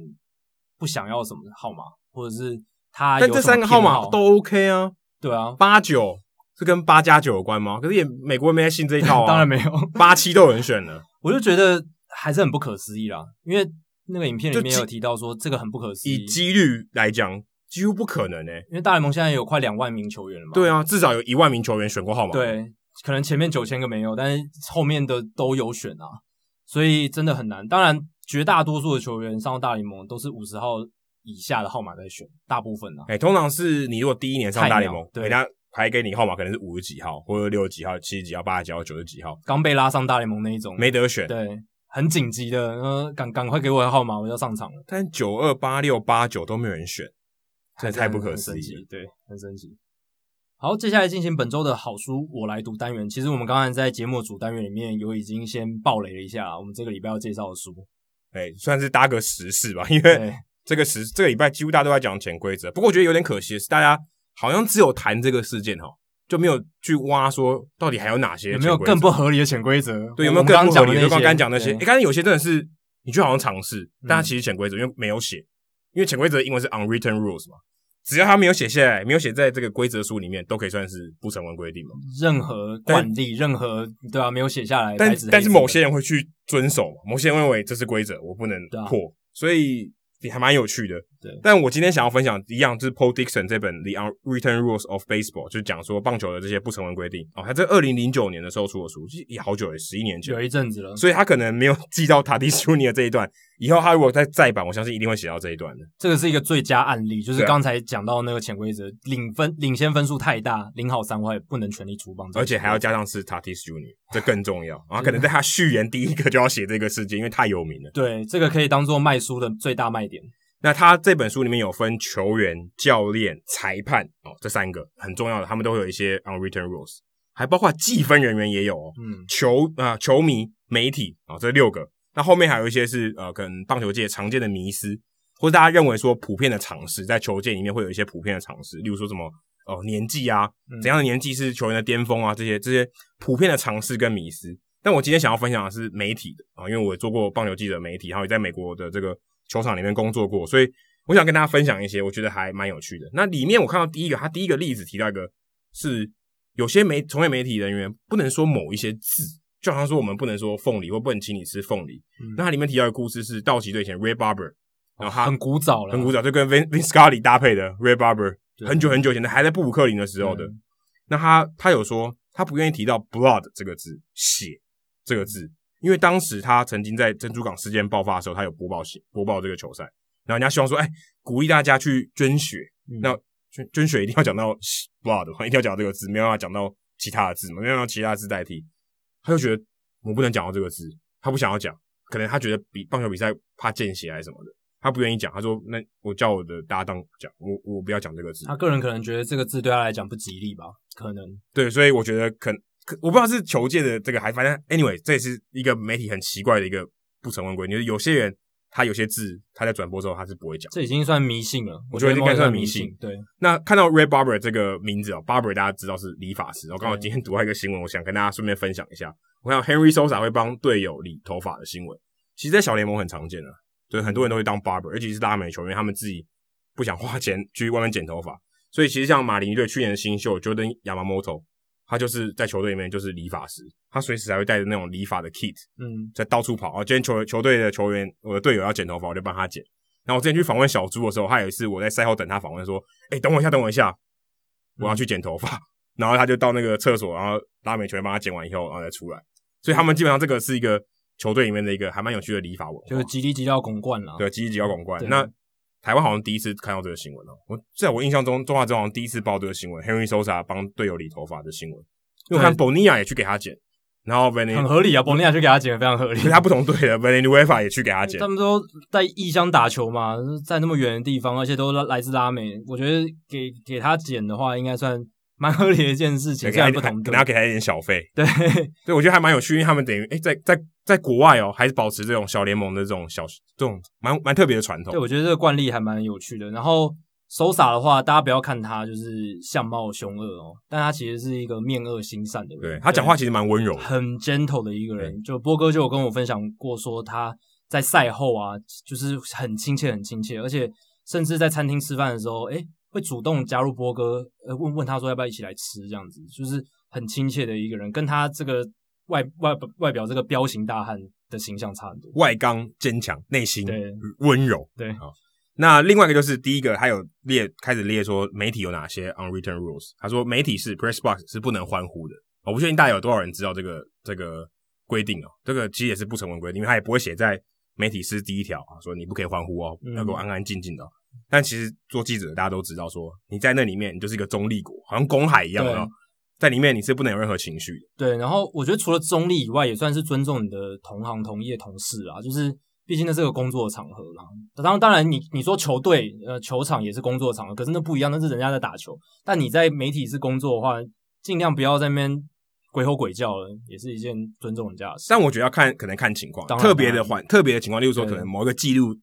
不想要什么号码，或者是他有，但这三个号码都 OK 啊，对啊，八九是跟八加九有关吗？可是也美国人没在信这一套啊，当然没有，八七都有人选了，我就觉得还是很不可思议啦，因为那个影片里面有提到说这个很不可思议，以几率来讲几乎不可能诶、欸，因为大联盟现在有快两万名球员了嘛，对啊，至少有一万名球员选过号码，对。可能前面九千个没有，但是后面的都有选啊，所以真的很难。当然，绝大多数的球员上大联盟都是五十号以下的号码在选，大部分啊。哎、欸，通常是你如果第一年上大联盟，人家排给你号码可能是五十几号，或者六十几号、七十几号、八十几号、九十几号，刚被拉上大联盟那一种，没得选。对，很紧急的，呃，赶赶快给我的号码，我要上场了。但九二八六八九都没有人选，这太不可思议了。对，很神奇。好，接下来进行本周的好书我来读单元。其实我们刚才在节目主单元里面有已经先爆雷了一下，我们这个礼拜要介绍的书，哎，算是搭个时事吧，因为这个时这个礼拜几乎大家都在讲潜规则。不过我觉得有点可惜的是，大家好像只有谈这个事件哈，就没有去挖说到底还有哪些有没有更不合理的潜规则？对，有没有更不合理的？就刚刚讲那些，哎，刚才有些真的是你就好像尝试，但它其实潜规则因为没有写，因为潜规则英文是 unwritten rules 嘛。只要他没有写下来，没有写在这个规则书里面，都可以算是不成文规定嘛。任何惯例，任何对啊，没有写下来，但但是某些人会去遵守嘛，某些人认为这是规则，我不能破，啊、所以也还蛮有趣的。对，但我今天想要分享一样，就是 Paul Dixon 这本《The Unwritten Rules of Baseball》，就是讲说棒球的这些不成文规定。哦，他在二零零九年的时候出的书，也好久了，十一年前，有一阵子了。所以他可能没有记到 Tatis Junior 这一段。以后他如果再再版，我相信一定会写到这一段的。这个是一个最佳案例，就是刚才讲到那个潜规则，领分领先分数太大，零好三坏，不能全力出棒，而且还要加上是 Tatis Junior，这更重要。然 后可能在他序言第一个就要写这个事件，因为太有名了。对，这个可以当做卖书的最大卖点。那他这本书里面有分球员、教练、裁判哦，这三个很重要的，他们都会有一些 unwritten rules，还包括计分人员也有哦。嗯，球啊、呃，球迷、媒体啊、哦，这六个。那后面还有一些是呃，可能棒球界常见的迷思，或者大家认为说普遍的常识，在球界里面会有一些普遍的常识，例如说什么哦、呃、年纪啊，怎样的年纪是球员的巅峰啊，这些这些普遍的常识跟迷思。但我今天想要分享的是媒体的啊，因为我做过棒球记者媒体，然后也在美国的这个球场里面工作过，所以我想跟大家分享一些我觉得还蛮有趣的。那里面我看到第一个，他第一个例子提到一个是有些媒从业媒体人员不能说某一些字。就好像说我们不能说凤梨，或不能请你吃凤梨。嗯、那它里面提到一个故事是道奇队前 Ray Barber，然后他、哦、很古早了，很古早，就跟 Vin Vin Scully 搭配的 Ray Barber，很久很久以前的，还在布鲁克林的时候的。嗯、那他他有说他不愿意提到 blood 这个字，血这个字，因为当时他曾经在珍珠港事件爆发的时候，他有播报血播报这个球赛，然后人家希望说，哎，鼓励大家去捐血，嗯、那捐捐血一定要讲到 blood，一定要讲到这个字，没有办法讲到其他的字嘛，没有办法其他的字代替。他就觉得我不能讲到这个字，他不想要讲，可能他觉得比棒球比赛怕见血还是什么的，他不愿意讲。他说：“那我叫我的搭档讲，我我不要讲这个字。”他个人可能觉得这个字对他来讲不吉利吧？可能对，所以我觉得可可我不知道是球界的这个还反正 anyway，这也是一个媒体很奇怪的一个不成文规定，就是有些人他有些字他在转播之后他是不会讲，这已经算迷信了。我觉得应该算迷信。对，那看到 Red Barber 这个名字哦，Barber 大家知道是理发师。我刚好今天读到一个新闻，我想跟大家顺便分享一下。我看到 Henry Sosa 会帮队友理头发的新闻，其实，在小联盟很常见的，对，很多人都会当 Barber，尤其是拉美球员，他们自己不想花钱去外面剪头发，所以其实像马林鱼队去年的新秀 Jordan Yamamoto。他就是在球队里面就是理发师，他随时还会带着那种理发的 kit，嗯，在到处跑。啊，今天球球队的球员，我的队友要剪头发，我就帮他剪。然后我之前去访问小猪的时候，他有一次我在赛后等他访问，说：“哎、欸，等我一下，等我一下，我要去剪头发。嗯 ”然后他就到那个厕所，然后拉美球员帮他剪完以后，然后再出来。所以他们基本上这个是一个球队里面的一个还蛮有趣的理发文化，就是吉力吉捞拱冠了。对，吉力吉捞拱冠。那台湾好像第一次看到这个新闻哦，我在我印象中，中华职棒第一次报这个新闻，Henry Sosa 帮队友理头发的新闻。因为我看 Bonilla 也去给他剪，然后 Vanny 很合理啊，Bonilla 去给他剪非常合理。他不同队的 Villanueva 也去给他剪。他们都在异乡打球嘛，在那么远的地方，而且都来自拉美，我觉得给给他剪的话，应该算蛮合理的一件事情。虽然不同队，可能要给他一点小费。对，对，我觉得还蛮有趣，因为他们等于诶，在在在国外哦，还是保持这种小联盟的这种小这种蛮蛮特别的传统。对，我觉得这个惯例还蛮有趣的。然后。Sosa 的话，大家不要看他就是相貌凶恶哦，但他其实是一个面恶心善的人。对，他讲话其实蛮温柔，很 gentle 的一个人。就波哥就有跟我分享过，说他在赛后啊，就是很亲切，很亲切，而且甚至在餐厅吃饭的时候，诶，会主动加入波哥，呃，问问他说要不要一起来吃，这样子，就是很亲切的一个人，跟他这个外外外表这个彪形大汉的形象差很多，外刚坚强，内心温柔，对。好那另外一个就是第一个，他有列开始列说媒体有哪些 unwritten rules。他说媒体是 press box 是不能欢呼的。我不确定大家有多少人知道这个这个规定哦。这个其实也是不成文规定，因为他也不会写在媒体是第一条啊，说你不可以欢呼哦，要给我安安静静的。嗯、但其实做记者大家都知道，说你在那里面你就是一个中立国，好像公海一样的，在里面你是不能有任何情绪的。对，然后我觉得除了中立以外，也算是尊重你的同行、同业、同事啊，就是。毕竟那是个工作场合嘛，当然，当然你，你你说球队呃球场也是工作场合，可是那不一样，那是人家在打球。但你在媒体是工作的话，尽量不要在那边鬼吼鬼叫了，也是一件尊重人家的事。但我觉得要看，可能看情况，特别的环，特别的情况，例如说可能某一个记录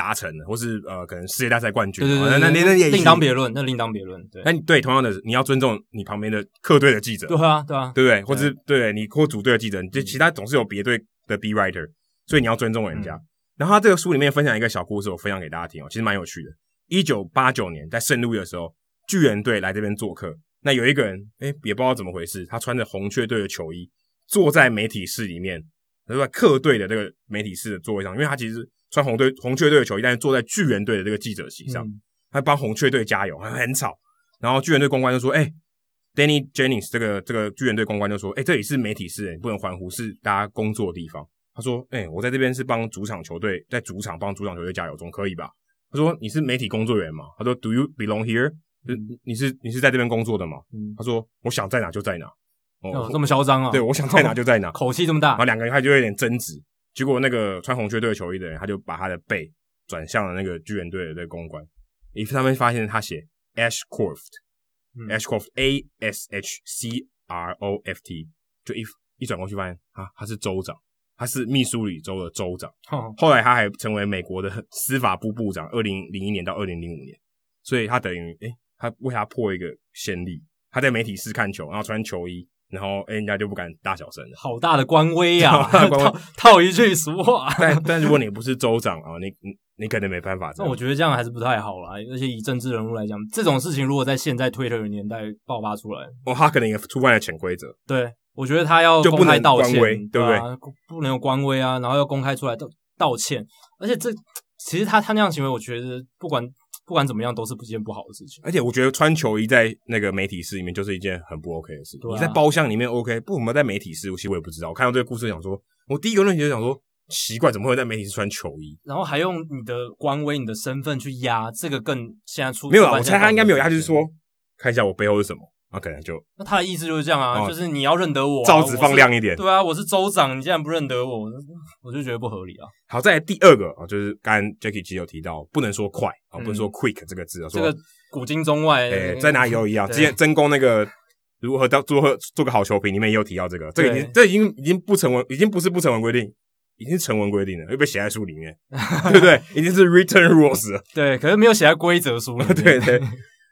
达成了，或是呃可能世界大赛冠军，对对对，对，那那那也另当别论，那另当别论。对，但对同样的，你要尊重你旁边的客队的记者，对啊对啊，对不对？或是对你或主队的记者，就其他总是有别队的 B writer，所以你要尊重人家。嗯然后他这个书里面分享一个小故事，我分享给大家听哦，其实蛮有趣的。一九八九年在圣路易的时候，巨人队来这边做客，那有一个人，哎也不知道怎么回事，他穿着红雀队的球衣，坐在媒体室里面，他在客队的这个媒体室的座位上，因为他其实穿红队红雀队的球衣，但是坐在巨人队的这个记者席上，嗯、他帮红雀队加油，很很吵。然后巨人队公关就说：“诶 Danny Jennings 这个这个巨人队公关就说：诶这里是媒体室，你不能欢呼，是大家工作的地方。”他说：“哎、欸，我在这边是帮主场球队，在主场帮主场球队加油，总可以吧？”他说：“你是媒体工作人员吗？”他说：“Do you belong here？、嗯、你是你是在这边工作的吗？”嗯、他说：“我想在哪就在哪。哦”哦，这么嚣张啊！对，我想在哪就在哪，口气这么大。然后两个人他就有点争执，结果那个穿红雀队球衣的人，他就把他的背转向了那个巨人队的这个公关，于是他们发现他写 Ashcroft，Ashcroft，A S H C R O F T，就一一转过去发现啊，他是州长。他是密苏里州的州长，后来他还成为美国的司法部部长，二零零一年到二零零五年，所以他等于诶，他为他破一个先例，他在媒体室看球，然后穿球衣，然后哎，人家就不敢大小声了，好大的官威呀、啊！套套一句俗话，但但如果你不是州长啊，你你你可能没办法。那我觉得这样还是不太好啦，而且以政治人物来讲，这种事情如果在现在 Twitter 的年代爆发出来，哦，他可能也触犯了潜规则，对。我觉得他要公开道歉，对不对？不能有官威啊，然后要公开出来道道歉。而且这其实他他那样行为，我觉得不管不管怎么样，都是不件不好的事情。而且我觉得穿球衣在那个媒体室里面就是一件很不 OK 的事。你在包厢里面 OK，不怎么在媒体室，其实我也不知道。我看到这个故事，想说，我第一个问题就想说，奇怪，怎么会在媒体室穿球衣？然后还用你的官威、你的身份去压，这个更现在出没有啊？我猜他应该没有，压就是说，看一下我背后是什么。那、啊、可能就那他的意思就是这样啊，哦、就是你要认得我、啊，罩子放亮一点。对啊，我是州长，你竟然不认得我，我就觉得不合理啊。好，再来第二个啊，就是刚刚 Jacky 其实有提到，不能说快啊，嗯、不能说 quick 这个字啊，说这个古今中外，哎，在哪里都一样。之前真功那个如何当如何做个好球评里面也有提到这个，这个已经这已经已经不成文，已经不是不成文规定，已经是成文规定了，又被写在书里面，对不对？已经是 written rules 了。对，可是没有写在规则书。对对。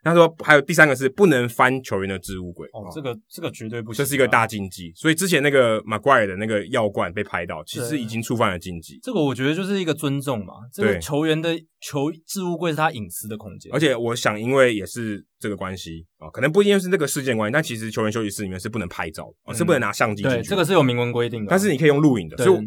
他说还有第三个是不能翻球员的置物柜。哦，这个这个绝对不行，这是一个大禁忌。所以之前那个 Maguire 的那个药罐被拍到，其实已经触犯了禁忌。这个我觉得就是一个尊重嘛。这个球员的球置物柜是他隐私的空间。而且我想，因为也是这个关系啊，可能不一定是这个事件关系，但其实球员休息室里面是不能拍照，嗯、是不能拿相机进去。对，这个是有明文规定的。但是你可以用录影的。所以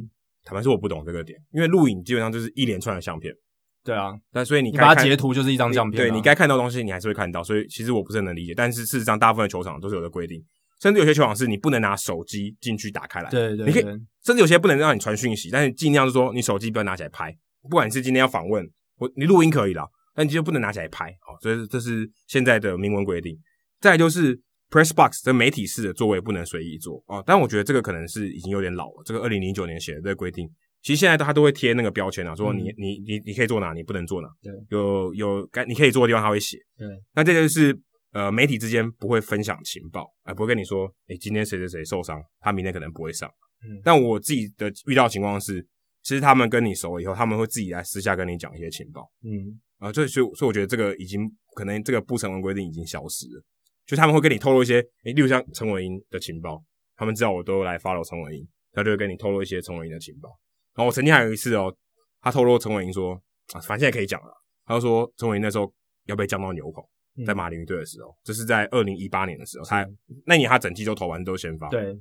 坦白说，我不懂这个点，因为录影基本上就是一连串的相片。对啊，但所以你，你把它截图就是一张相片，啊，对，你该看到的东西你还是会看到，所以其实我不是很能理解，但是事实上大部分的球场都是有的规定，甚至有些球场是你不能拿手机进去打开来，对，对对，你可以，甚至有些不能让你传讯息，但是尽量是说你手机不要拿起来拍，不管你是今天要访问，我你录音可以啦，但你就不能拿起来拍，好，所以这是现在的明文规定。再来就是 press box 这媒体室的座位不能随意坐哦，但我觉得这个可能是已经有点老了，这个二零零九年写的这个规定。其实现在他都会贴那个标签啊，说你、嗯、你你你可以坐哪，你不能坐哪。对，有有该你可以坐的地方，他会写。对，那这就是呃媒体之间不会分享情报，哎、呃，不会跟你说，哎，今天谁谁谁受伤，他明天可能不会上。嗯，但我自己的遇到的情况是，其实他们跟你熟了以后，他们会自己来私下跟你讲一些情报。嗯，啊，所以所以所以我觉得这个已经可能这个不成文规定已经消失了，就他们会跟你透露一些，哎，例如像陈伟英的情报，他们知道我都来 follow 陈伟英，他就会跟你透露一些陈伟英的情报。然后我曾经还有一次哦，他透露陈伟霆说啊，反正现在可以讲了。他就说陈伟霆那时候要被降到牛棚，在马林鱼队的时候，这是在二零一八年的时候，他那年他整季都投完都先发。对。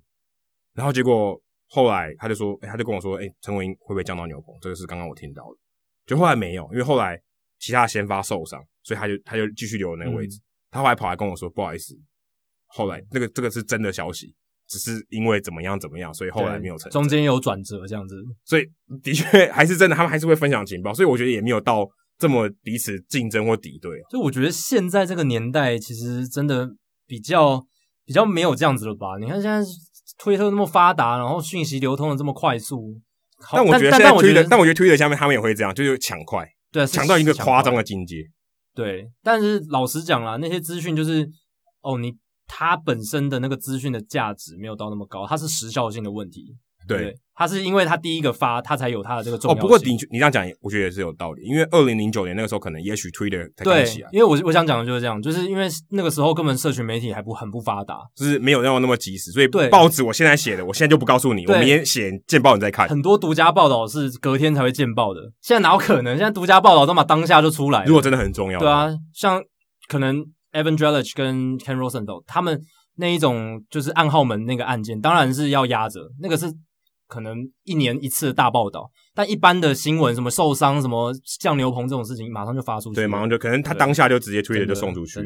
然后结果后来他就说，哎，他就跟我说，哎，陈伟霆会不会降到牛棚？这个是刚刚我听到的。就后来没有，因为后来其他先发受伤，所以他就他就继续留那个位置。嗯、他后来跑来跟我说，不好意思，后来那个这个是真的消息。只是因为怎么样怎么样，所以后来没有成。中间有转折这样子，所以的确还是真的，他们还是会分享情报，所以我觉得也没有到这么彼此竞争或敌对。就我觉得现在这个年代，其实真的比较比较没有这样子了吧？你看现在推特那么发达，然后讯息流通的这么快速，但我觉得现在推特，但我觉得推特下面他们也会这样，就是抢快，对，抢到一个夸张的境界。对，但是老实讲啦，那些资讯就是哦你。它本身的那个资讯的价值没有到那么高，它是时效性的问题。对，它是因为它第一个发，它才有它的这个重要性。哦，不过你你这样讲，我觉得也是有道理。因为二零零九年那个时候，可能也许 Twitter 才开始啊。因为我我想讲的就是这样，就是因为那个时候根本社群媒体还不很不发达，就是没有那么那么及时。所以报纸我现在写的，我现在就不告诉你，我明天写见报你再看。很多独家报道是隔天才会见报的，现在哪有可能？现在独家报道都嘛当下就出来。如果真的很重要，对啊，像可能 Evan Drellich 跟 Ken Rosenthal 他们。那一种就是暗号门那个案件，当然是要压着，那个是可能一年一次的大报道。但一般的新闻，什么受伤、什么像牛棚这种事情，马上就发出去。对，马上就可能他当下就直接推了就送出去。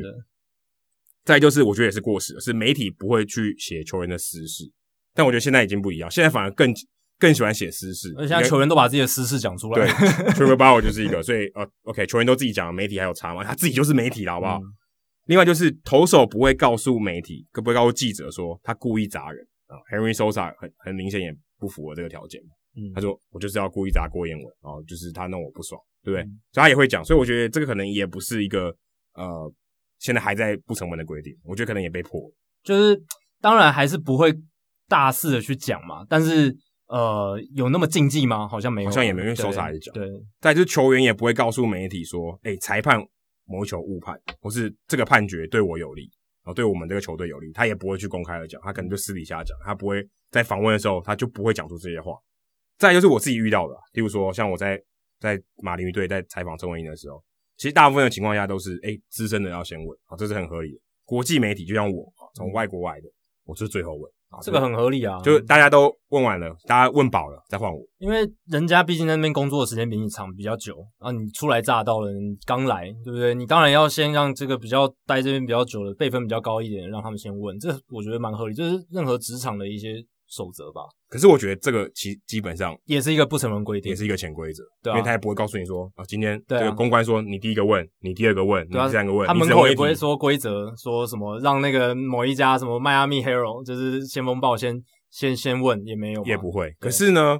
再就是，我觉得也是过时了，是媒体不会去写球员的私事，但我觉得现在已经不一样，现在反而更更喜欢写私事。而且现在球员都把自己的私事讲出来。对，Trevor Bauer 就是一个，所以呃，OK，球员都自己讲，媒体还有差吗？他自己就是媒体了，好不好？嗯另外就是投手不会告诉媒体，可不会告诉记者说他故意砸人啊。Henry Sosa 很很明显也不符合这个条件。嗯，他说我就是要故意砸郭彦文，然后就是他弄我不爽，对不对？嗯、所以他也会讲，所以我觉得这个可能也不是一个呃，现在还在不成文的规定，我觉得可能也被破。就是当然还是不会大肆的去讲嘛，但是呃，有那么禁忌吗？好像没有，好像也没有，因为 Sosa 也讲。对，再就是球员也不会告诉媒体说，哎，裁判。某一球误判，或是这个判决对我有利，啊，对我们这个球队有利，他也不会去公开的讲，他可能就私底下讲，他不会在访问的时候，他就不会讲出这些话。再就是我自己遇到的，例如说像我在在马林鱼队在采访陈文英的时候，其实大部分的情况下都是，诶，资深的要先问，啊，这是很合理的。国际媒体就像我，从外国来的，我是最后问。这个很合理啊，就大家都问完了，大家问饱了再换我，因为人家毕竟在那边工作的时间比你长比较久啊，你初来乍到的，你刚来，对不对？你当然要先让这个比较待这边比较久的辈分比较高一点，让他们先问，这我觉得蛮合理，这是任何职场的一些。守则吧，可是我觉得这个其基本上也是一个不成文规定，也是一个潜规则，对啊，因为他也不会告诉你说啊，今天这个公关说你第一个问，你第二个问，你第三个问，他门口也不会说规则，说什么让那个某一家什么迈阿密 Herald 就是先锋报先先先问也没有，也不会。可是呢，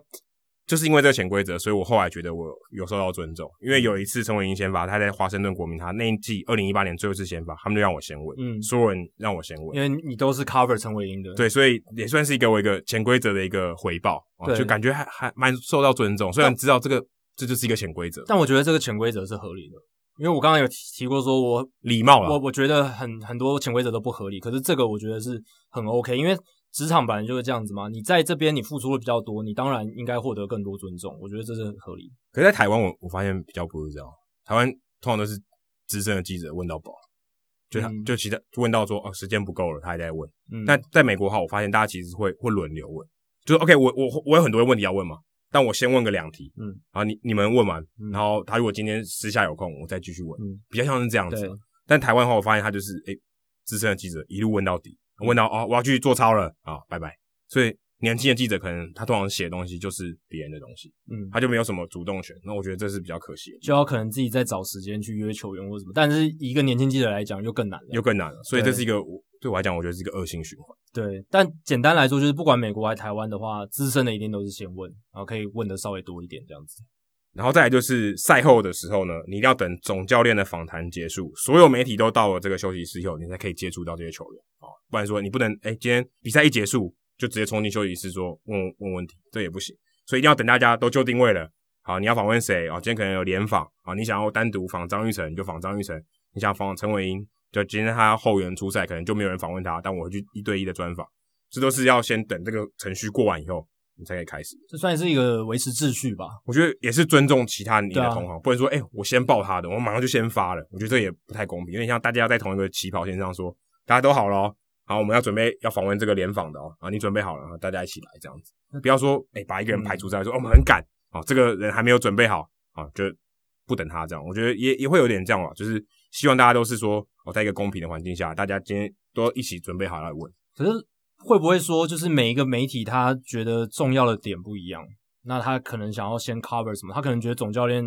就是因为这个潜规则，所以我后来觉得我有受到尊重。因为有一次陈伟英先发，他在华盛顿国民，他那一季二零一八年最后一次先发，他们就让我先问，嗯，所有人让我先问，因为你都是 cover 陈伟英的，对，所以也算是给我一个潜规则的一个回报，对，就感觉还还蛮受到尊重。虽然知道这个这就是一个潜规则，但我觉得这个潜规则是合理的，因为我刚刚有提过说我礼貌了，我我觉得很很多潜规则都不合理，可是这个我觉得是很 OK，因为。职场本来就是这样子嘛，你在这边你付出的比较多，你当然应该获得更多尊重，我觉得这是很合理。可是，在台湾我我发现比较不是这样，台湾通常都是资深的记者问到饱，就他、嗯、就其他问到说哦时间不够了，他还在问。嗯，但在美国的话，我发现大家其实会会轮流问，就是 OK，我我我有很多问题要问嘛，但我先问个两题，嗯，然后你你们问完，嗯、然后他如果今天私下有空，我再继续问，嗯，比较像是这样子。但台湾的话，我发现他就是诶资深的记者一路问到底。问到哦，我要去做操了啊，拜拜。所以年轻的记者可能他通常写的东西就是别人的东西，嗯，他就没有什么主动权。那我觉得这是比较可惜的，就要可能自己再找时间去约球员或什么。但是一个年轻记者来讲又更难了，又更难了。所以这是一个对，对我来讲，我觉得是一个恶性循环。对，但简单来说就是不管美国还是台湾的话，资深的一定都是先问，然后可以问的稍微多一点这样子。然后再来就是赛后的时候呢，你一定要等总教练的访谈结束，所有媒体都到了这个休息室以后，你才可以接触到这些球员啊，不然说你不能哎，今天比赛一结束就直接冲进休息室说问问问题，这也不行，所以一定要等大家都就定位了。好，你要访问谁啊？今天可能有联访啊，你想要单独访张玉成你就访张玉成，你想访陈伟英，就今天他后援出赛，可能就没有人访问他，但我会去一对一的专访，这都是要先等这个程序过完以后。你才可以开始，这算是一个维持秩序吧？我觉得也是尊重其他你的同行，啊、不能说哎、欸，我先报他的，我马上就先发了。我觉得这也不太公平，因为像大家要在同一个起跑线上说，大家都好了、喔，好，我们要准备要访问这个联访的哦、喔，啊，你准备好了，大家一起来这样子，不要说哎、欸，把一个人排除在外，说、嗯、我们很赶啊，这个人还没有准备好啊，就不等他这样。我觉得也也会有点这样吧，就是希望大家都是说，我在一个公平的环境下，大家今天都一起准备好来问。可是。会不会说，就是每一个媒体他觉得重要的点不一样，那他可能想要先 cover 什么？他可能觉得总教练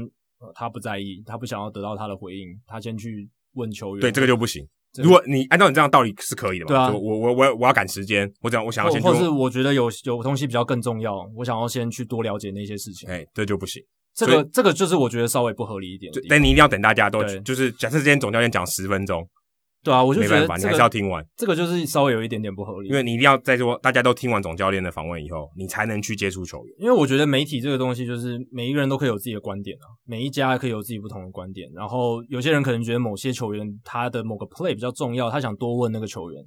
他不在意，他不想要得到他的回应，他先去问球员。对，这个就不行。如果你按照你这样道理是可以的嘛？对啊，我我我我要赶时间，我这样我想要先，或是我觉得有有东西比较更重要，我想要先去多了解那些事情。哎，这就不行。这个这个就是我觉得稍微不合理一点。但你一定要等大家都就是假设今天总教练讲十分钟。对啊，我就觉得、你还是要听完。这个就是稍微有一点点不合理，因为你一定要在说大家都听完总教练的访问以后，你才能去接触球员。因为我觉得媒体这个东西就是每一个人都可以有自己的观点啊，每一家可以有自己不同的观点。然后有些人可能觉得某些球员他的某个 play 比较重要，他想多问那个球员。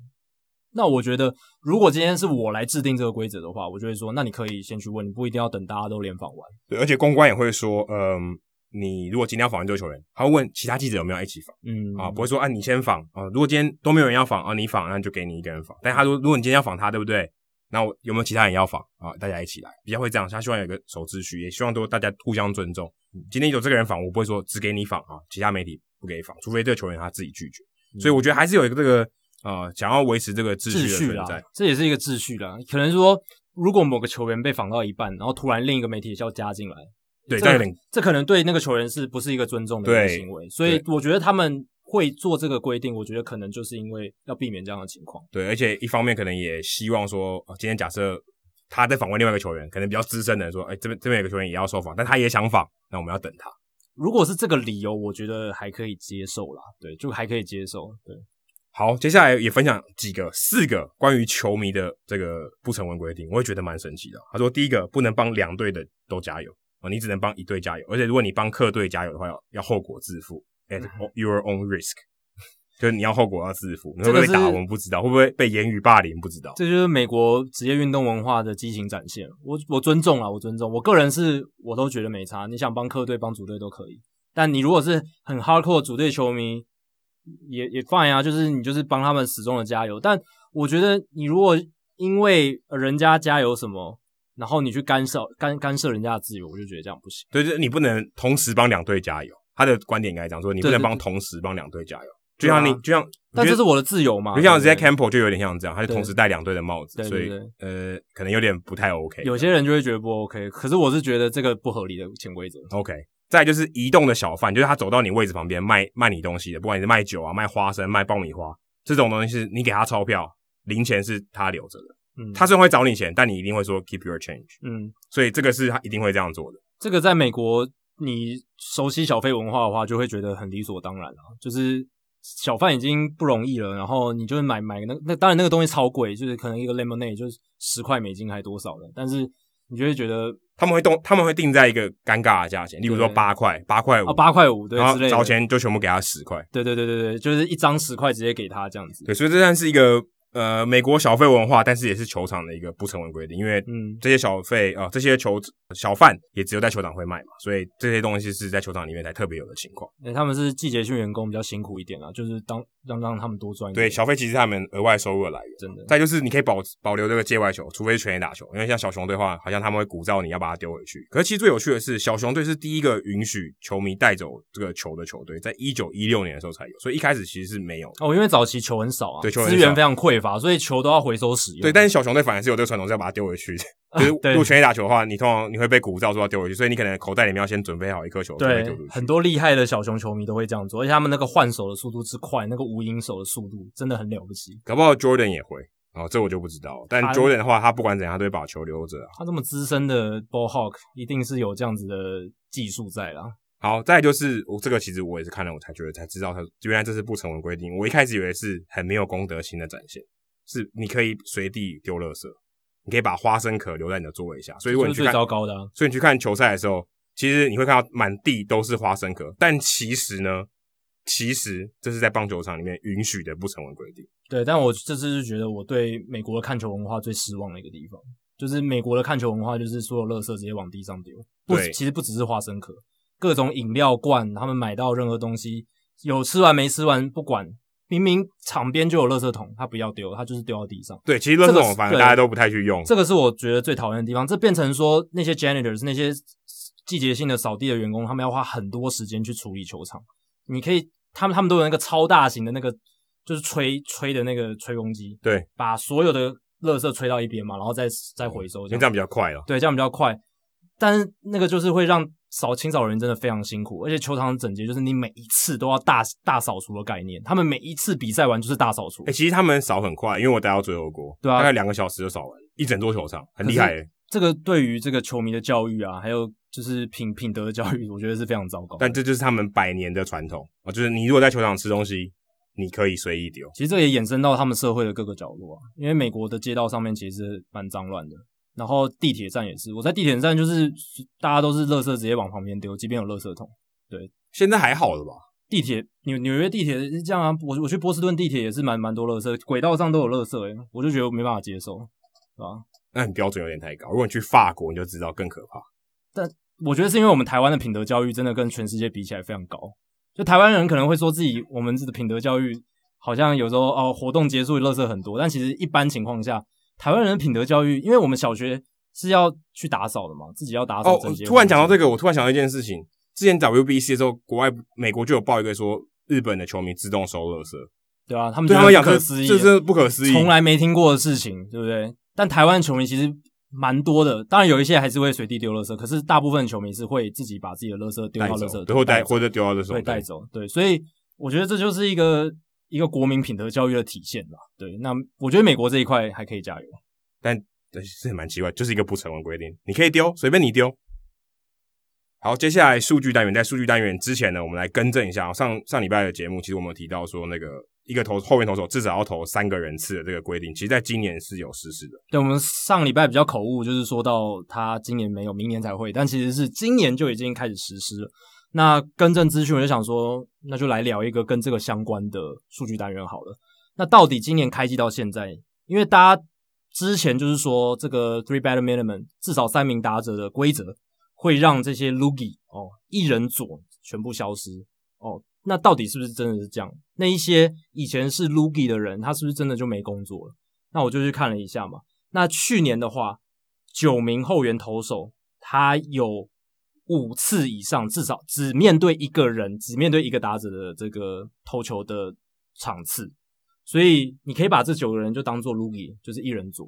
那我觉得如果今天是我来制定这个规则的话，我就会说，那你可以先去问，你不一定要等大家都联访完。对，而且公关也会说，嗯。你如果今天要访问这个球员，他会问其他记者有没有一起访，嗯啊，不会说啊你先访啊，如果今天都没有人要访啊，你访那就给你一个人访。但他说如果你今天要访他，对不对？那我有没有其他人要访啊？大家一起来，比较会这样。他希望有一个守秩序，也希望都大家互相尊重。今天有这个人访，我不会说只给你访啊，其他媒体不给访，除非这个球员他自己拒绝。嗯、所以我觉得还是有一个这个呃，想要维持这个秩序的存在，这也是一个秩序啦。可能说如果某个球员被访到一半，然后突然另一个媒体就要加进来。对，这可能对那个球员是不是一个尊重的一个行为？所以我觉得他们会做这个规定，我觉得可能就是因为要避免这样的情况。对，而且一方面可能也希望说，今天假设他在访问另外一个球员，可能比较资深的人说，哎，这边这边有个球员也要受访，但他也想访，那我们要等他。如果是这个理由，我觉得还可以接受啦。对，就还可以接受。对，好，接下来也分享几个四个关于球迷的这个不成文规定，我也觉得蛮神奇的。他说，第一个不能帮两队的都加油。哦，你只能帮一队加油，而且如果你帮客队加油的话，要要后果自负，at your own risk，就是你要后果要自负。你会不会被打？我们不知道，会不会被言语霸凌？不知道。这就是美国职业运动文化的激情展现。我我尊重啊，我尊重。我个人是，我都觉得没差。你想帮客队、帮主队都可以。但你如果是很 hardcore 主队球迷，也也 fine 啊，就是你就是帮他们始终的加油。但我觉得你如果因为人家加油什么。然后你去干涉干干涉人家的自由，我就觉得这样不行。对，就是你不能同时帮两队加油。他的观点应该讲说，你不能帮同时帮两队加油。就像你，就像，但这是我的自由嘛。就像 Zack Campbell 就有点像这样，他就同时戴两队的帽子，所以呃，可能有点不太 OK。有些人就会觉得不 OK，可是我是觉得这个不合理的潜规则。OK，再就是移动的小贩，就是他走到你位置旁边卖卖你东西的，不管你是卖酒啊、卖花生、卖爆米花这种东西，是你给他钞票，零钱是他留着的。嗯，他虽然会找你钱，但你一定会说 keep your change。嗯，所以这个是他一定会这样做的。这个在美国，你熟悉小费文化的话，就会觉得很理所当然了。就是小贩已经不容易了，然后你就是买买那那当然那个东西超贵，就是可能一个 lemonade 就是十块美金还多少的，但是你就会觉得他们会动，他们会定在一个尴尬的价钱，例如说八块、八块五、八块五，对，然后找钱就全部给他十块，对对对对对，就是一张十块直接给他这样子。对，所以这算是一个。呃，美国小费文化，但是也是球场的一个不成文规定，因为嗯，这些小费啊、呃，这些球小贩也只有在球场会卖嘛，所以这些东西是在球场里面才特别有的情况。欸，他们是季节性员工比较辛苦一点啊，就是当让让他们多赚一点。对，小费其实他们额外收入的来源，真的。再就是你可以保保留这个界外球，除非是全垒打球，因为像小熊队的话，好像他们会鼓噪你要把它丢回去。可是其实最有趣的是，小熊队是第一个允许球迷带走这个球的球队，在一九一六年的时候才有，所以一开始其实是没有。哦，因为早期球很少啊，对，球资源非常匮乏，所以球都要。回收使用对，但是小熊队反而是有这个传统，是要把它丢回去。就是如果全力打球的话，你通常你会被鼓噪说要丢回去，所以你可能口袋里面要先准备好一颗球。对，很多厉害的小熊球迷都会这样做，而且他们那个换手的速度之快，那个无影手的速度真的很了不起。搞不好 Jordan 也会哦，这我就不知道。但 Jordan 的话，他不管怎样，他都会把球留着。他这么资深的 Ball Hawk，一定是有这样子的技术在啦。好，再来就是我这个其实我也是看了我才觉得才知道，他原来这是不成文规定。我一开始以为是很没有公德心的展现。是，你可以随地丢垃圾，你可以把花生壳留在你的座位下。所以如果你去看，最糟糕的啊。所以你去看球赛的时候，其实你会看到满地都是花生壳。但其实呢，其实这是在棒球场里面允许的不成文规定。对，但我这次是觉得我对美国的看球文化最失望的一个地方，就是美国的看球文化就是所有垃圾直接往地上丢。不，其实不只是花生壳，各种饮料罐，他们买到任何东西，有吃完没吃完不管。明明场边就有垃圾桶，他不要丢，他就是丢到地上。对，其实垃圾桶反正大家都不太去用。这个是我觉得最讨厌的地方。这变成说那些 janitors 那些季节性的扫地的员工，他们要花很多时间去处理球场。你可以，他们他们都有那个超大型的那个，就是吹吹的那个吹风机，对，把所有的垃圾吹到一边嘛，然后再再回收，因为这样比较快了。对，这样比较快。但是那个就是会让扫清扫人真的非常辛苦，而且球场整洁，就是你每一次都要大大扫除的概念。他们每一次比赛完就是大扫除。哎、欸，其实他们扫很快，因为我待到最后过，对啊，大概两个小时就扫完一整座球场，很厉害、欸。这个对于这个球迷的教育啊，还有就是品品德的教育，我觉得是非常糟糕。但这就是他们百年的传统啊，就是你如果在球场吃东西，你可以随意丢。其实这也衍生到他们社会的各个角落啊，因为美国的街道上面其实蛮脏乱的。然后地铁站也是，我在地铁站就是大家都是垃圾直接往旁边丢，即便有垃圾桶。对，现在还好了吧？地铁纽纽约地铁是这样啊，我我去波士顿地铁也是蛮蛮多垃圾，轨道上都有垃圾诶，我就觉得没办法接受，是吧？那你标准有点太高。如果你去法国，你就知道更可怕。但我觉得是因为我们台湾的品德教育真的跟全世界比起来非常高。就台湾人可能会说自己我们这个品德教育好像有时候哦活动结束垃圾很多，但其实一般情况下。台湾人的品德教育，因为我们小学是要去打扫的嘛，自己要打扫。哦，突然讲到这个，我突然想到一件事情。之前 WBC 的时候，国外美国就有报一个说，日本的球迷自动收垃圾，对啊，他们对他们讲不可思议，这是不可思议，从来没听过的事情，对不对？但台湾球迷其实蛮多的，当然有一些还是会随地丢垃圾，可是大部分球迷是会自己把自己的垃圾丢到垃圾，然后带或者丢到垃圾会带走。对，所以我觉得这就是一个一个国民品德教育的体现吧。对，那我觉得美国这一块还可以加油。但这是蛮奇怪，就是一个不成文规定，你可以丢，随便你丢。好，接下来数据单元，在数据单元之前呢，我们来更正一下上上礼拜的节目，其实我们有提到说，那个一个投后面投手至少要投三个人次的这个规定，其实在今年是有实施的。对，我们上礼拜比较口误，就是说到他今年没有，明年才会，但其实是今年就已经开始实施了。那更正资讯，我就想说，那就来聊一个跟这个相关的数据单元好了。那到底今年开机到现在，因为大家。之前就是说，这个 three batter minimum 至少三名打者的规则会让这些 loogie 哦一人左全部消失哦。那到底是不是真的是这样？那一些以前是 loogie 的人，他是不是真的就没工作了？那我就去看了一下嘛。那去年的话，九名后援投手，他有五次以上，至少只面对一个人，只面对一个打者的这个投球的场次。所以你可以把这九个人就当做 loogie，就是一人左，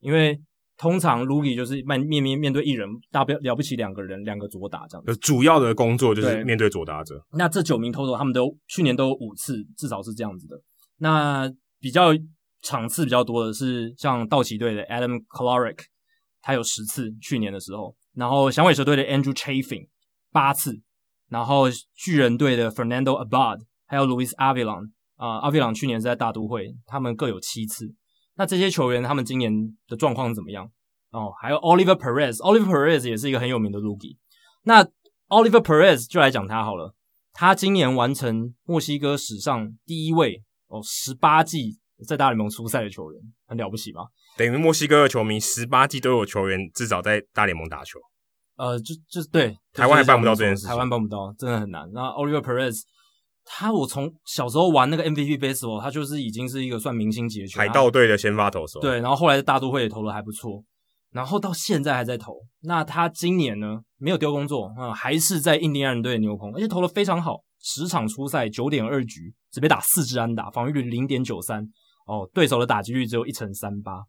因为通常 loogie 就是面面面面对一人，大不了了不起两个人，两个左打这样子。主要的工作就是面对左打者。那这九名投手他们都去年都有五次，至少是这样子的。那比较场次比较多的是像道奇队的 Adam Kolarek，他有十次去年的时候，然后响尾蛇队的 Andrew Chafing 八次，然后巨人队的 Fernando Abad 还有 Louis Avilan 啊、，Avilan 去年是在大都会，他们各有七次。那这些球员他们今年的状况怎么样？哦，还有 Oliver Perez，Oliver Perez 也是一个很有名的 Rookie。那 Oliver Perez 就来讲他好了，他今年完成墨西哥史上第一位哦十八季在大联盟出赛的球员，很了不起吧？等于墨西哥的球迷十八季都有球员至少在大联盟打球。呃，就就对，台湾还办不到这件事，台湾办不到，真的很难。那 Oliver Perez。他我从小时候玩那个 MVP Baseball，他就是已经是一个算明星级的球员。海盗队的先发投手。对，然后后来在大都会也投的还不错，然后到现在还在投。那他今年呢，没有丢工作啊、嗯，还是在印第安人队的牛棚，而且投的非常好，十场出赛九点二局，只被打四支安打，防御率零点九三，哦，对手的打击率只有一成三八。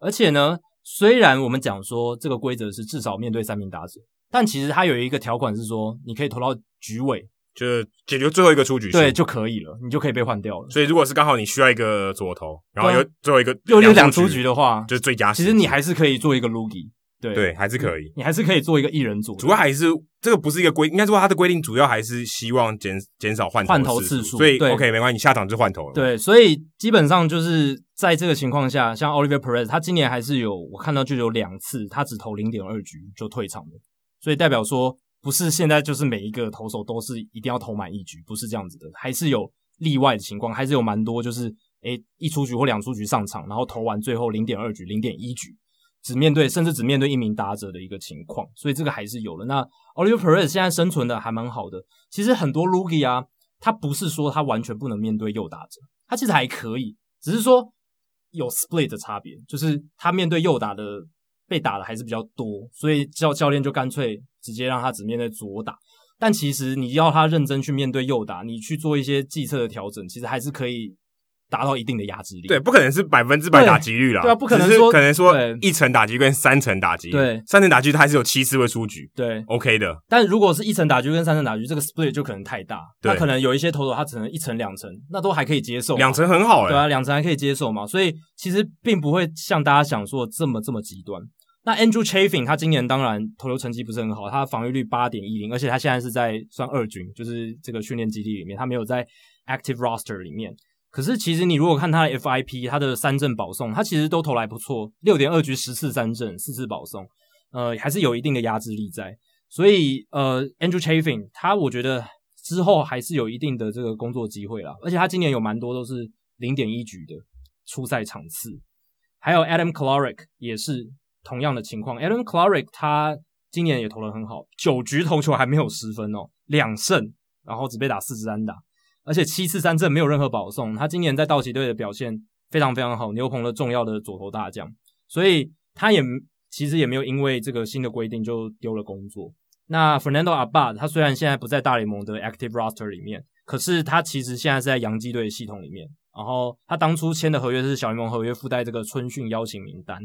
而且呢，虽然我们讲说这个规则是至少面对三名打者，但其实它有一个条款是说，你可以投到局尾。就是解决最后一个出局，对就可以了，你就可以被换掉了。所以如果是刚好你需要一个左投，然后有最后一个又有两出局的话，就是最佳。其实你还是可以做一个 loogie，对对，还是可以，你还是可以做一个一人组。主要还是这个不是一个规，应该说它的规定主要还是希望减减少换换头次数。所以 OK 没关系，你下场就换头了。对，所以基本上就是在这个情况下，像 Oliver Perez，他今年还是有我看到就有两次他只投零点二局就退场的，所以代表说。不是现在就是每一个投手都是一定要投满一局，不是这样子的，还是有例外的情况，还是有蛮多就是诶一出局或两出局上场，然后投完最后零点二局、零点一局，只面对甚至只面对一名打者的一个情况，所以这个还是有了。那 Oliver Perez 现在生存的还蛮好的，其实很多 Rookie 啊，他不是说他完全不能面对右打者，他其实还可以，只是说有 split 的差别，就是他面对右打的。被打的还是比较多，所以教教练就干脆直接让他只面对左打。但其实你要他认真去面对右打，你去做一些计策的调整，其实还是可以达到一定的压制力。对，不可能是百分之百打击率啦。对啊，不可能说可能说一层打击跟三层打击。对，三层打击它还是有七次会出局。对，OK 的。但如果是一层打击跟三层打击，这个 split 就可能太大。对，那可能有一些投手他只能一层两层，那都还可以接受。两层很好哎、欸。对啊，两层还可以接受嘛。所以其实并不会像大家想说这么这么极端。那 Andrew Chafin 他今年当然投球成绩不是很好，他的防御率八点一零，而且他现在是在算二军，就是这个训练基地里面，他没有在 active roster 里面。可是其实你如果看他的 FIP，他的三振保送，他其实都投来不错，六点二局十次三振，四次保送，呃，还是有一定的压制力在。所以呃，Andrew Chaffin 他我觉得之后还是有一定的这个工作机会啦，而且他今年有蛮多都是零点一局的出赛场次，还有 Adam Kolarek 也是。同样的情况，Adam Kolarek 他今年也投得很好，九局投球还没有失分哦，两胜，然后只被打四支安打，而且七次三振没有任何保送。他今年在道奇队的表现非常非常好，牛棚的重要的左投大将，所以他也其实也没有因为这个新的规定就丢了工作。那 Fernando Abad 他虽然现在不在大联盟的 Active Roster 里面，可是他其实现在是在洋基队系统里面，然后他当初签的合约是小联盟合约，附带这个春训邀请名单。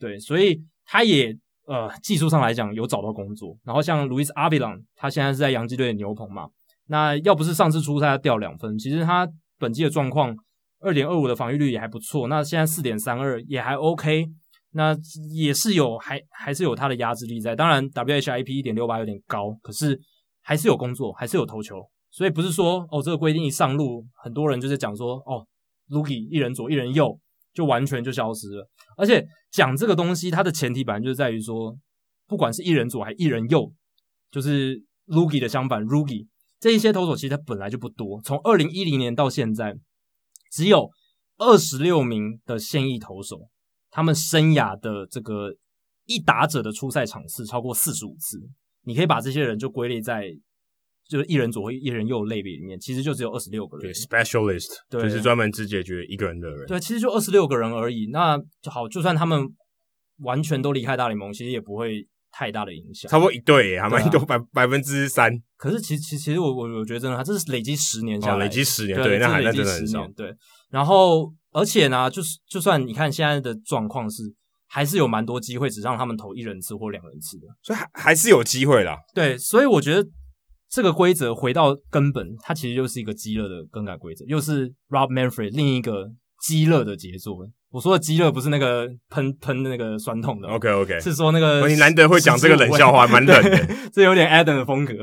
对，所以他也呃技术上来讲有找到工作，然后像 Luis Avilan，他现在是在洋基队的牛棚嘛，那要不是上次出赛他掉两分，其实他本季的状况二点二五的防御率也还不错，那现在四点三二也还 OK，那也是有还还是有他的压制力在，当然 WHIP 一点六八有点高，可是还是有工作，还是有投球，所以不是说哦这个规定一上路，很多人就是讲说哦，Lugi 一人左一人右。就完全就消失了，而且讲这个东西，它的前提本来就是在于说，不管是一人左还一人右，就是 Lugi 的相反 Rugi 这一些投手其实他本来就不多，从二零一零年到现在，只有二十六名的现役投手，他们生涯的这个一打者的出赛场次超过四十五次，你可以把这些人就归类在。就是一人左或一人右类别里面，其实就只有二十六个人。对，specialist，对，就是专门只解决一个人的人。对，其实就二十六个人而已。那就好，就算他们完全都离开大联盟，其实也不会太大的影响。差不多一对，还蛮多百百分之三。可是其实其实其实我我我觉得真的，它这是累积十年下来，累积十年，对，那还那真的很少。对，然后而且呢，就是就算你看现在的状况是，还是有蛮多机会只让他们投一人次或两人次的，所以还还是有机会啦。对，所以我觉得。这个规则回到根本，它其实就是一个激乐的更改规则，又是 Rob Manfred 另一个激乐的杰作。我说的饥饿不是那个喷喷那个酸痛的，OK OK，是说那个你难得会讲这个冷笑话，蛮冷的，这有点 Adam 的风格。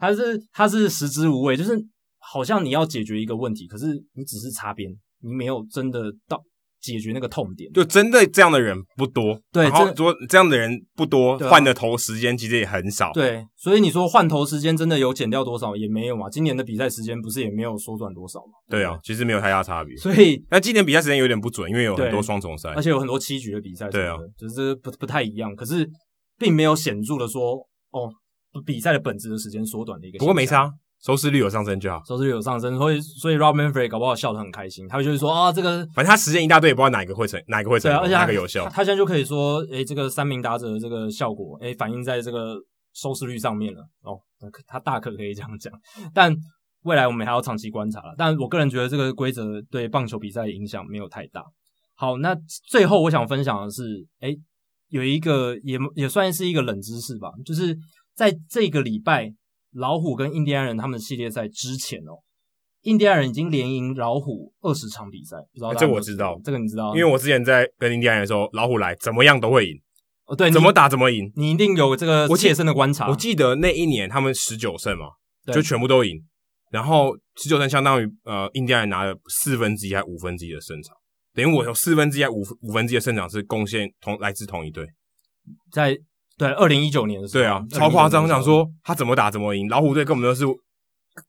他是他是食之无味，就是好像你要解决一个问题，可是你只是擦边，你没有真的到。解决那个痛点，就针对这样的人不多。对，然后说这样的人不多，换的头时间其实也很少。对，所以你说换头时间真的有减掉多少也没有嘛？今年的比赛时间不是也没有缩短多少嘛？对啊，其实没有太大差别。所以，那今年比赛时间有点不准，因为有很多双重赛，而且有很多七局的比赛。对啊，就是不不太一样。可是并没有显著的说，哦，比赛的本质的时间缩短的一个。不过没差。收视率有上升就好，收视率有上升，所以所以 Rob Manfred 搞不好笑得很开心，他就是说啊，这个反正他实验一大堆，也不知道哪一个会成，哪一个会成，哪个有效，他，他现在就可以说，诶，这个三名打者的这个效果，诶，反映在这个收视率上面了，哦，他大可可以这样讲，但未来我们还要长期观察了，但我个人觉得这个规则对棒球比赛影响没有太大。好，那最后我想分享的是，诶，有一个也也算是一个冷知识吧，就是在这个礼拜。老虎跟印第安人他们的系列赛之前哦，印第安人已经连赢老虎二十场比赛，不知道、欸、这我知道，这个你知道，因为我之前在跟印第安人的时候，老虎来怎么样都会赢。哦，对，怎么打怎么赢，你一定有这个切身的观察。我记得那一年他们十九胜嘛，就全部都赢，然后十九胜相当于呃印第安人拿了四分之一还五分之一的胜场，等于我有四分之一还五五分之一的胜场是贡献同来自同一队，在。对，二零一九年的时候，对啊，超夸张。我想说他怎么打怎么赢，老虎队根本就是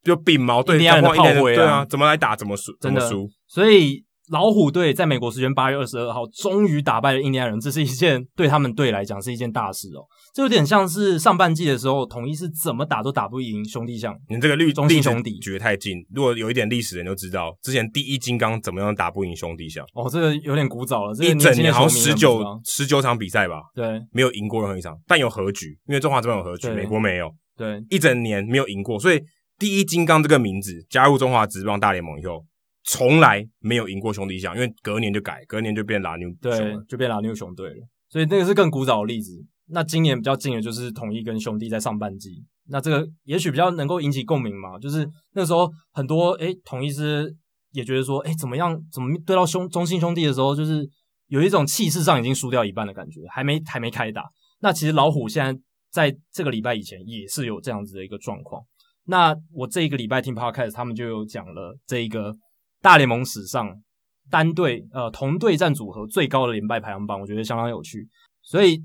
就病毛对，印第安人的炮灰啊，对啊，怎么来打怎么输，怎么输。所以老虎队在美国时间八月二十二号终于打败了印第安人，这是一件对他们队来讲是一件大事哦。这有点像是上半季的时候，统一是怎么打都打不赢兄弟象。你这个绿中信兄弟绝太近，如果有一点历史的人就知道，之前第一金刚怎么样打不赢兄弟象。哦，这个有点古早了，这一整年好像十九十九场比赛吧？对，没有赢过任何一场，但有和局，因为中华这边有和局，美国没有。对，一整年没有赢过，所以第一金刚这个名字加入中华职棒大联盟以后，从来没有赢过兄弟象，因为隔年就改，隔年就变拉牛，对，就变拉牛熊队了。所以那个是更古早的例子。那今年比较近的就是统一跟兄弟在上半季，那这个也许比较能够引起共鸣嘛，就是那时候很多诶统一师也觉得说，诶怎么样，怎么对到兄中信兄弟的时候，就是有一种气势上已经输掉一半的感觉，还没还没开打。那其实老虎现在在这个礼拜以前也是有这样子的一个状况。那我这一个礼拜听 Podcast，他们就有讲了这一个大联盟史上单队呃同对战组合最高的连败排行榜，我觉得相当有趣，所以。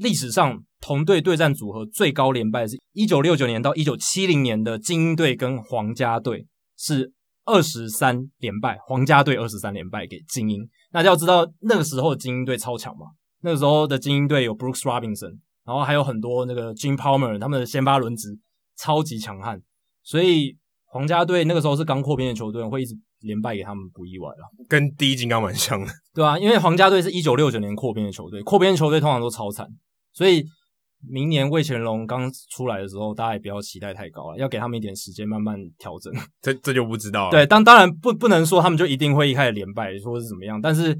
历史上同队对战组合最高连败是1969年到1970年的精英队跟皇家队是二十三连败，皇家队二十三连败给精英。那要知道那个时候的金莺队超强嘛，那个时候的精英队有 Brooks Robinson，然后还有很多那个 Jim Palmer，他们的先发轮值超级强悍，所以皇家队那个时候是刚扩编的球队，会一直连败给他们不意外了。跟第一金刚蛮像的，对啊，因为皇家队是一九六九年扩编的球队，扩编球队通常都超惨。所以明年魏乾隆刚出来的时候，大家也不要期待太高了，要给他们一点时间慢慢调整。这这就不知道了。对，当当然不不能说他们就一定会一开始连败，说是怎么样。但是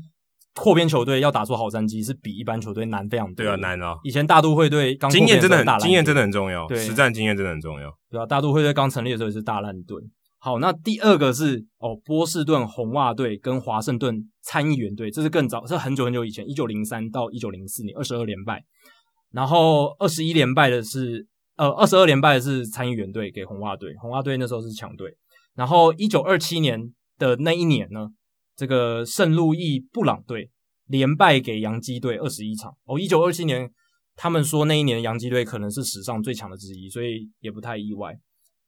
扩编球队要打出好战绩，是比一般球队难非常多。对啊，难啊！以前大都会队刚经验真的很经验真的很重要，对，实战经验真的很重要。对啊，大都会队刚成立的时候也是大烂队。好，那第二个是哦，波士顿红袜队跟华盛顿参议员队，这是更早，是很久很久以前，一九零三到一九零四年，二十二连败。然后二十一连败的是，呃，二十二连败的是参议员队给红袜队，红袜队那时候是强队。然后一九二七年的那一年呢，这个圣路易布朗队连败给洋基队二十一场。哦，一九二七年他们说那一年洋基队可能是史上最强的之一，所以也不太意外。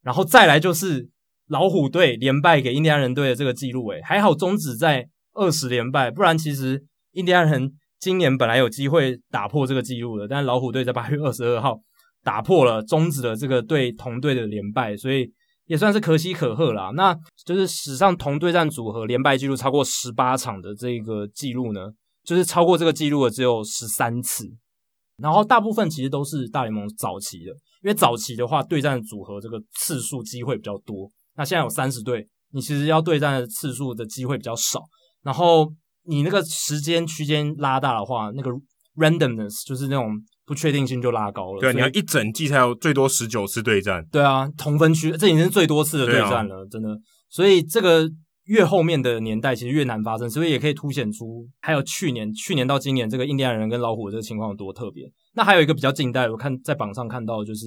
然后再来就是老虎队连败给印第安人队的这个记录，诶，还好终止在二十连败，不然其实印第安人。今年本来有机会打破这个记录的，但老虎队在八月二十二号打破了，终止了这个对同队的连败，所以也算是可喜可贺啦。那就是史上同对战组合连败记录超过十八场的这个记录呢，就是超过这个记录的只有十三次。然后大部分其实都是大联盟早期的，因为早期的话对战组合这个次数机会比较多。那现在有三十队，你其实要对战的次数的机会比较少，然后。你那个时间区间拉大的话，那个 randomness 就是那种不确定性就拉高了。对，你要一整季才有最多十九次对战。对啊，同分区这已经是最多次的对战了，啊、真的。所以这个越后面的年代其实越难发生，所以也可以凸显出还有去年去年到今年这个印第安人跟老虎的这个情况有多特别。那还有一个比较近代，我看在榜上看到的就是，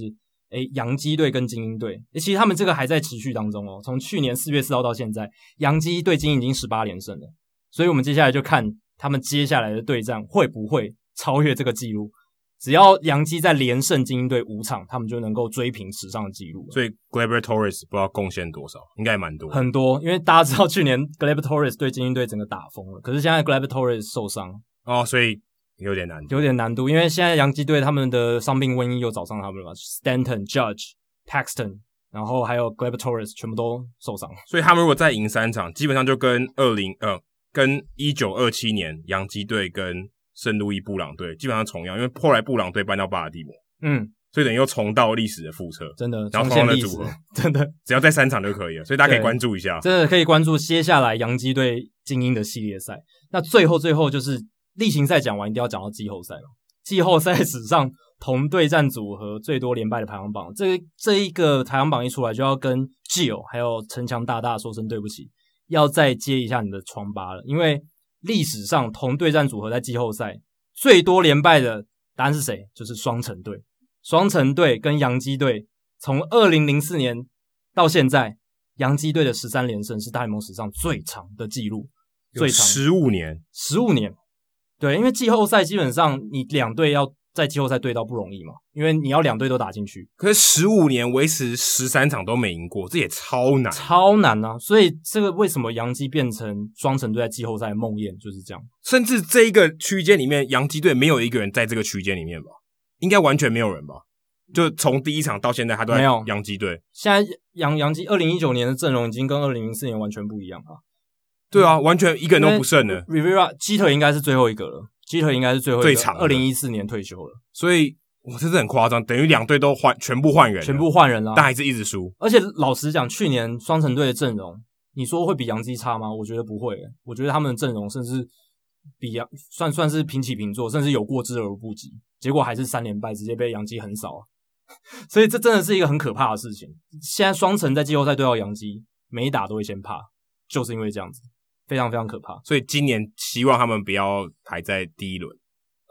诶，洋基队跟精英队，诶，其实他们这个还在持续当中哦。从去年四月四号到现在，洋基队精英已经十八连胜了，所以我们接下来就看他们接下来的对战会不会超越这个记录。只要洋基在连胜精英队五场，他们就能够追平史上的纪录。所以 Gleyber Torres 不知道贡献多少，应该蛮多。很多，因为大家知道去年 Gleyber Torres 对精英队整个打疯了，可是现在 Gleyber Torres 受伤哦，所以有点难度，有点难度。因为现在洋基队他们的伤病瘟疫又找上他们了嘛，Stanton、Judge、Paxton，然后还有 Gleyber Torres 全部都受伤，所以他们如果再赢三场，基本上就跟二零呃跟一九二七年洋基队跟圣路易布朗队基本上重样，因为后来布朗队搬到巴尔的摩，嗯，所以等于又重蹈历史的覆辙，真的，然后同样的组合，真的，只要在三场就可以了，所以大家可以关注一下，真的可以关注接下来洋基队精英的系列赛。那最后最后就是例行赛讲完，一定要讲到季后赛了。季后赛史上同对战组合最多连败的排行榜，这这一个排行榜一出来，就要跟 Gio 还有城墙大大说声对不起，要再接一下你的疮疤了，因为。历史上同对战组合在季后赛最多连败的答案是谁？就是双城队。双城队跟洋基队从二零零四年到现在，洋基队的十三连胜是大联盟史上最长的记录，最长十五年，十五年。对，因为季后赛基本上你两队要。在季后赛对到不容易嘛，因为你要两队都打进去。可是十五年维持十三场都没赢过，这也超难，超难啊！所以这个为什么杨基变成双城队在季后赛的梦魇就是这样。甚至这一个区间里面，杨基队没有一个人在这个区间里面吧？应该完全没有人吧？就从第一场到现在，他都在洋基队。现在洋洋基二零一九年的阵容已经跟二零零四年完全不一样了。对啊，完全一个人都不剩了。Rivera 基特应该是最后一个了。基特应该是最后一个，最长，二零一四年退休了，所以哇，这是很夸张，等于两队都换，全部换人，全部换人了，但还是一直输。而且老实讲，去年双城队的阵容，你说会比洋基差吗？我觉得不会，我觉得他们的阵容甚至比洋算算是平起平坐，甚至有过之而无不及。结果还是三连败，直接被洋基横扫。所以这真的是一个很可怕的事情。现在双城在季后赛对到洋基，每一打都会先怕，就是因为这样子。非常非常可怕，所以今年希望他们不要排在第一轮，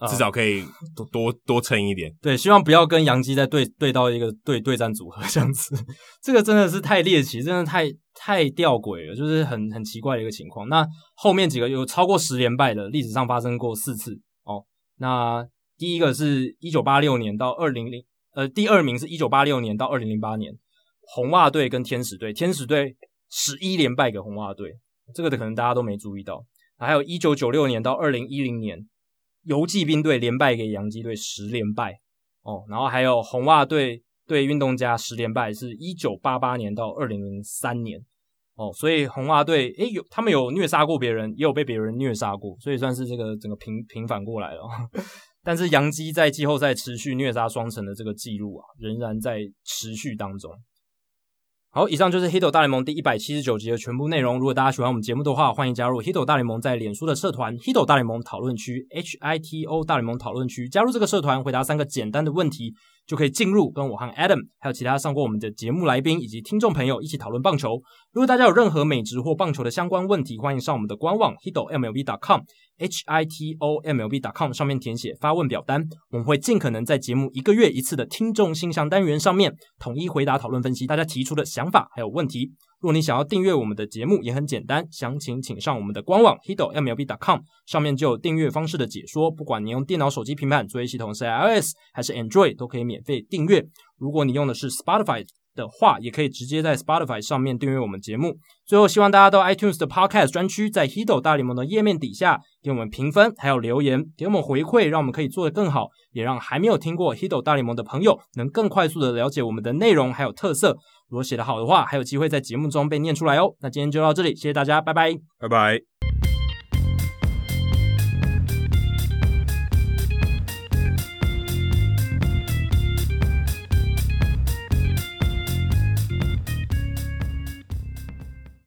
嗯、至少可以多多多撑一点。对，希望不要跟杨基再对对到一个对对战组合这样子，这个真的是太猎奇，真的太太吊诡了，就是很很奇怪的一个情况。那后面几个有超过十连败的，历史上发生过四次哦。那第一个是一九八六年到二零零，呃，第二名是一九八六年到二零零八年，红袜队跟天使队，天使队十一连败给红袜队。这个的可能大家都没注意到，还有一九九六年到二零一零年，游骑兵队连败给洋基队十连败哦，然后还有红袜队对运动家十连败，是一九八八年到二零零三年哦，所以红袜队诶有他们有虐杀过别人，也有被别人虐杀过，所以算是这个整个平平反过来了。但是洋基在季后赛持续虐杀双城的这个记录啊，仍然在持续当中。好，以上就是《Hito 大联盟》第一百七十九集的全部内容。如果大家喜欢我们节目的话，欢迎加入《Hito 大联盟》在脸书的社团《Hito 大联盟讨论区》（H I T O 大联盟讨论区）。加入这个社团，回答三个简单的问题，就可以进入跟我和 Adam 还有其他上过我们的节目来宾以及听众朋友一起讨论棒球。如果大家有任何美职或棒球的相关问题，欢迎上我们的官网 hitomlb.com，h i t o m l b.com 上面填写发问表单，我们会尽可能在节目一个月一次的听众信箱单元上面统一回答、讨论、分析大家提出的想法还有问题。如果你想要订阅我们的节目，也很简单，详情请上我们的官网 hito mlb dot com 上面就有订阅方式的解说。不管你用电脑、手机、平板作业系统是 iOS 还是 Android，都可以免费订阅。如果你用的是 Spotify。的话，也可以直接在 Spotify 上面订阅我们节目。最后，希望大家到 iTunes 的 Podcast 专区，在 Hito 大联盟的页面底下给我们评分，还有留言，给我们回馈，让我们可以做得更好，也让还没有听过 Hito 大联盟的朋友能更快速的了解我们的内容还有特色。如果写的好的话，还有机会在节目中被念出来哦。那今天就到这里，谢谢大家，拜拜，拜拜。